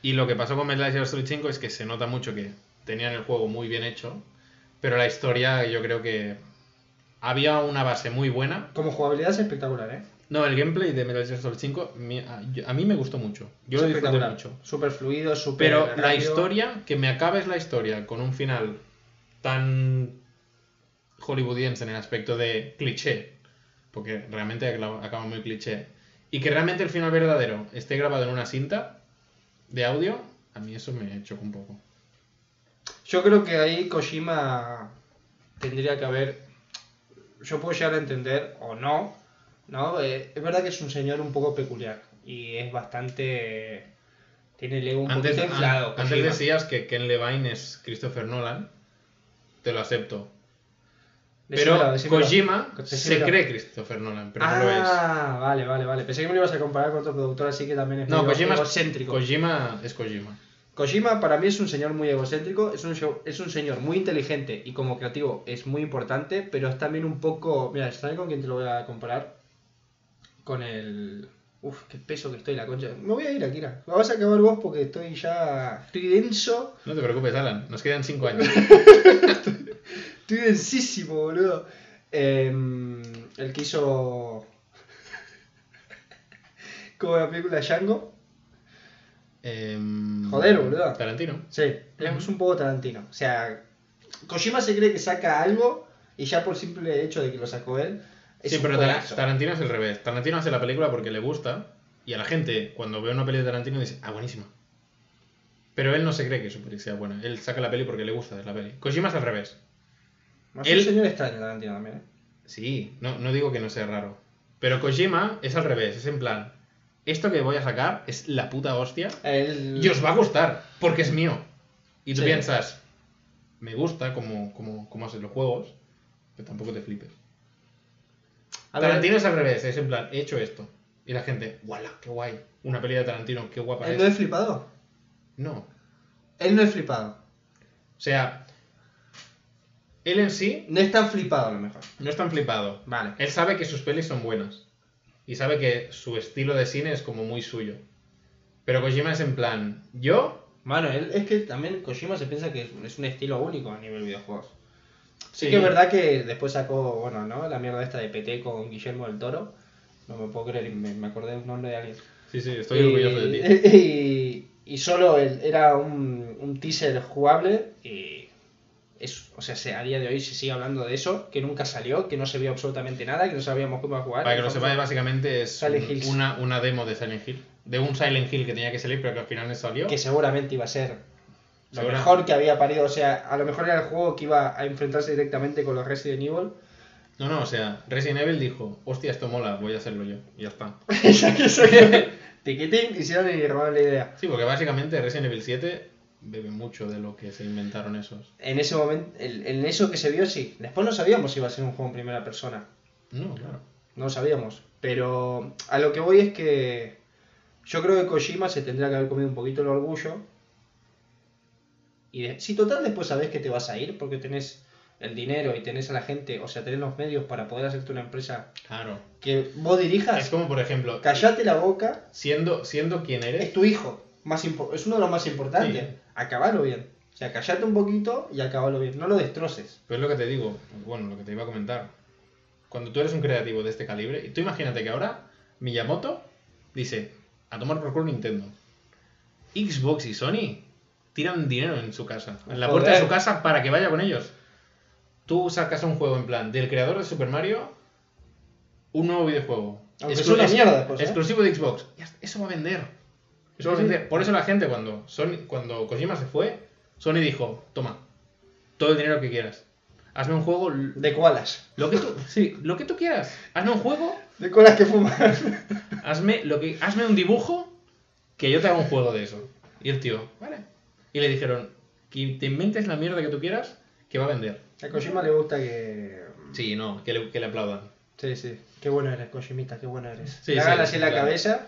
Y lo que pasó con Metal Gear Solid 5 es que se nota mucho que tenían el juego muy bien hecho, pero la historia yo creo que había una base muy buena, Como jugabilidad es espectacular, ¿eh? No, el gameplay de Metal Gear Solid 5 mi- a, mí me gustó mucho. Yo Es lo disfruté mucho. Súper fluido, súper. Pero la historia, que me acabes la historia con un final tan hollywoodiense en el aspecto de cliché, porque realmente acaba acaba muy cliché, y que realmente el final verdadero esté grabado en una cinta de audio, a mí eso me chocó un poco. Yo creo que ahí Kojima tendría que haber. Yo puedo llegar a entender, o no, ¿no? Eh, es verdad que es un señor un poco peculiar y es bastante. Tiene el ego un Antes, poquito inflado. an- antes decías que Ken Levine es Christopher Nolan, te lo acepto. Decímelo, Pero decímelo. Kojima se cree Christopher Nolan, pero no lo es. Ah, vale, vale, vale. Pensé que me lo ibas a comparar con otro productor, así que también es No, Kojima es, egocéntrico. Kojima es Kojima. Kojima para mí es un señor muy egocéntrico, es un, show- es un señor muy inteligente y como creativo es muy importante, pero es también un poco... Mira, ¿sabes con quién te lo voy a comparar? Con el... Uf, qué peso que estoy la concha. Me voy a ir, Akira. Lo vas a acabar vos porque estoy ya... Estoy denso. No te preocupes, Alan, nos quedan 5 años. Estoy densísimo, boludo. Em, el que hizo... como la película Django. Em, Joder, boludo. Tarantino. Sí, es un poco Tarantino. O sea, Kojima se cree que saca algo y ya por simple hecho de que lo sacó él. Es Sí, pero Tar-. Tarantino es el revés. Tarantino hace la película porque le gusta y a la gente cuando ve una peli de Tarantino dice, ah, buenísima. Pero él no se cree que su peli sea buena. Él saca la peli porque le gusta la peli. Kojima es al revés. Él- un señor extraño Tarantino también. ¿eh? Sí, no, no digo que no sea raro. Pero Kojima es al revés. Es en plan, esto que voy a sacar es la puta hostia y os va a gustar porque es mío. Y tú Sí. piensas, me gusta como, como, como hacen los juegos, pero tampoco te flipes. A ver, Tarantino es al revés, es en plan, he hecho esto. Y la gente, ¡wala! ¡Qué guay! Una peli de Tarantino, qué guapa ¿Él es. no es flipado? No. Él no es flipado. O sea, él en sí No es tan flipado a lo mejor. no es tan flipado. Vale. Él sabe que sus pelis son buenas. Y sabe que su estilo de cine es como muy suyo. Pero Kojima es en plan, yo. Bueno, él, es que también Kojima se piensa que es, es un estilo único a nivel videojuegos. Sí, que es verdad que después sacó, bueno, ¿no? La mierda esta de PT con Guillermo del Toro. No me puedo creer, me, me acordé de un nombre de alguien. Sí, sí, estoy orgulloso de ti. Y, y solo él- era un, un teaser jugable y es, o sea, se- a día de hoy se sigue hablando de eso, que nunca salió, que no se vio absolutamente nada, que no sabíamos cómo iba a jugar. Para que lo sepáis, básicamente es Hills. una, una demo de Silent Hill. De un Silent Hill que tenía que salir, pero que al final no salió. que seguramente iba a ser lo Segura- mejor que había parido, o sea, a lo mejor era el juego que iba a enfrentarse directamente con los Resident Evil. No, no, o sea, Resident Evil dijo, hostia, esto mola, voy a hacerlo yo. Y ya está. Exacto, exacto. Tiquitín, hicieron y robaron la idea. Sí, porque básicamente Resident Evil 7 bebe mucho de lo que se inventaron esos. En ese momento, en eso que se vio, sí. Después no sabíamos si iba a ser un juego en primera persona. No, claro. No lo sabíamos. Pero a lo que voy es que yo creo que Kojima se tendrá que haber comido un poquito el orgullo. Y de- si total después sabes que te vas a ir porque tenés el dinero y tenés a la gente, o sea, tenés los medios para poder hacerte una empresa Claro. que vos dirijas, Es como, por ejemplo, callate la boca, siendo, siendo quien es eres, tu hijo. Más es uno de los más importantes. Sí. Acabalo bien. O sea, callate un poquito y acabalo bien. No lo destroces. pues es lo que te digo, bueno, lo que te iba a comentar. Cuando tú eres un creativo de este calibre, y tú imagínate que ahora Miyamoto dice, a tomar por culo Nintendo. Xbox y Sony tiran dinero en su casa, en la Joder. puerta de su casa para que vaya con ellos. Tú sacas un juego en plan del creador de Super Mario, un nuevo videojuego. Aunque una mierda después, ¿eh? Exclusivo de Xbox. Eso va a vender. Eso va a vender. Por eso la gente cuando, Sony, cuando Kojima se fue, Sony dijo, toma, todo el dinero que quieras. Hazme un juego, De koalas. lo que tú, sí, lo que tú quieras. Hazme un juego, De koalas que fuman. hazme, lo que, hazme un dibujo, que yo te haga un juego de eso. Y el tío, vale. Y le dijeron, que te inventes la mierda que tú quieras, que va a vender. A Kojima le gusta que. Sí, no, que le, que le aplaudan. Sí, sí. Qué bueno eres, Kojimita, qué bueno eres. Sí, le sí, hagan así en la claro. cabeza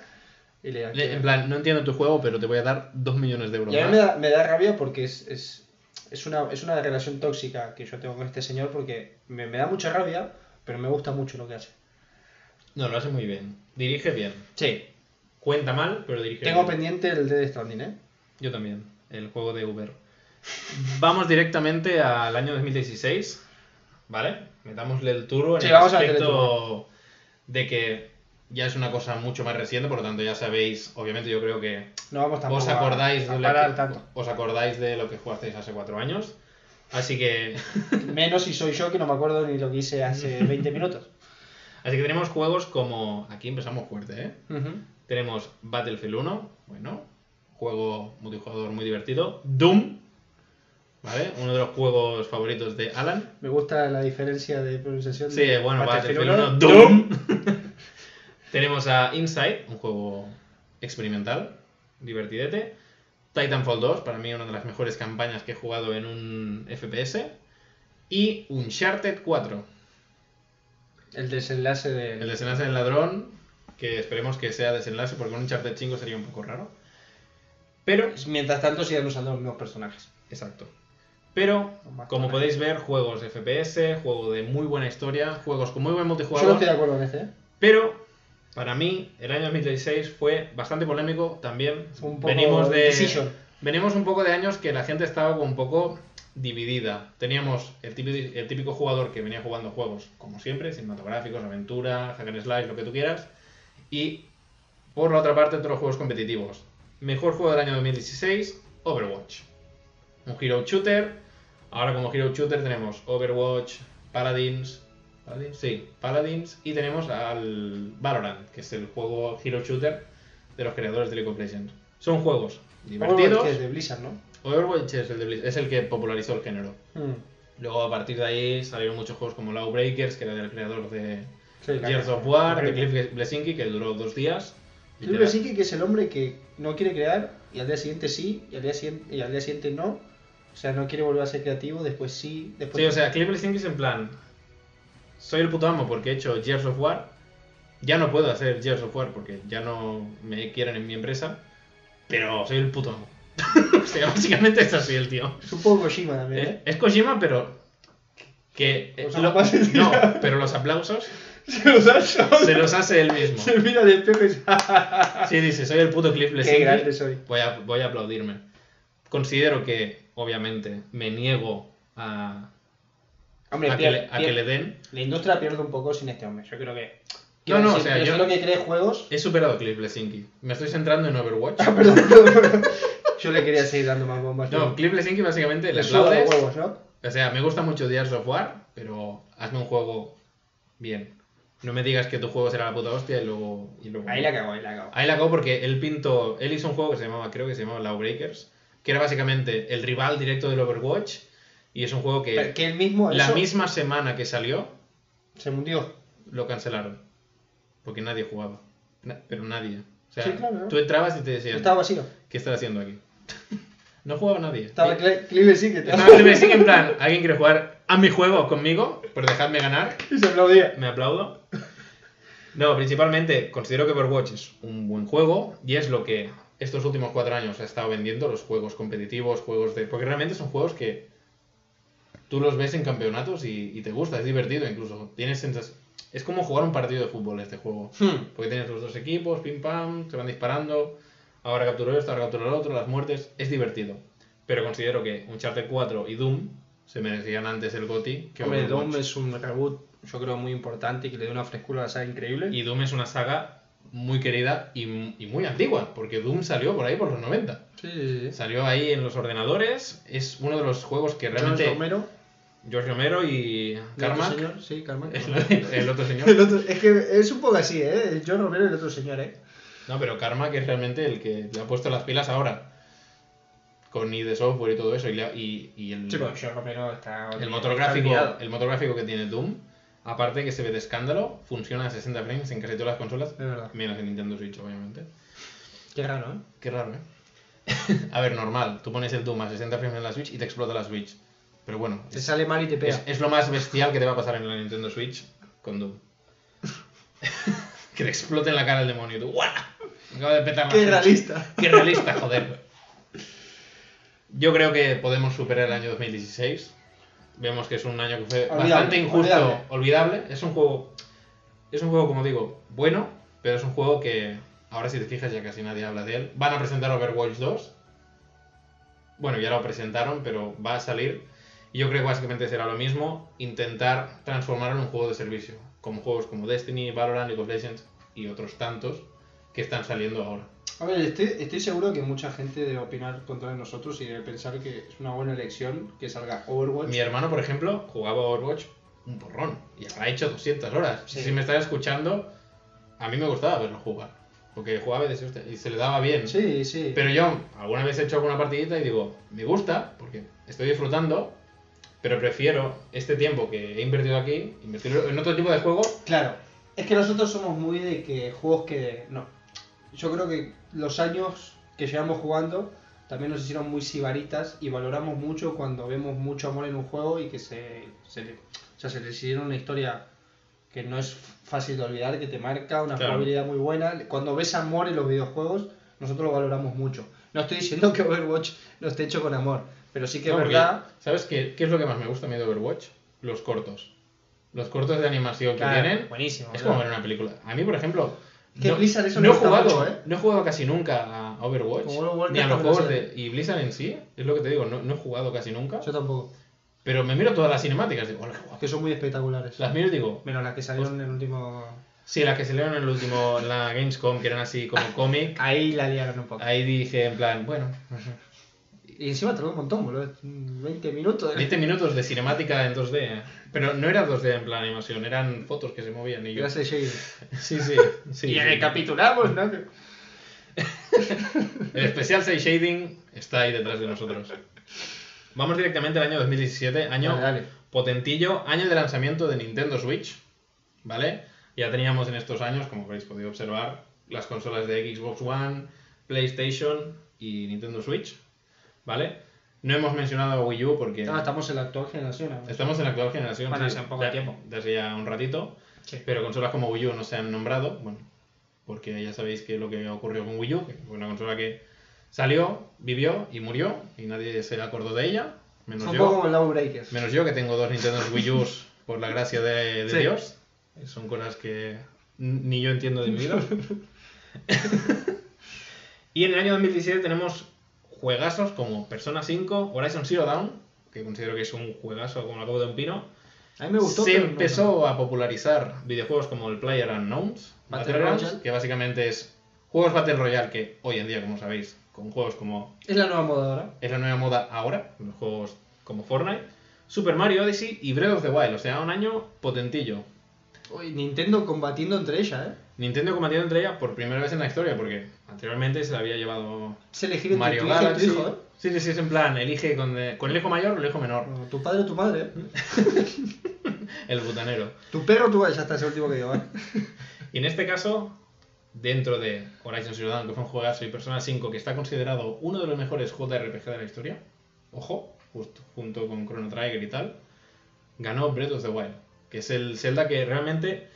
y le Le- En plan, no entiendo tu juego, pero te voy a dar dos millones de euros Y a mí me da, me da rabia porque es, es, es, una, es una relación tóxica que yo tengo con este señor porque me, me da mucha rabia, pero me gusta mucho lo que hace. No, lo hace muy bien. Dirige bien. Sí. Cuenta mal, pero dirige Tengo bien. pendiente el Dead Stranding, ¿eh? Yo también, el juego de Uber. Vamos directamente al año 2016, ¿vale? Metámosle el turbo en Sí, el aspecto de que ya es una cosa mucho más reciente, por lo tanto ya sabéis, obviamente yo creo que No vamos os a- acordáis, a de que, tanto. os acordáis de lo que jugasteis hace cuatro años. Así que, Menos si soy yo que no me acuerdo ni lo que hice hace 20 minutos. así que tenemos juegos como... Aquí empezamos fuerte, ¿eh? Tenemos Battlefield 1, bueno, juego multijugador muy divertido. Doom, ¿vale? Uno de los juegos favoritos de Alan. Me gusta la diferencia de pronunciación. Sí, de bueno, Battlefield uno. 1, Doom. Tenemos a Inside, un juego experimental, divertidete. Titanfall 2, para mí una de las mejores campañas que he jugado en un FPS. Y Uncharted 4, El desenlace de. el desenlace del ladrón, que esperemos que sea desenlace porque un Uncharted 5 sería un poco raro. Pero, Mientras tanto sigan usando los mismos personajes. exacto. Pero, como podéis ver, juegos de FPS, juego de muy buena historia, juegos con muy buen Yo no multijugador. estoy de acuerdo en este, ¿eh? Pero, para mí, el año 2016 fue bastante polémico también. Un poco venimos de. decision. Venimos un poco de años que la gente estaba un poco dividida. Teníamos el típico, el típico jugador que venía jugando juegos, como siempre, cinematográficos, aventura, hack and slash, lo que tú quieras. Y por la otra parte, todos los juegos competitivos. Mejor juego del año 2016, Overwatch. Un hero shooter. Ahora como hero shooter tenemos Overwatch, Paladins. ¿Paladins? Sí, Paladins. Y tenemos al Valorant, que es el juego hero shooter de los creadores de League of Legends. Son juegos divertidos. Overwatch, es de Blizzard, ¿no? Overwatch es el, de Blizz- es el que popularizó el género. Mm. Luego a partir de ahí salieron muchos juegos como Lawbreakers, que era del creador de Sí, Gears of War, de. Cliff Blesinki, que duró dos días. Cliff Bleszinski, que es el hombre que no quiere crear y al día siguiente sí, y al día siguiente, y al día siguiente no. O sea, no quiere volver a ser creativo, después sí, después Sí, o sea, Cliff Blesinki es en plan... Soy el puto amo porque he hecho Gears of War. Ya no puedo hacer Gears of War porque ya no me quieren en mi empresa. Pero soy el puto amo. o sea, básicamente es así el tío. es un poco Kojima también, Es, ¿eh? es Kojima, pero... Que... Lo- así, no, pero los aplausos Se los ha hecho. se los hace él mismo. Se mira y dice, Sí, dice, soy el puto Cliff qué grande soy. Voy a, voy a aplaudirme. Considero que, obviamente, me niego a, Hombre, a, que, le, a que pier- le den. la industria pierde un poco sin este hombre. Yo creo que. No, no, o sea, yo- lo que cree juegos. He superado a Cliff. Me estoy centrando en Overwatch. Ah, perdón, perdón, perdón. Yo le quería seguir dando más bombas. No, Cliff Blesinki básicamente le aplaudes. huevos, ¿no? O sea, me gusta mucho Gears of War, pero hazme un juego bien. No me digas que tu juego será la puta hostia y luego... Y luego Ahí la cago, ahí la cago. Ahí la acabo porque él pintó, él hizo un juego que se llamaba, creo que se llamaba Lawbreakers, que era básicamente el rival directo del Overwatch y es un juego que que él mismo. la eso misma semana que salió Se mundió. lo cancelaron porque nadie jugaba, Na- pero nadie. O sea, Sí, claro. tú entrabas y te decían, Estaba vacío. ¿qué estás haciendo aquí? no jugaba nadie. Estaba sí que estaba Clive Sing en plan, ¿alguien quiere jugar a mi juego conmigo? Pero dejadme ganar. Y se aplaudía. Me aplaudo. No, principalmente considero que Overwatch es un buen juego y es lo que estos últimos cuatro años ha estado vendiendo, los juegos competitivos, juegos de... Porque realmente son juegos que tú los ves en campeonatos y, y te gusta, es divertido incluso. Tienes sensas- Es como jugar un partido de fútbol este juego. Hmm. Porque tienes los dos equipos, pim pam, se van disparando, ahora capturó esto, ahora capturó el otro, las muertes, es divertido. Pero considero que Uncharted 4 y Doom se merecían antes el GOTY que Hombre. Doom es un reboot, yo creo, muy importante y que le da una frescura a la saga increíble. Y Doom es una saga muy querida y, y muy antigua, porque Doom salió por ahí por los 90. Sí, sí, sí. Salió ahí en los ordenadores, es uno de los juegos que realmente... George Romero. George Romero y el otro Carmack, señor, Sí, Carmack. el, el otro señor. El otro- es que es un poco así, ¿eh? El George Romero y el otro señor, ¿eh? No, pero Carmack es realmente el que le ha puesto las pilas ahora. Con ID Software y todo eso. Y, y, y el, Sí, está. el, motor gráfico, el motor gráfico que tiene Doom, aparte que se ve de escándalo, funciona a 60 frames en casi todas las consolas, Es verdad. menos en Nintendo Switch, obviamente. Qué raro, ¿eh? Qué raro, ¿eh? a ver, normal. Tú pones el Doom a 60 frames en la Switch y te explota la Switch. Pero bueno, Te es, sale mal y te pega. es- es lo más bestial que te va a pasar en la Nintendo Switch con Doom. que te explote en la cara el demonio. y Tú, ¡guau! Me acabo de petar la Qué Switch. realista. Qué realista, joder. Yo creo que podemos superar el año 2016. Vemos que es un año que fue Olvidable, bastante injusto, olvidable. olvidable. Es un juego, es un juego como digo, bueno, pero es un juego que ahora si te fijas ya casi nadie habla de él. Van a presentar Overwatch 2. Bueno, ya lo presentaron, pero va a salir. Y yo creo que básicamente será lo mismo, intentar transformarlo en un juego de servicio, como juegos como Destiny, Valorant, League of Legends y otros tantos que están saliendo ahora. A ver, estoy, estoy seguro que mucha gente debe opinar contra nosotros y debe pensar que es una buena elección que salga Overwatch. Mi hermano, por ejemplo, jugaba Overwatch un porrón y habrá hecho 200 horas. Sí. Si me estás escuchando, a mí me gustaba verlo jugar. Porque jugaba y se le daba bien. Sí, sí. Pero yo alguna vez he hecho alguna partidita y digo, me gusta porque estoy disfrutando, pero prefiero este tiempo que he invertido aquí, invertirlo en otro tipo de juego. Claro, es que nosotros somos muy de que juegos que. No. Yo creo que los años que llevamos jugando también nos hicieron muy sibaritas y valoramos mucho cuando vemos mucho amor en un juego y que se, se le, o sea, se le hicieron una historia que no es fácil de olvidar, que te marca una Claro. jugabilidad muy buena. Cuando ves amor en los videojuegos, nosotros lo valoramos mucho. No estoy diciendo que Overwatch no esté hecho con amor, pero sí que es No, porque, verdad. ¿Sabes qué, qué es lo que más me gusta a mí de Overwatch? Los cortos. Los cortos de animación que Claro, tienen. buenísimo, Es claro. como ver una película. A mí, por ejemplo. Que Blizzard eso no, he jugado, mucho, ¿eh? no he jugado casi nunca a Overwatch. Ni a los juegos de. Y Blizzard en sí, es lo que te digo, no, no he jugado casi nunca. Yo tampoco. Pero me miro todas las cinemáticas digo, guapo. Que son muy espectaculares. Las miro y digo, Menos las que salieron en el último. sí, las que se leyeron en el último, la Gamescom, que eran así como cómic. Ahí la liaron un poco. Ahí dije, en plan, bueno, Y encima tardó un montón, boludo. 20 minutos. 20 minutos de cinemática en 2D. Pero no era 2D en plan animación, eran fotos que se movían y yo. Gracias. Sí, sí. sí y sí. recapitulamos, ¿no? El especial 6 Shading está ahí detrás de nosotros. Vamos directamente al año 2017, año Dale, dale. potentillo, año de lanzamiento de Nintendo Switch, ¿vale? Ya teníamos en estos años, como habéis podido observar, las consolas de Xbox One, PlayStation y Nintendo Switch, ¿vale? No hemos mencionado Wii U porque No, estamos en la actual generación. ahora. estamos en la actual generación. Bueno, sí, hace poco ya- tiempo. Desde ya un ratito. Sí. Pero consolas como Wii U no se han nombrado, bueno, porque ya sabéis que lo que ocurrió con Wii U, que fue una consola que salió, vivió y murió, y nadie se acordó de ella, menos un yo, poco como menos yo que tengo dos Nintendo Wii U's por la gracia de, de Sí. Dios. Son cosas que ni yo entiendo de mi vida. y en el año 2017 tenemos juegazos como Persona 5, Horizon Zero Dawn, que considero que es un juegazo como la copa de un pino, A mí me gustó. se no- empezó a popularizar videojuegos como el Player Unknowns, Battle Battlegrounds, Royale. que básicamente es juegos Battle Royale que hoy en día, como sabéis, con juegos como Es la nueva moda ahora. es la nueva moda ahora, los juegos como Fortnite, Super Mario Odyssey y Breath of the Wild, o sea, un año potentillo. Uy, Nintendo combatiendo entre ellas, ¿eh? Nintendo combatiendo entre ellas por primera vez en la historia, porque anteriormente se la había llevado entre Mario tu hija y tu Galaxy. hijo, ¿eh? Sí, sí, sí, es en plan, elige con, con el hijo mayor o el hijo menor, Tu padre o tu madre. ¿eh? el butanero. Tu perro o tu ya está, es el último que digo, ¿eh? Y en este caso, dentro de Horizon Zero Dawn, que fue un juegazo, y Persona 5, que está considerado uno de los mejores JRPG de la historia, ojo, justo, junto con Chrono Trigger y tal, ganó Breath of the Wild, que es el Zelda que realmente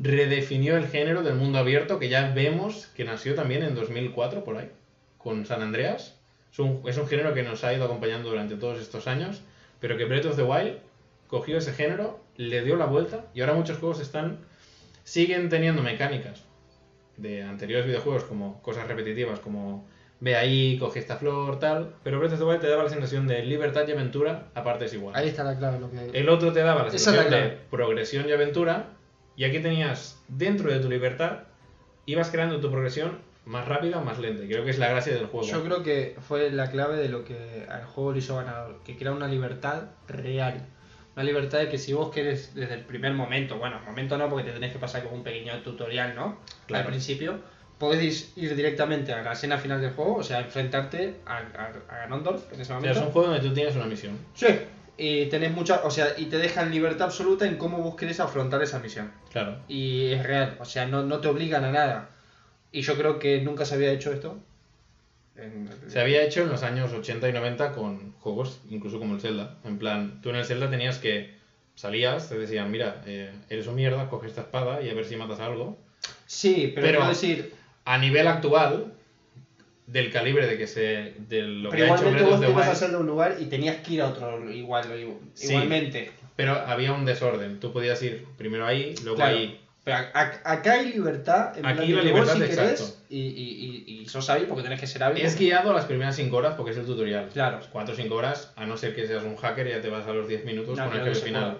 redefinió el género del mundo abierto, que ya vemos que nació también en 2004, por ahí, con San Andreas. Es un, es un género que nos ha ido acompañando durante todos estos años, pero que Breath of the Wild cogió ese género, le dio la vuelta, y ahora muchos juegos están siguen teniendo mecánicas de anteriores videojuegos como cosas repetitivas como ve ahí, coge esta flor, tal, pero Breath of the Wild te daba la sensación de libertad y aventura a partes iguales. Ahí está la clave lo que El otro te daba la es sensación la de progresión y aventura y aquí tenías dentro de tu libertad ibas creando tu progresión más rápida o más lenta. Creo que es la gracia del juego. Yo creo que fue la clave de lo que al juego le hizo ganador, que crea una libertad real. Una libertad de que si vos querés desde el primer momento, bueno, momento no porque te tenés que pasar como un pequeño tutorial, ¿no? Claro. Al principio, podés ir directamente a la escena final del juego, o sea, enfrentarte a, a, a Ganondorf en ese O sea, momento. es un juego donde tú tienes una misión. Sí. Y tenés mucha, o sea, y te dejan libertad absoluta en cómo vos querés afrontar esa misión. Claro. Y es real, o sea, no, no te obligan a nada. Y yo creo que nunca se había hecho esto. En- Se había hecho en los años 80 y 90 con juegos, incluso como el Zelda. En plan, tú en el Zelda tenías que salías, te decían, mira, eh, eres un mierda, coge esta espada y a ver si matas algo. Sí, pero, Pero- decir, A nivel actual, del calibre de que se. de lo pero que ha hecho igualmente vos te ibas a hacer de un lugar y tenías que ir a otro igual, Sí. igualmente. pero había un desorden. Tú podías ir primero ahí, luego Claro. ahí. Pero a- a- acá hay libertad, en Aquí plan la libertad, vos si querés, y, y, y, y sos hábil porque tenés que ser hábil. Es guiado las primeras 5 horas porque es el tutorial. Claro. 4 o 5 horas, a no ser que seas un hacker y ya te vas a los 10 minutos No, con el jefe final.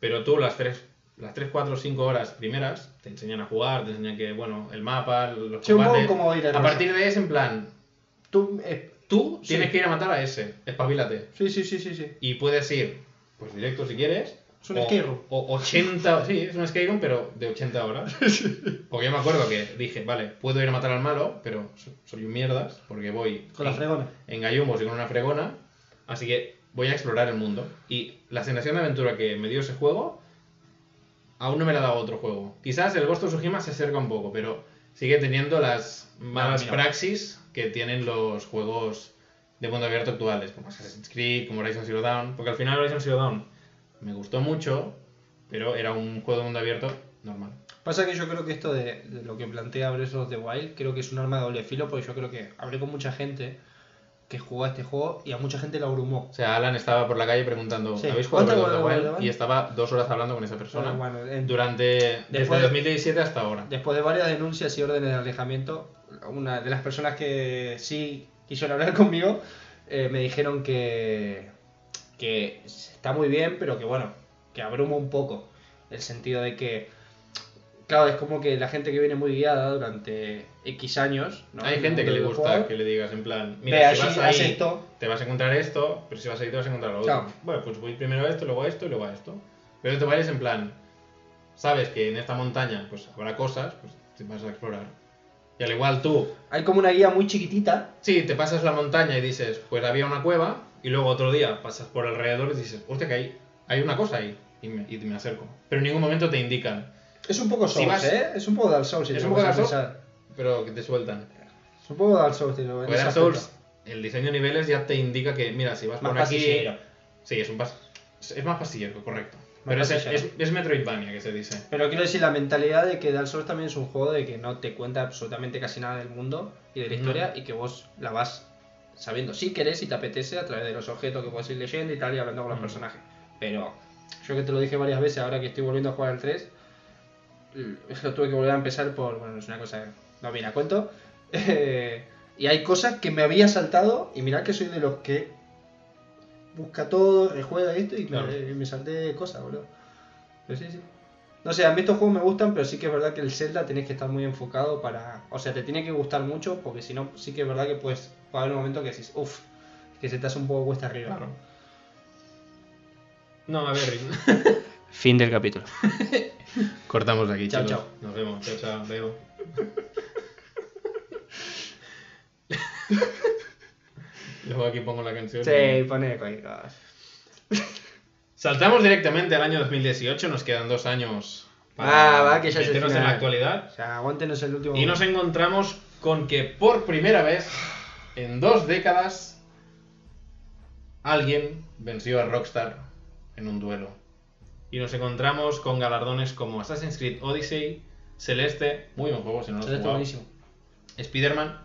Pero tú las 3, las 3, 4, 5 horas primeras te enseñan a jugar, te enseñan que, bueno, el mapa, los Sí, combates. como a A partir de ese, en plan, Tú, eh, tú Sí. tienes que ir a matar a ese, espabilate. sí, sí, sí, sí, sí. Y puedes ir, pues directo si quieres. Es un o, skate room. O 80, sí, es un room, pero de 80 horas. Porque yo me acuerdo que dije, vale, puedo ir a matar al malo, pero so- soy un mierdas, porque voy Con la fregona. en gallumbos y con una fregona, así que voy a explorar el mundo. Y la sensación de aventura que me dio ese juego, aún no me la ha dado otro juego. Quizás el Ghost of Tsushima se acerca un poco, pero sigue teniendo las malas mira. praxis que tienen los juegos de mundo abierto actuales, como Assassin's Creed, como Horizon Zero Dawn, porque al final Horizon Zero Dawn me gustó mucho, pero era un juego de mundo abierto normal. Pasa que yo creo que esto de, de lo que plantea Breath of the Wild, creo que es un arma de doble filo, porque yo creo que hablé con mucha gente que jugó a este juego y a mucha gente la abrumó. O sea, Alan estaba por la calle preguntando, Sí. ¿habéis jugado a ¿Cuánto Breath of the Wild? Y estaba dos horas hablando con esa persona Bueno, bueno, en- durante desde Después- 2017 hasta ahora. Después de varias denuncias y órdenes de alejamiento, una de las personas que sí quisieron hablar conmigo eh, me dijeron que, que está muy bien, pero que bueno, que abruma un poco. El sentido de que, claro, es como que la gente que viene muy guiada durante X años. ¿no? Hay gente que le gusta juego, que le digas en plan, Ve mira, si allí, vas haz ahí, esto. te vas a encontrar esto, pero si vas ahí te vas a encontrar lo otro. Claro. Bueno, pues voy primero a esto, luego a esto y luego a esto. Pero te vayas en plan, sabes que en esta montaña pues habrá cosas, pues te vas a explorar. Y al igual tú, Hay como una guía muy chiquitita. sí, te pasas la montaña y dices, pues había una cueva, y luego otro día pasas por alrededor y dices, hostia, que hay, hay una cosa ahí, y me, y me acerco. Pero en ningún momento te indican, Es un poco Si Souls, vas- ¿eh? Es un poco Dark Souls. si Es te un poco pones a Dark Souls. pensar. pero que te sueltan. Es un poco Dark Souls, ese Dark. Souls, el diseño de niveles ya te indica que, mira, si vas Más por aquí... Sí, es un pas... es más pasillero, correcto. Más Pero es, pasillero. es, es Metroidvania que se dice. Pero quiero decir, la mentalidad de que Dark Souls también es un juego de que no te cuenta absolutamente casi nada del mundo y de la No. historia y que vos la vas sabiendo si querés y te apetece a través de los objetos que puedes ir leyendo y tal y hablando con los Mm. personajes. Pero yo que te lo dije varias veces, ahora que estoy volviendo a jugar al 3, lo tuve que volver a empezar por, bueno, es una cosa que no viene a cuento. Eh, y hay cosas que me había saltado y mirad que soy de los que busca todo, rejuega esto y me, Claro. y me salté cosas, boludo. Pero sí, sí. No sé, a mí estos juegos me gustan, pero sí que es verdad que el Zelda tenés que estar muy enfocado para... O sea, te tiene que gustar mucho, porque si no, sí que es verdad que puedes... Va a haber un momento que decís, uff, que se te hace un poco cuesta arriba. Claro. No, a ver, Fin del capítulo. cortamos aquí, Chao, chao. Nos vemos. Chao, chao. Veo. Luego aquí pongo la canción. Sí, pone cualquier cosa. Saltamos directamente al año 2018. Nos quedan dos años Ah, va, que ya es el en la actualidad. O sea, aguántenos el último... Y nos encontramos con que por primera vez en dos décadas alguien venció a Rockstar en un duelo. Y nos encontramos con galardones como Assassin's Creed Odyssey, Celeste, muy buen juego si no lo Celeste buenísimo. Spider-Man,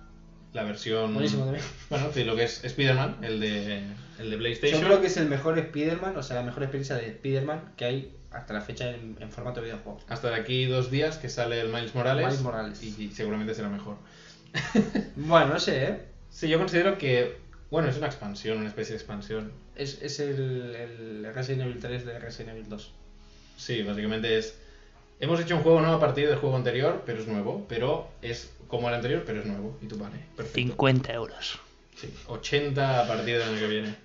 la versión... Buenísimo también. Bueno, sí, lo que es Spider-Man, el de, el de PlayStation. Yo creo que es el mejor Spider-Man, o sea, la mejor experiencia de Spider-Man que hay hasta la fecha en, en formato de videojuego. Hasta de aquí dos días que sale el Miles Morales. Miles Morales. Y, y seguramente será mejor. Bueno, no sé, ¿eh? Sí, yo considero que, bueno, es una expansión, una especie de expansión. Es, es el, el Resident Evil 3 de Resident Evil 2. Sí, básicamente es... Hemos hecho un juego nuevo a partir del juego anterior, pero es nuevo. Pero es como el anterior, pero es nuevo. Y tú vale. Perfecto. 50 euros. Sí, 80 a partir del año que viene.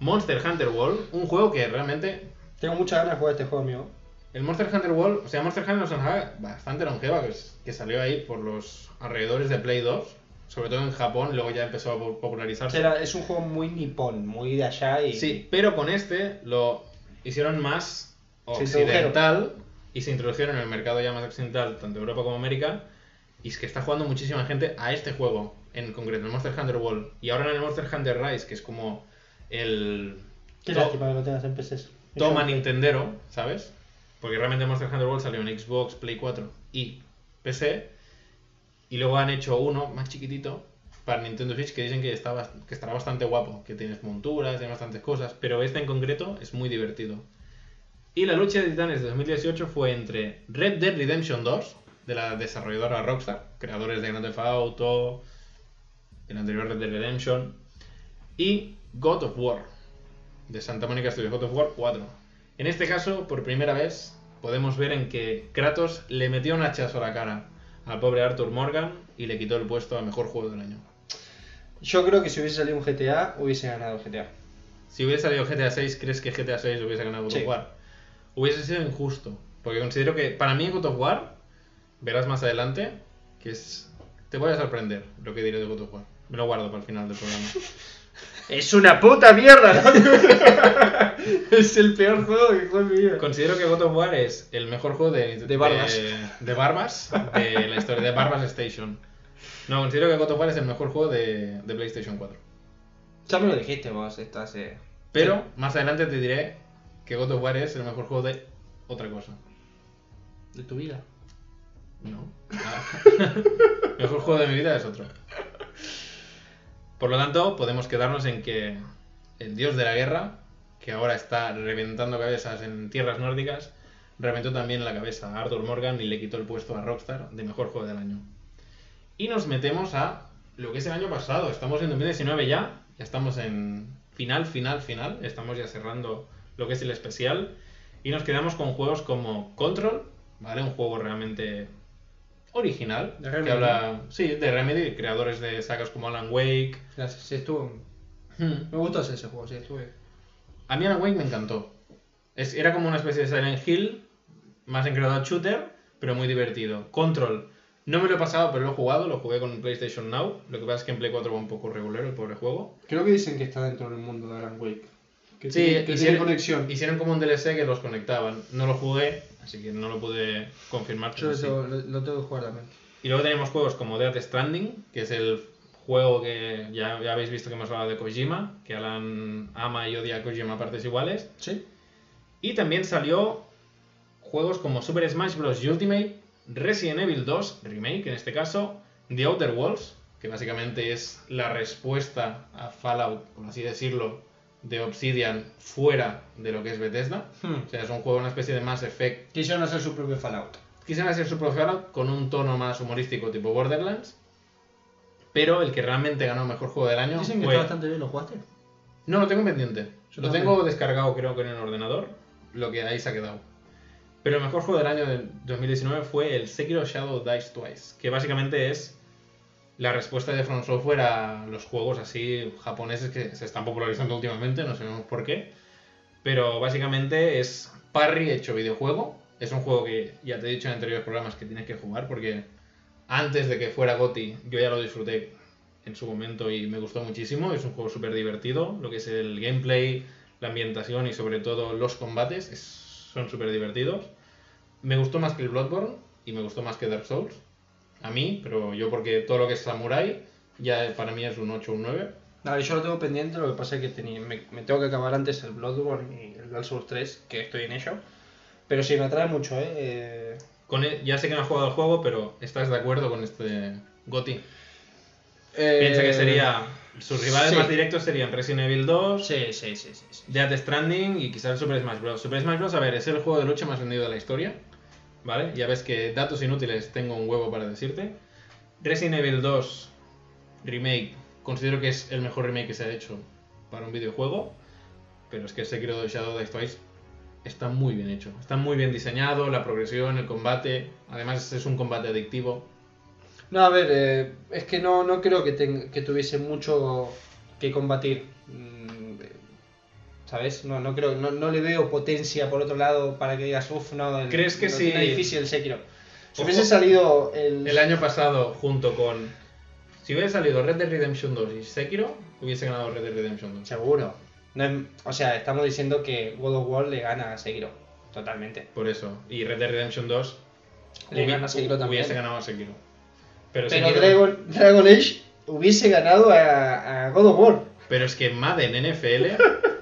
Monster Hunter World, un juego que realmente... Tengo muchas ganas de jugar este juego, amigo. El Monster Hunter World, o sea, Monster Hunter es una bastante longeva que, es- que salió ahí por los alrededores de Play 2. Sobre todo en Japón, luego ya empezó a po- popularizarse. Era- es un juego muy nipón, muy de allá y... Sí, pero con este lo hicieron más. Occidental y se introdujeron en el mercado ya más occidental, tanto Europa como América. Y es que está jugando muchísima gente a este juego, en concreto, el Monster Hunter World. Y ahora en el Monster Hunter Rise, que es como el Qué to- lástima que lo tengas en PCs. toma Nintendero, ¿sabes? Porque realmente Monster Hunter World salió en Xbox, Play 4 y PC. Y luego han hecho uno más chiquitito para Nintendo Switch que dicen que, está, que estará bastante guapo, que tienes monturas, tiene bastantes cosas, pero este en concreto es muy divertido. Y la lucha de titanes de 2018 fue entre Red Dead Redemption 2, de la desarrolladora Rockstar, creadores de Grand Theft Auto, el anterior Red Dead Redemption, y God of War, de Santa Mónica Studios, God of War 4. En este caso, por primera vez, podemos ver en que Kratos le metió un hachazo a la cara al pobre Arthur Morgan y le quitó el puesto a mejor juego del año. Yo creo que si hubiese salido un GTA, hubiese ganado GTA. Si hubiese salido GTA 6, ¿crees que GTA 6 hubiese ganado God Sí. of War? Hubiese sido injusto. Porque considero que para mí God of War, verás más adelante, que es... Te voy a sorprender lo que diré de God of War. Me lo guardo para el final del programa. ¡Es una puta mierda! ¿no? es el peor juego que juego en mi vida. Considero que God of War es el mejor juego de, De barbas. de, de barbas de la historia de Barbas Station. No, considero que God of War es el mejor juego de, de PlayStation 4. Ya me lo dijiste vos, esto hace... Pero más adelante te diré que God of War es el mejor juego de otra cosa. De tu vida. No. Ah. mejor juego de mi vida es otro. Por lo tanto, podemos quedarnos en que el dios de la guerra, que ahora está reventando cabezas en tierras nórdicas, reventó también la cabeza a Arthur Morgan y le quitó el puesto a Rockstar de mejor juego del año. Y nos metemos a lo que es el año pasado. Estamos en 2019 ya, ya estamos en final, final, final. Estamos ya cerrando lo que es el especial. Y nos quedamos con juegos como Control, ¿vale? Un juego realmente original. De que habla, sí, de Remedy, creadores de sagas como Alan Wake. Gracias, sí, estuvo. Hmm. Me gustó ese juego, sí, estuvo bien. A mí Alan Wake me encantó. Es- era como una especie de Silent Hill, más encarado a shooter, pero muy divertido. Control, no me lo he pasado, pero lo he jugado, lo jugué con PlayStation Now. Lo que pasa es que en Play 4 va un poco regular el pobre juego. Creo que dicen que está dentro del mundo de Alan Wake. Que Sí, tiene, que hicieron- tiene conexión. Hicieron como un DLC que los conectaban. No lo jugué, así que no lo pude confirmar. Yo lo- lo tengo que jugar también. Y luego tenemos juegos como Death Stranding, que es el juego que ya, ya habéis visto que hemos hablado de Kojima, que Alan ama y odia a Kojima a partes iguales. Sí. Y también salió juegos como Super Smash Bros. Ultimate, Resident Evil 2 Remake en este caso, The Outer Worlds, que básicamente es la respuesta a Fallout, por así decirlo, de Obsidian fuera de lo que es Bethesda. Hmm. O sea, es un juego, una especie de Mass Effect. Quisieron hacer su propio Fallout. Quisieron hacer su propio Fallout con un tono más humorístico tipo Borderlands. Pero el que realmente ganó mejor juego del año Dicen que fue... está bastante bien, ¿lo jugaste? No, lo tengo pendiente. Yo lo también. tengo descargado creo que en el ordenador, lo que ahí se ha quedado. Pero el mejor juego del año de 2019 fue el Sekiro Shadow Dice Twice, que básicamente es la respuesta de From Software a los juegos así japoneses que se están popularizando últimamente, no sabemos por qué. Pero básicamente es parry hecho videojuego. Es un juego que ya te he dicho en anteriores programas que tienes que jugar porque antes de que fuera GOTY yo ya lo disfruté en su momento y me gustó muchísimo. Es un juego súper divertido. Lo que es el gameplay, la ambientación y sobre todo los combates es- son súper divertidos. Me gustó más que el Bloodborne y me gustó más que Dark Souls. A mí, pero yo porque todo lo que es Samurai ya para mí es un 8 o un 9. No, yo lo tengo pendiente, lo que pasa es que tenía, me, me tengo que acabar antes el Bloodborne y el Dark Souls 3, que estoy en ello. Pero sí, me atrae mucho, ¿eh? eh Con e- ya sé que no has jugado el juego, pero ¿estás de acuerdo con este GOTY? eh, Piensa que sería. Sus rivales sí. más directos serían Resident Evil 2, Sí, sí, sí, sí. sí. Death Stranding y quizás Super Smash Bros. Super Smash Bros. A ver, es el juego de lucha más vendido de la historia. ¿Vale? Ya ves que datos inútiles tengo un huevo para decirte. Resident Evil 2 Remake, considero que es el mejor remake que se ha hecho para un videojuego. Pero es que Sekiro de Shadow Die Twice está muy bien hecho. Está muy bien diseñado, la progresión, el combate. Además, es un combate adictivo. No, a ver, eh, es que no, no creo que, ten- que tuviese mucho que combatir. ¿Sabes? No, no creo, no, no le veo potencia por otro lado para que digas, uff, no, el, ¿Crees que lo sí? difícil el Sekiro. Si hubiese salido el... El año pasado, junto con. Si hubiera salido Red Dead Redemption 2 y Sekiro, hubiese ganado Red Dead Redemption 2. Seguro. No es- o sea, estamos diciendo que God of War le gana a Sekiro. Totalmente. Por eso. Y Red Dead Redemption 2 Le hubi- gana a Sekiro también. hubiese ganado a Sekiro. Pero, Pero Sekiro- Dragon, Dragon Age hubiese ganado a, a God of War. pero es que Madden NFL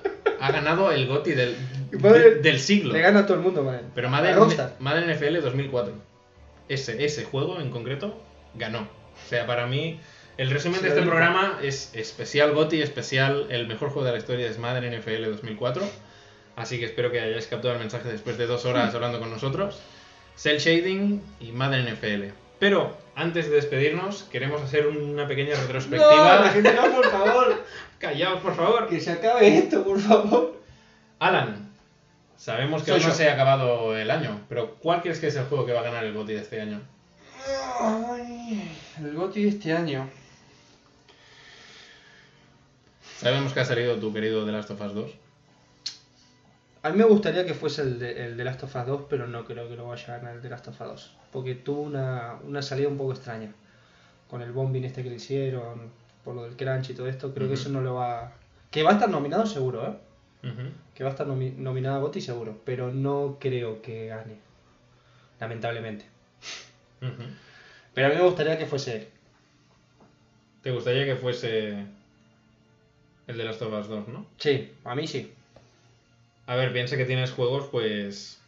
ha ganado el GOTY del, de- del siglo. Le gana a todo el mundo, man. Pero Madden. Madden NFL 2004. Ese, ese juego en concreto ganó. O sea, para mí, el resumen de este programa es especial GOTY, especial el mejor juego de la historia es Madden NFL 2004. Así que espero que hayáis captado el mensaje después de dos horas hablando con nosotros. Cell Shading y Madden NFL. Pero antes de despedirnos, queremos hacer una pequeña retrospectiva. No, la gente no, por favor. Callaos, por favor. Que se acabe esto, por favor. Alan, sabemos que Soy aún no yo. se ha acabado el año, pero ¿cuál crees que es el juego que va a ganar el GOTY de este año? Ay, el GOTY de este año. Sabemos que ha salido tu querido The Last of Us 2. A mí me gustaría que fuese el de, el de Last of Us 2, pero no creo que lo vaya a ganar el de Last of Us 2. Porque tuvo una, una salida un poco extraña. Con el bombing este que le hicieron, por lo del crunch y todo esto, creo que eso no lo va... Que va a estar nominado seguro, ¿eh? Que va a estar nomi- nominado a GOTY seguro, pero no creo que gane. Lamentablemente. Pero a mí me gustaría que fuese él. ¿Te gustaría que fuese el de Last of Us 2, no? Sí, a mí sí. A ver, piensa que tienes juegos, pues.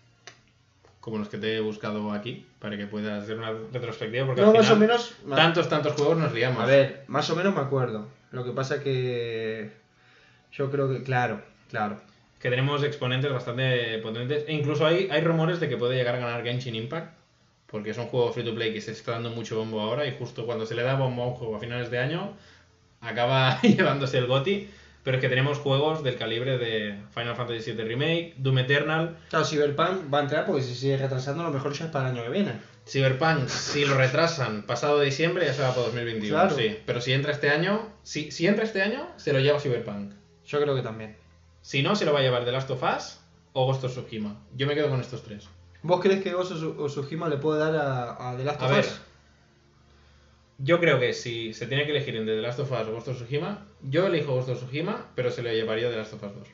como los que te he buscado aquí, para que puedas hacer una retrospectiva, porque No, al más o menos. tantos, tantos juegos nos liamos. A ver, más o menos me acuerdo. Lo que pasa que. Yo creo que, claro, claro. Que tenemos exponentes bastante potentes, e incluso hay, hay rumores de que puede llegar a ganar Genshin Impact, porque es un juego free to play que se está dando mucho bombo ahora, y justo cuando se le da bombo a un juego a finales de año, acaba llevándose el GOTI. Pero es que tenemos juegos del calibre de Final Fantasy VII Remake, Doom Eternal, Claro, Cyberpunk va a entrar porque si sigue retrasando, a lo mejor ya es para el año que viene. Cyberpunk, si lo retrasan pasado diciembre, ya se va para 2021. Claro. Sí, pero si entra este año, si, si entra este año, se lo lleva Cyberpunk. Yo creo que también. Si no, se lo va a llevar The Last of Us o Ghost of Tsushima. Yo me quedo con estos tres. ¿Vos crees que Ghost of Tsushima le puede dar a, a The Last A of ver, Us? yo creo que si se tiene que elegir entre The Last of Us o Ghost of Tsushima, yo elijo Ghost of Tsushima, pero se le llevaría The Last of Us 2.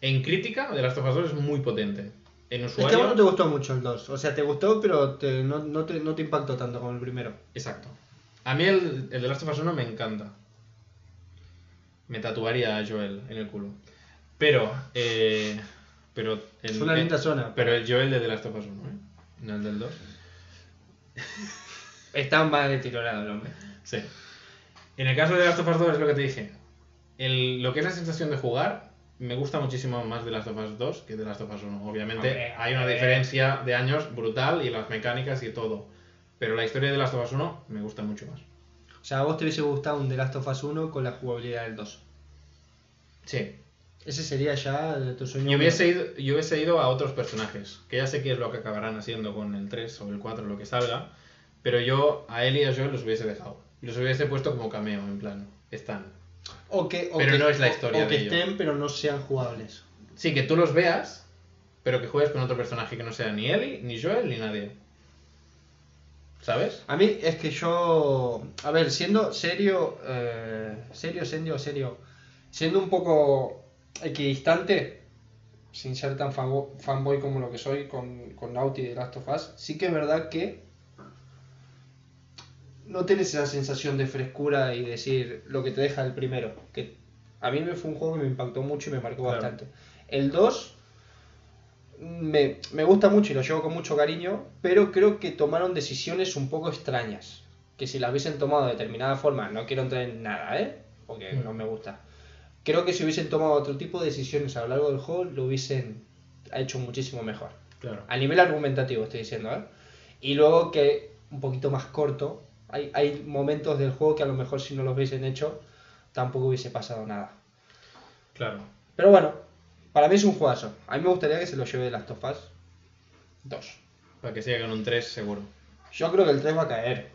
En crítica, The Last of Us 2 es muy potente. En Es que a usuario, vos no te gustó mucho el 2. O sea, te gustó, pero te- no, no te, no te impactó tanto como el primero. Exacto. A mí el, el de Last of Us 1 me encanta. Me tatuaría a Joel en el culo. Pero, eh, pero... Es el- una el- linda zona. Pero el Joel de The Last of Us 1, ¿eh? No el del 2. Está más deteriorado el hombre. Sí. En el caso de The Last of Us 2 es lo que te dije. El- lo que es la sensación de jugar, me gusta muchísimo más The Last of Us 2 que The Last of Us 1. Obviamente Hombre, hay una hombre. diferencia de años brutal y las mecánicas y todo. Pero la historia de The Last of Us 1 me gusta mucho más. O sea, a vos te hubiese gustado un The Last of Us 1 con la jugabilidad del 2. Sí. Ese sería ya de tu sueño. Yo hubiese, ido, yo hubiese ido a otros personajes, que ya sé qué es lo que acabarán haciendo con el 3 o el 4, lo que salga, pero yo a él y a Joel los hubiese dejado. Los hubiese puesto como cameo, en plan, están. O que, o Pero que- no es la historia O que de ello. estén, pero no sean jugables. Sí, que tú los veas, pero que juegues con otro personaje que no sea ni Ellie, ni Joel, ni nadie. ¿Sabes? A mí es que yo. A ver, siendo serio. eh, serio, serio, serio. Siendo un poco equidistante. Sin ser tan fanbo- fanboy como lo que soy con, con Naughty de Last of Us. Sí que es verdad que. No tienes esa sensación de frescura y decir lo que te deja el primero. Que a mí me fue un juego que me impactó mucho y me marcó Claro. bastante. El 2 me, me gusta mucho y lo llevo con mucho cariño, pero creo que tomaron decisiones un poco extrañas. Que si las hubiesen tomado de determinada forma, no quiero entrar en nada, ¿eh? Porque Mm. no me gusta. Creo que si hubiesen tomado otro tipo de decisiones a lo largo del juego, lo hubiesen hecho muchísimo mejor. Claro. A nivel argumentativo estoy diciendo, ¿eh? Y luego que un poquito más corto, hay, hay momentos del juego que a lo mejor si no los hubiesen hecho, tampoco hubiese pasado nada. Claro. Pero bueno, para mí es un juegazo. A mí me gustaría que se lo lleve de las Us 2. Para que siga con un 3 seguro. Yo creo que el 3 va a caer.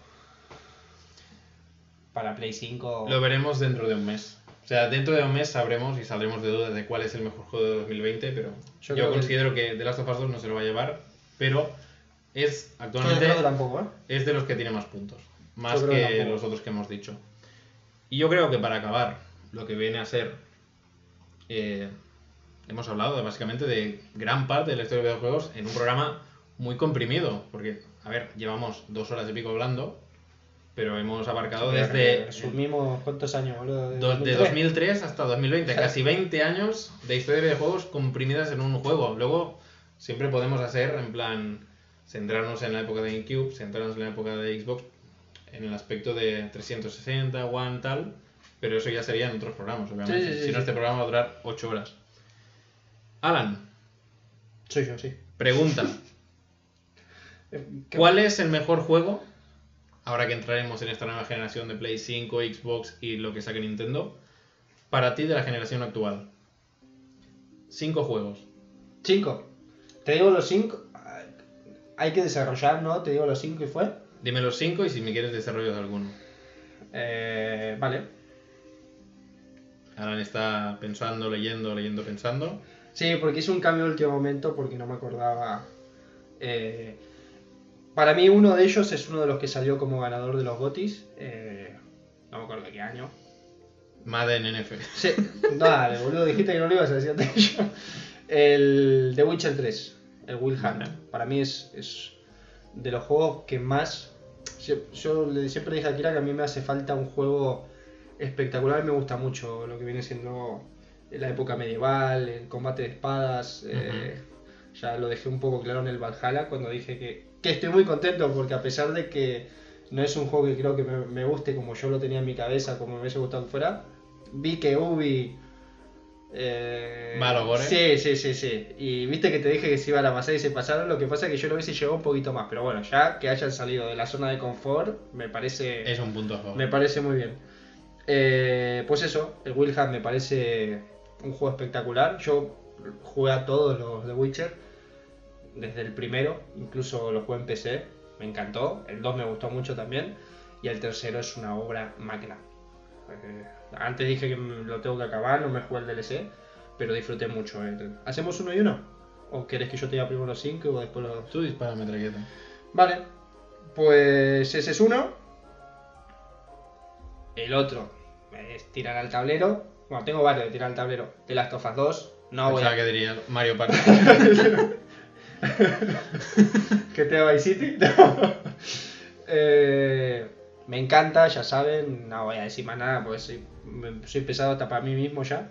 Para Play 5. Lo veremos dentro de un mes. O sea, dentro de un mes sabremos y saldremos de dudas de cuál es el mejor juego de 2020, pero Yo yo, creo que- considero que The Last of Us 2 no se lo va a llevar, pero es actualmente que tampoco, ¿eh? es de los que tiene más puntos, más que los otros que hemos dicho. Y yo creo que para acabar, lo que viene a ser, eh, hemos hablado de, básicamente de gran parte de la historia de videojuegos en un programa muy comprimido, porque, a ver, llevamos dos horas y pico hablando, pero hemos abarcado desde Resumimos cuántos años, boludo. do- de 2003. 2003 hasta 2020, casi 20 años de historia de videojuegos comprimidas en un juego. Luego siempre podemos hacer, en plan, centrarnos en la época de GameCube, centrarnos en la época de Xbox, en el aspecto de 360, One, tal, pero eso ya sería en otros programas, obviamente. Sí, sí, sí, si no, sí. este programa va a durar 8 horas. Alan, Soy yo, sí. pregunta, Eh, ¿qué- ¿cuál es el mejor juego, ahora que entraremos en esta nueva generación de Play 5, Xbox y lo que saque Nintendo, para ti de la generación actual? Cinco juegos. Cinco. Te digo los cinco. Hay que desarrollar, ¿no? Te digo los cinco y fue. Dime los cinco y si me quieres desarrollo de alguno. Eh, vale. Alan está pensando, leyendo, leyendo, pensando. Sí, porque hice un cambio en último momento porque no me acordaba. eh, para mí uno de ellos es uno de los que salió como ganador de los GOTIS. eh, no me acuerdo de qué año. Madden NF. Sí, dale, boludo, dijiste que no lo ibas a decir antes. El The Witcher 3, el Will Hunt. Para mí es, es de los juegos que más. Yo, yo le- siempre dije a Kira que a mí me hace falta un juego espectacular. Me gusta mucho lo que viene siendo la época medieval, el combate de espadas. eh, Ya lo dejé un poco claro en el Valhalla cuando dije que, que estoy muy contento porque a pesar de que no es un juego que creo que me, me guste como yo lo tenía en mi cabeza, como me hubiese gustado que fuera, vi que Ubi... Eh, Va a lo gore. Sí, sí, sí, sí. Y viste que te dije que se iban a pasar y se pasaron, lo que pasa es que yo lo hubiese llevado un poquito más. Pero bueno, ya que hayan salido de la zona de confort, me parece... Es un punto a favor. Me parece muy bien. Eh, pues eso, el Wilhelm me parece un juego espectacular. Yo jugué a todos los de Witcher, desde el primero, incluso los jugué en PC, me encantó. El 2 me gustó mucho también. Y el tercero es una obra magna. Eh, antes dije que lo tengo que acabar, no me jugué el DLC, pero disfruté mucho. el- ¿Hacemos uno y uno? ¿O quieres que yo te diga primero los 5 o después los.? Tú dispara metralleta. Vale, pues ese es uno. El otro es tirar al tablero. Bueno, tengo varios de tirar al tablero. De Last of Us 2. No voy a... que diría Mario Party. que te Vice City. No. Eh, me encanta, ya saben. No voy a decir más nada porque soy, soy pesado hasta para mí mismo ya.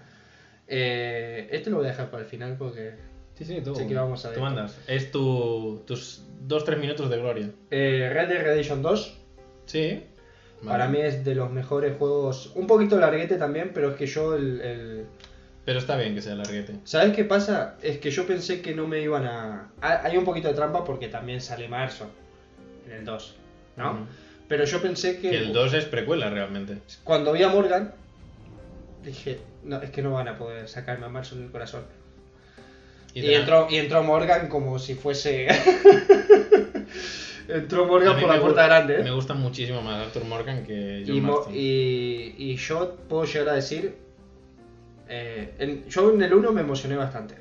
Eh, este lo voy a dejar para el final porque... Sí, sí, tú. Sí que vamos a Tú mandas. Es tu, tus 2-3 minutos de gloria. Eh, Red Dead Redemption 2 Sí. para mí es de los mejores juegos. Un poquito larguete también, pero es que yo el- el, Pero está bien que sea larguete. ¿Sabes qué pasa? Es que yo pensé que no me iban a... ha- Hay un poquito de trampa porque también sale marzo en el 2, ¿no? Pero yo pensé que... El 2 es precuela realmente. Cuando vi a Morgan, dije, no, es que no van a poder sacarme a marzo en el corazón. Y, entró, y entró Morgan como si fuese... entró Morgan por la puerta gu- grande, ¿eh? Me gusta muchísimo más Arthur Morgan que John Y, Marston. y, y yo puedo llegar a decir. eh, en- yo en el 1 me emocioné bastante.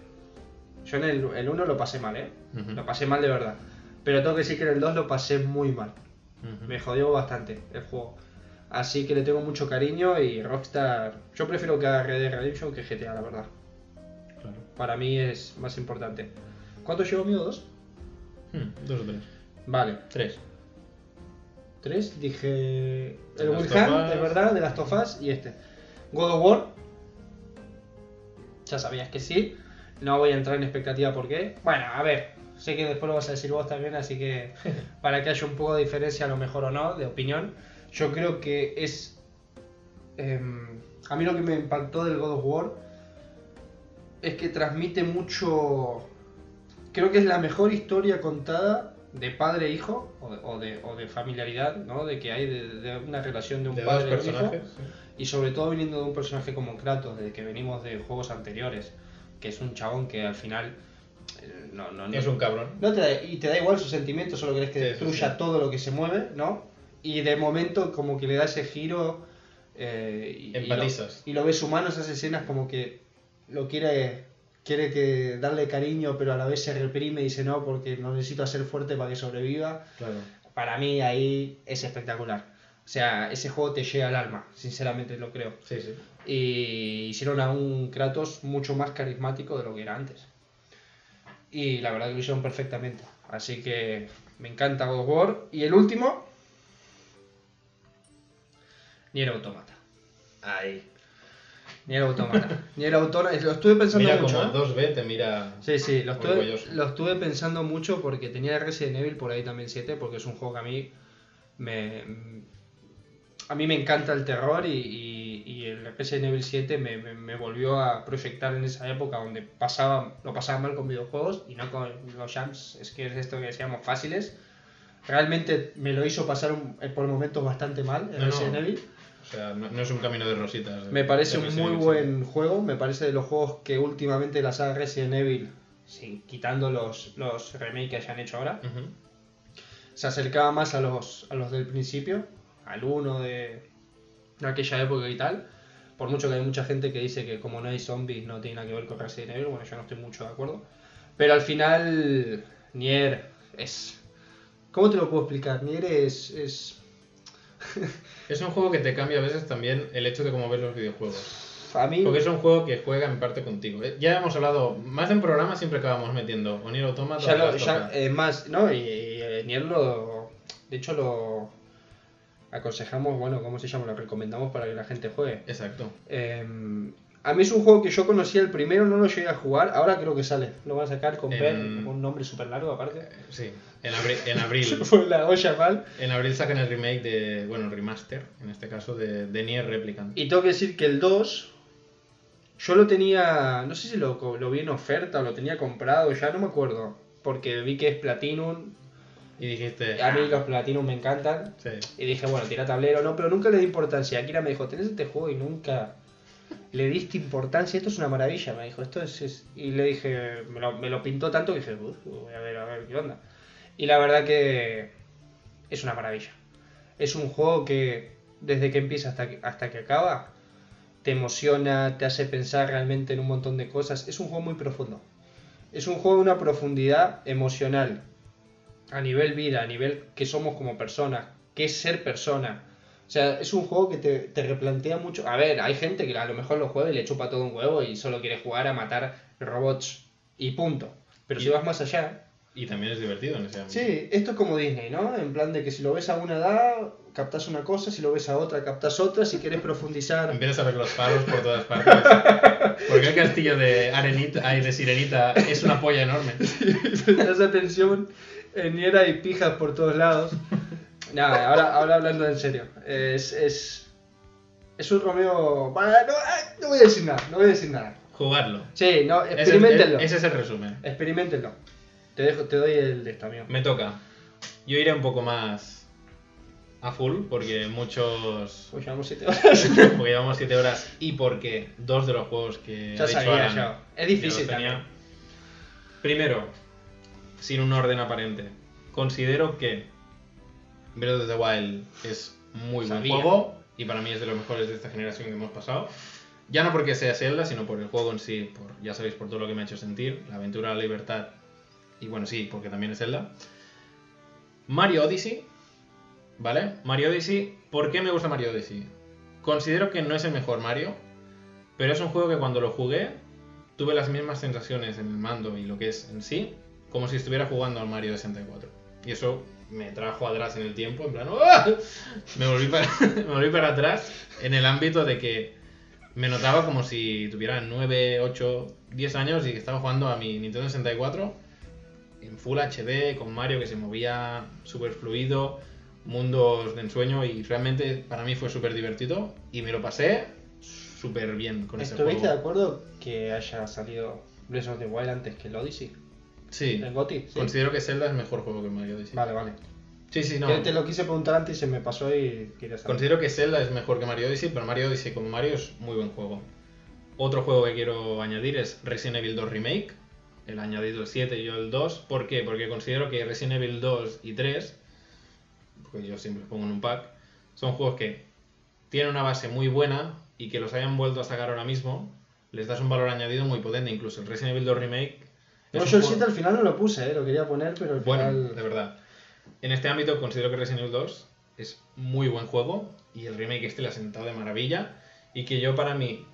Yo en el, el 1 lo pasé mal, ¿eh? Lo pasé mal de verdad. Pero tengo que decir que en el 2 lo pasé muy mal. Me jodió bastante el juego. Así que le tengo mucho cariño y Rockstar. Yo prefiero que haga Red Dead Redemption que GTA, la verdad. Claro. Para mí es más importante. ¿Cuánto llevo mío? ¿Dos? Hmm, dos o tres. Vale. Tres. Tres, dije el Wilhelm, de verdad, de las Tofas y este. God of War. Ya sabías que sí. No voy a entrar en expectativa por qué. Bueno, a ver, sé que después lo vas a decir vos también, así que para que haya un poco de diferencia, a lo mejor o no, de opinión, yo creo que es. em, a mí lo que me impactó del God of War es que transmite mucho. Creo que es la mejor historia contada de padre e hijo, o de, o de, o de familiaridad, ¿no? De que hay de, de una relación de un padre un hijo. sí. Y sobre todo viniendo de un personaje como Kratos, de que venimos de juegos anteriores, que es un chabón que al final eh, no, no, no, Es un cabrón. no te da, y te da igual sus sentimientos, solo querés que Sí, destruya sí. todo lo que se mueve, ¿no? Y de momento como que le da ese giro eh, y, y lo, y lo ves humano, esas escenas como que lo quiere quiere que darle cariño, pero a la vez se reprime y dice no porque lo necesito hacer fuerte para que sobreviva Claro. para mí ahí es espectacular. O sea, ese juego te llega al alma, sinceramente lo creo. Sí, sí. Y hicieron a un Kratos mucho más carismático de lo que era antes. Y la verdad que lo hicieron perfectamente. Así que me encanta God of War. Y el último, Nier Automata. Ahí. Nier Automata. Nier Automata. Lo estuve pensando Mira mucho. como ¿eh? 2B te mira. Sí, sí, lo estuve, lo estuve pensando mucho porque tenía Resident Evil por ahí también 7, porque es un juego que a mí me. A mí me encanta el terror y, y- y el Resident Evil 7 me, me- me volvió a proyectar en esa época donde pasaba, lo pasaba mal con videojuegos y no con los jumps, es que es esto que decíamos fáciles. Realmente me lo hizo pasar un- por momentos bastante mal el No. Resident Evil. O sea, no, no es un camino de rositas. Me parece un muy buen juego, me parece de los juegos que últimamente la saga Resident Evil, sin, quitando los, los remakes que hayan hecho ahora, sí. Se acercaba más a los, a los del principio, al 1 de, de aquella época y tal. Por mucho que hay mucha gente que dice que como no hay zombies no tiene nada que ver con Resident Evil, bueno, yo no estoy mucho de acuerdo. Pero al final, Nier es... ¿Cómo te lo puedo explicar? Nier es... es Es un juego que te cambia a veces también el hecho de cómo ves los videojuegos. a mí... Porque es un juego que juega en parte contigo. Eh, Ya hemos hablado, más de un programa siempre acabamos metiendo o Nier Automata Ya lo, ya, eh, más, ¿no? Y, y, eh, Nier lo. De hecho, lo aconsejamos, bueno, ¿cómo se llama? Lo recomendamos para que la gente juegue. Exacto. Eh, A mí es un juego que yo conocía el primero, no lo llegué a jugar, ahora creo que sale. Lo van a sacar con En- con un nombre súper largo aparte. Sí, en abril, en abril, Fue la olla mal. en abril sacan el remake de, bueno, remaster, en este caso, de, de Nier Replicant. Y tengo que decir que el 2, yo lo tenía, no sé si lo, lo vi en oferta o lo tenía comprado, ya no me acuerdo. Porque vi que es Platinum, Y dijiste, a mí los Platinum me encantan. sí, Y dije, bueno, tira tablero, no, pero nunca le di importancia. Akira me dijo, tenés este juego y nunca le diste importancia. Esto es una maravilla, me dijo. Esto es. es-". Y le dije, me lo, me lo pintó tanto que dije, "Uf, voy a ver, a ver qué onda. Y la verdad que es una maravilla. Es un juego que desde que empieza hasta que, hasta que acaba te emociona, te hace pensar realmente en un montón de cosas. Es un juego muy profundo. Es un juego de una profundidad emocional, a nivel vida, a nivel que somos como personas, que es ser persona. O sea, es un juego que te, te replantea mucho. A ver, hay gente que a lo mejor lo juega y le chupa todo un huevo y solo quiere jugar a matar robots y punto. Pero si vas más allá, y también es divertido en ese ámbito. Sí, esto es como Disney, ¿no? En plan de que si lo ves a una edad, captas una cosa, si lo ves a otra, captas otra, si quieres profundizar. Empiezas a ver los faros por todas partes. Porque el castillo de Arenita, ay, de Sirenita es una polla enorme. Prestas atención, en Niera hay pijas por todos lados. Nada, ahora, ahora hablando en serio. Es, es, es un Romeo... Bueno, No, ah, no voy a decir nada, no voy a decir nada. Jugarlo. Sí, no, experimentenlo. Ese es el resumen. Experimentenlo. Te, dejo, te doy el de esta, amigo. Me toca. Yo iré un poco más a full porque muchos. Pues llevamos 7 horas. Porque llevamos 7 horas y porque dos de los juegos que Ya ha dicho sabía, Alan ya. Es difícil tenía. Primero, sin un orden aparente, considero que Breath of the Wild es muy Sabía. buen juego y para mí es de los mejores de esta generación que hemos pasado. Ya no porque sea Zelda, sino por el juego en sí, por, ya sabéis por todo lo que me ha hecho sentir, la aventura, la libertad y bueno, sí, porque también es Zelda. Mario Odyssey, ¿vale? Mario Odyssey, ¿por qué me gusta Mario Odyssey? Considero que no es el mejor Mario, pero es un juego que cuando lo jugué tuve las mismas sensaciones en el mando y lo que es en sí, como si estuviera jugando al Mario de 64. Y eso me trajo atrás en el tiempo, en plan, ¡ah! me, volví para, me volví para atrás en el ámbito de que me notaba como si tuviera 9, 8, 10 años y que estaba jugando a mi Nintendo 64 en Full HD, con Mario que se movía súper fluido, mundos de ensueño y realmente para mí fue súper divertido y me lo pasé súper bien con ese ¿Estuviste juego. de acuerdo que haya salido Breath of the Wild antes que el Odyssey? Sí, ¿El GOTY? Sí. considero que Zelda es mejor juego que Mario Odyssey. Vale, vale. Sí, sí, no. Que Te lo quise preguntar antes y se me pasó y quería saber. Considero que Zelda es mejor que Mario Odyssey, pero Mario Odyssey como Mario es muy buen juego. Otro juego que quiero añadir es Resident Evil 2 Remake. El añadido el 7 y yo el 2. ¿Por qué? Porque considero que Resident Evil 2 y 3, porque yo siempre los pongo en un pack, son juegos que tienen una base muy buena y que los hayan vuelto a sacar ahora mismo, les das un valor añadido muy potente. Incluso el Resident Evil 2 Remake. Es No, un yo el juego- 7 al final no lo puse, eh, lo quería poner, pero al bueno, final... de verdad. En este ámbito considero que Resident Evil 2 es muy buen juego y el remake este le ha sentado de maravilla y que yo para mí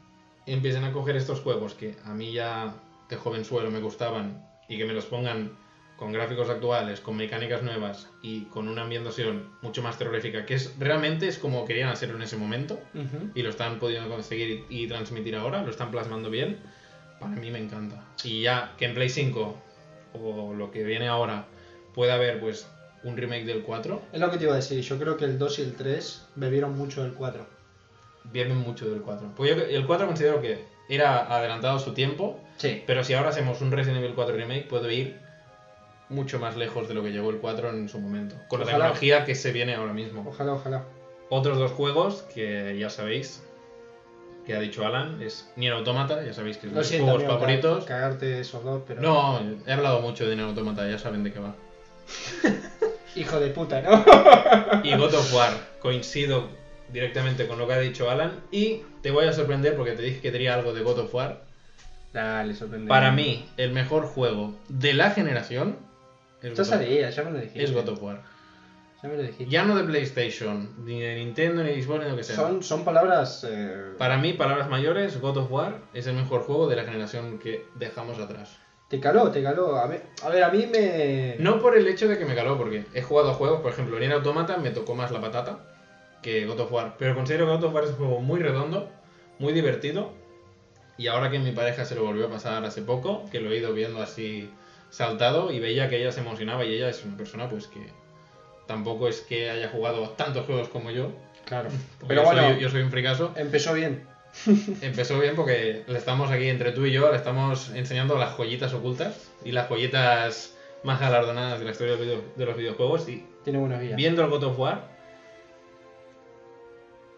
empiecen a coger estos juegos que a mí ya de jovenzuelo me gustaban y que me los pongan con gráficos actuales, con mecánicas nuevas y con una ambientación mucho más terrorífica, que es realmente es como querían hacerlo en ese momento y lo están pudiendo conseguir y, y transmitir ahora, lo están plasmando bien, para mí me encanta. Y ya que en Play 5 o lo que viene ahora pueda haber pues un remake del 4, Es lo que te iba a decir, yo creo que el 2 y el 3 bebieron mucho del 4. vienen mucho del 4. Pues yo el 4 considero que era adelantado su tiempo, Sí. pero si ahora hacemos un Resident Evil 4 remake puede ir mucho más lejos de lo que llegó el 4 en su momento, con la tecnología que se viene ahora mismo. Ojalá, ojalá. Otros dos juegos que ya sabéis que ha dicho Alan es Nier Automata, ya sabéis que es de mis juegos favoritos. ca- cagarte esos dos, pero... No, he hablado mucho de Nier Automata, ya saben de qué va. Hijo de puta, ¿no? Y God of War, coincido directamente con lo que ha dicho Alan y te voy a sorprender porque te dije que tenía algo de God of War. Dale, sorprendente. Para mí, el mejor juego de la generación es, God, of, sabía, ya me lo dijiste. es God of War. Ya me lo dijiste. Ya no de PlayStation, ni de Nintendo, ni de Xbox, ni lo que sea. Son, son palabras... eh, Para mí, palabras mayores, God of War es el mejor juego de la generación que dejamos atrás. Te caló, te caló. A ver, a, ver, a mí me... No por el hecho de que me caló, porque he jugado a juegos, por ejemplo, Nier Automata me tocó más la patata que God of War, pero considero que God of War es un juego muy redondo, muy divertido Y ahora que mi pareja se lo volvió a pasar hace poco, que lo he ido viendo así saltado y veía que ella se emocionaba y ella es una persona pues que tampoco es que haya jugado tantos juegos como yo. Claro. Pero yo, bueno, soy, yo soy un fricaso. empezó bien. Empezó bien porque le estamos aquí entre tú y yo, le estamos enseñando las joyitas ocultas y las joyitas más galardonadas de la historia de los, video- de los videojuegos y Tiene buenos días. viendo el God of War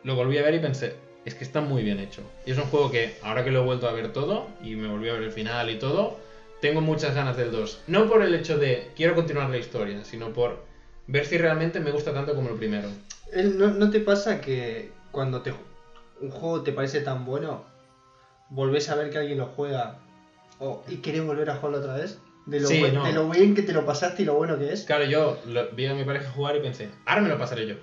lo volví a ver y pensé, es que está muy bien hecho. Y es un juego que ahora que lo he vuelto a ver todo y me volví a ver el final y todo, tengo muchas ganas del 2. No por el hecho de quiero continuar la historia, sino por ver si realmente me gusta tanto como el primero. El- ¿No, no te pasa que cuando te, un juego te parece tan bueno, volvés a ver que alguien lo juega y querés volver a jugarlo otra vez? De lo, Sí, buen- no. de lo bien que te lo pasaste y lo bueno que es. Claro, yo lo- vi a mi pareja jugar y pensé, ahora me lo pasaré yo.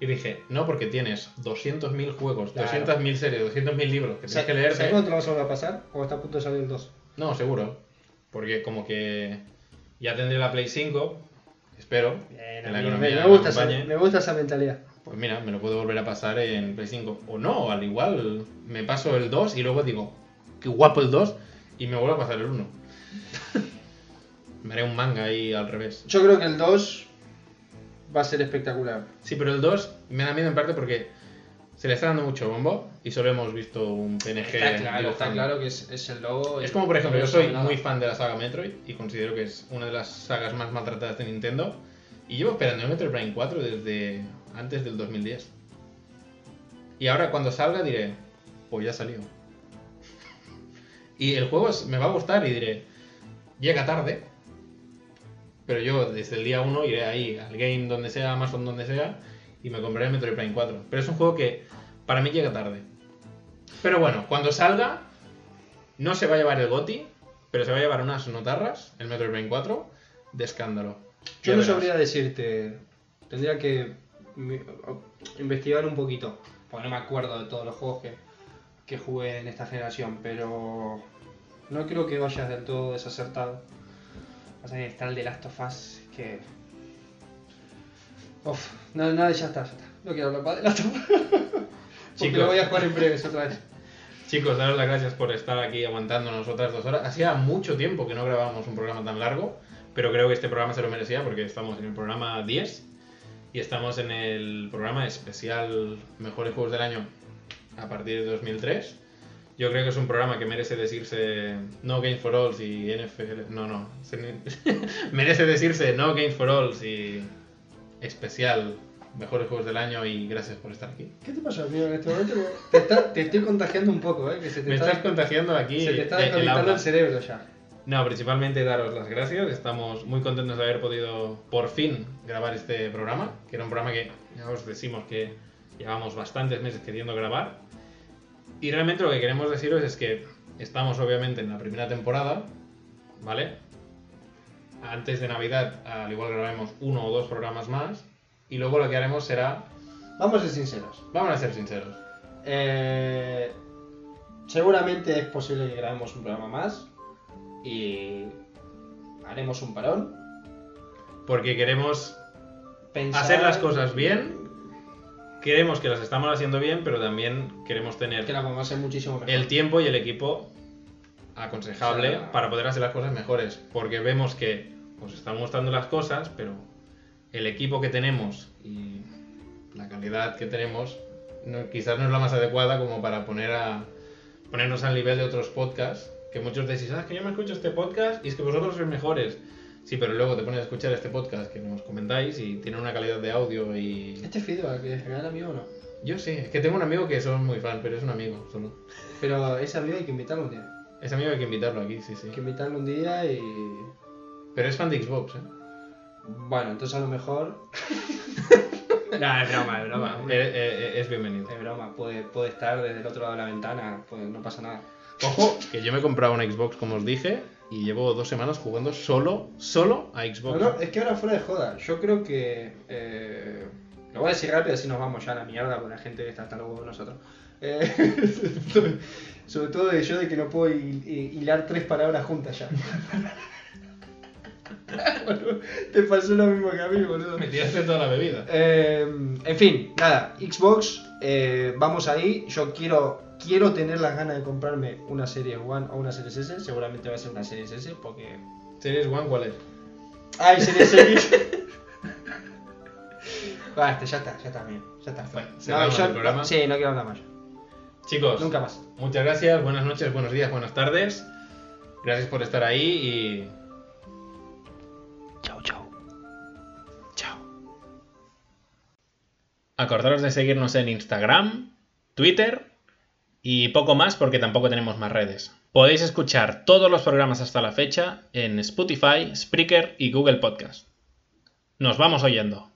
Y dije, no, porque tienes 200.000 juegos, Claro. 200.000 series, 200.000 libros que tienes que leerte. ¿Sabes cuándo te lo vas a volver a pasar? ¿O está a punto de salir el 2? No, seguro. Porque como que ya tendré la Play 5, espero. Bien, que la mí economía me, me gusta esa, me gusta esa mentalidad. Pues mira, me lo puedo volver a pasar en Play 5. O no, al igual me paso el 2 y luego digo, qué guapo el 2, y me vuelvo a pasar el 1. me haré un manga ahí al revés. Yo creo que el 2 va a ser espectacular. Sí, pero el 2 me da miedo en parte porque se le está dando mucho bombo y solo hemos visto un PNG. Está claro, está dibujando. claro que es, es el logo. Es como, por ejemplo, yo soy muy fan de la saga Metroid y considero que es una de las sagas más maltratadas de Nintendo. Y llevo esperando el Metroid Prime 4 desde antes del 2010. Y ahora cuando salga diré, pues ya salió. Y el juego me va a gustar y diré, llega tarde. Pero yo desde el día 1 iré ahí, al game donde sea, Amazon donde sea, y me compraré el Metroid Prime 4. Pero es un juego que para mí llega tarde. Pero bueno, cuando salga, no se va a llevar el GOTI, pero se va a llevar unas notarras, el Metroid Prime 4, de escándalo. Yo no sabría decirte. Tendría que o- investigar un poquito. Porque no me acuerdo de todos los juegos que, que jugué en esta generación. Pero no creo que vayas del todo desacertado. Pasa que está el de Last of Us que. Uf, no, nada, ya está, ya está. No quiero hablar más de. Porque Chicos. lo voy a jugar en breves otra vez. Chicos, daros las gracias por estar aquí aguantándonos otras dos horas. Hacía mucho tiempo que no grabábamos un programa tan largo, pero creo que este programa se lo merecía porque estamos en el programa 10 y estamos en el programa especial Mejores Juegos del Año a partir de 2003. Yo creo que es un programa que merece decirse No Games for All y NFL. No, no. merece decirse No Games for All y especial Mejores Juegos del Año y gracias por estar aquí. ¿Qué te pasa, amigo, en este momento? Te, está- te estoy contagiando un poco, ¿eh? Que se te Me está, estás contagiando aquí. se te está el- el desconectando aura. el cerebro ya. No, principalmente daros las gracias. Estamos muy contentos de haber podido por fin grabar este programa, que era un programa que ya os decimos que llevamos bastantes meses queriendo grabar. Y realmente lo que queremos deciros es que estamos obviamente en la primera temporada, ¿vale? Antes de Navidad, al igual grabaremos uno o dos programas más. Y luego lo que haremos será, Vamos a ser sinceros. vamos a ser sinceros, Eh, seguramente es posible que grabemos un programa más y haremos un parón. porque queremos Pensar- hacer las cosas bien. Queremos que las estamos haciendo bien, pero también queremos tener que la podemos hacer muchísimo mejor. el tiempo y el equipo aconsejable O sea- para poder hacer las cosas mejores. Porque vemos que os están gustando las cosas, pero el equipo que tenemos y la calidad que tenemos no- quizás no es la más adecuada como para poner a, ponernos al nivel de otros podcasts. Que muchos decís, ah, es que yo me escucho este podcast y es que vosotros sois mejores. Sí, pero luego te pones a escuchar este podcast que nos comentáis y tiene una calidad de audio y... ¿Este feedback es real, amigo o no? Yo sí, es que tengo un amigo que soy muy fan, pero es un amigo solo. Pero ese amigo hay que invitarlo un día. Ese amigo hay que invitarlo aquí, sí, sí. Hay que invitarlo un día y... Pero es fan de Xbox, ¿eh? Bueno, entonces a lo mejor... no, es broma, es broma. Eh, eh, eh, es bienvenido. Es broma, puede, puede estar desde el otro lado de la ventana, pues no pasa nada. Ojo, que yo me he comprado una Xbox, como os dije, y llevo dos semanas jugando solo, solo a Xbox. no, es que ahora fuera de joda, yo creo que. eh, lo voy a decir rápido, así nos vamos ya a la mierda con la gente que está hasta luego nosotros. Eh, sobre todo de yo de que no puedo hi- hi- hilar tres palabras juntas ya. Te pasó lo mismo que a mí, boludo. Me tiraste toda la bebida. Eh, en fin, nada, Xbox, eh, vamos ahí. Yo quiero quiero tener las ganas de comprarme una serie One o una Series S. Seguramente va a ser una Series S porque. ¿Series One cuál es? ¡Ay, Series S! Basta, ya está, ya está bien. Ya está. Bueno, No, yo- el programa. Sí, no quiero hablar más. Chicos, Nunca más. muchas gracias, buenas noches, buenos días, buenas tardes. Gracias por estar ahí y Chao, chao. Chao. Acordaros de seguirnos en Instagram, Twitter y poco más porque tampoco tenemos más redes. Podéis escuchar todos los programas hasta la fecha en Spotify, Spreaker y Google Podcast. Nos vamos oyendo.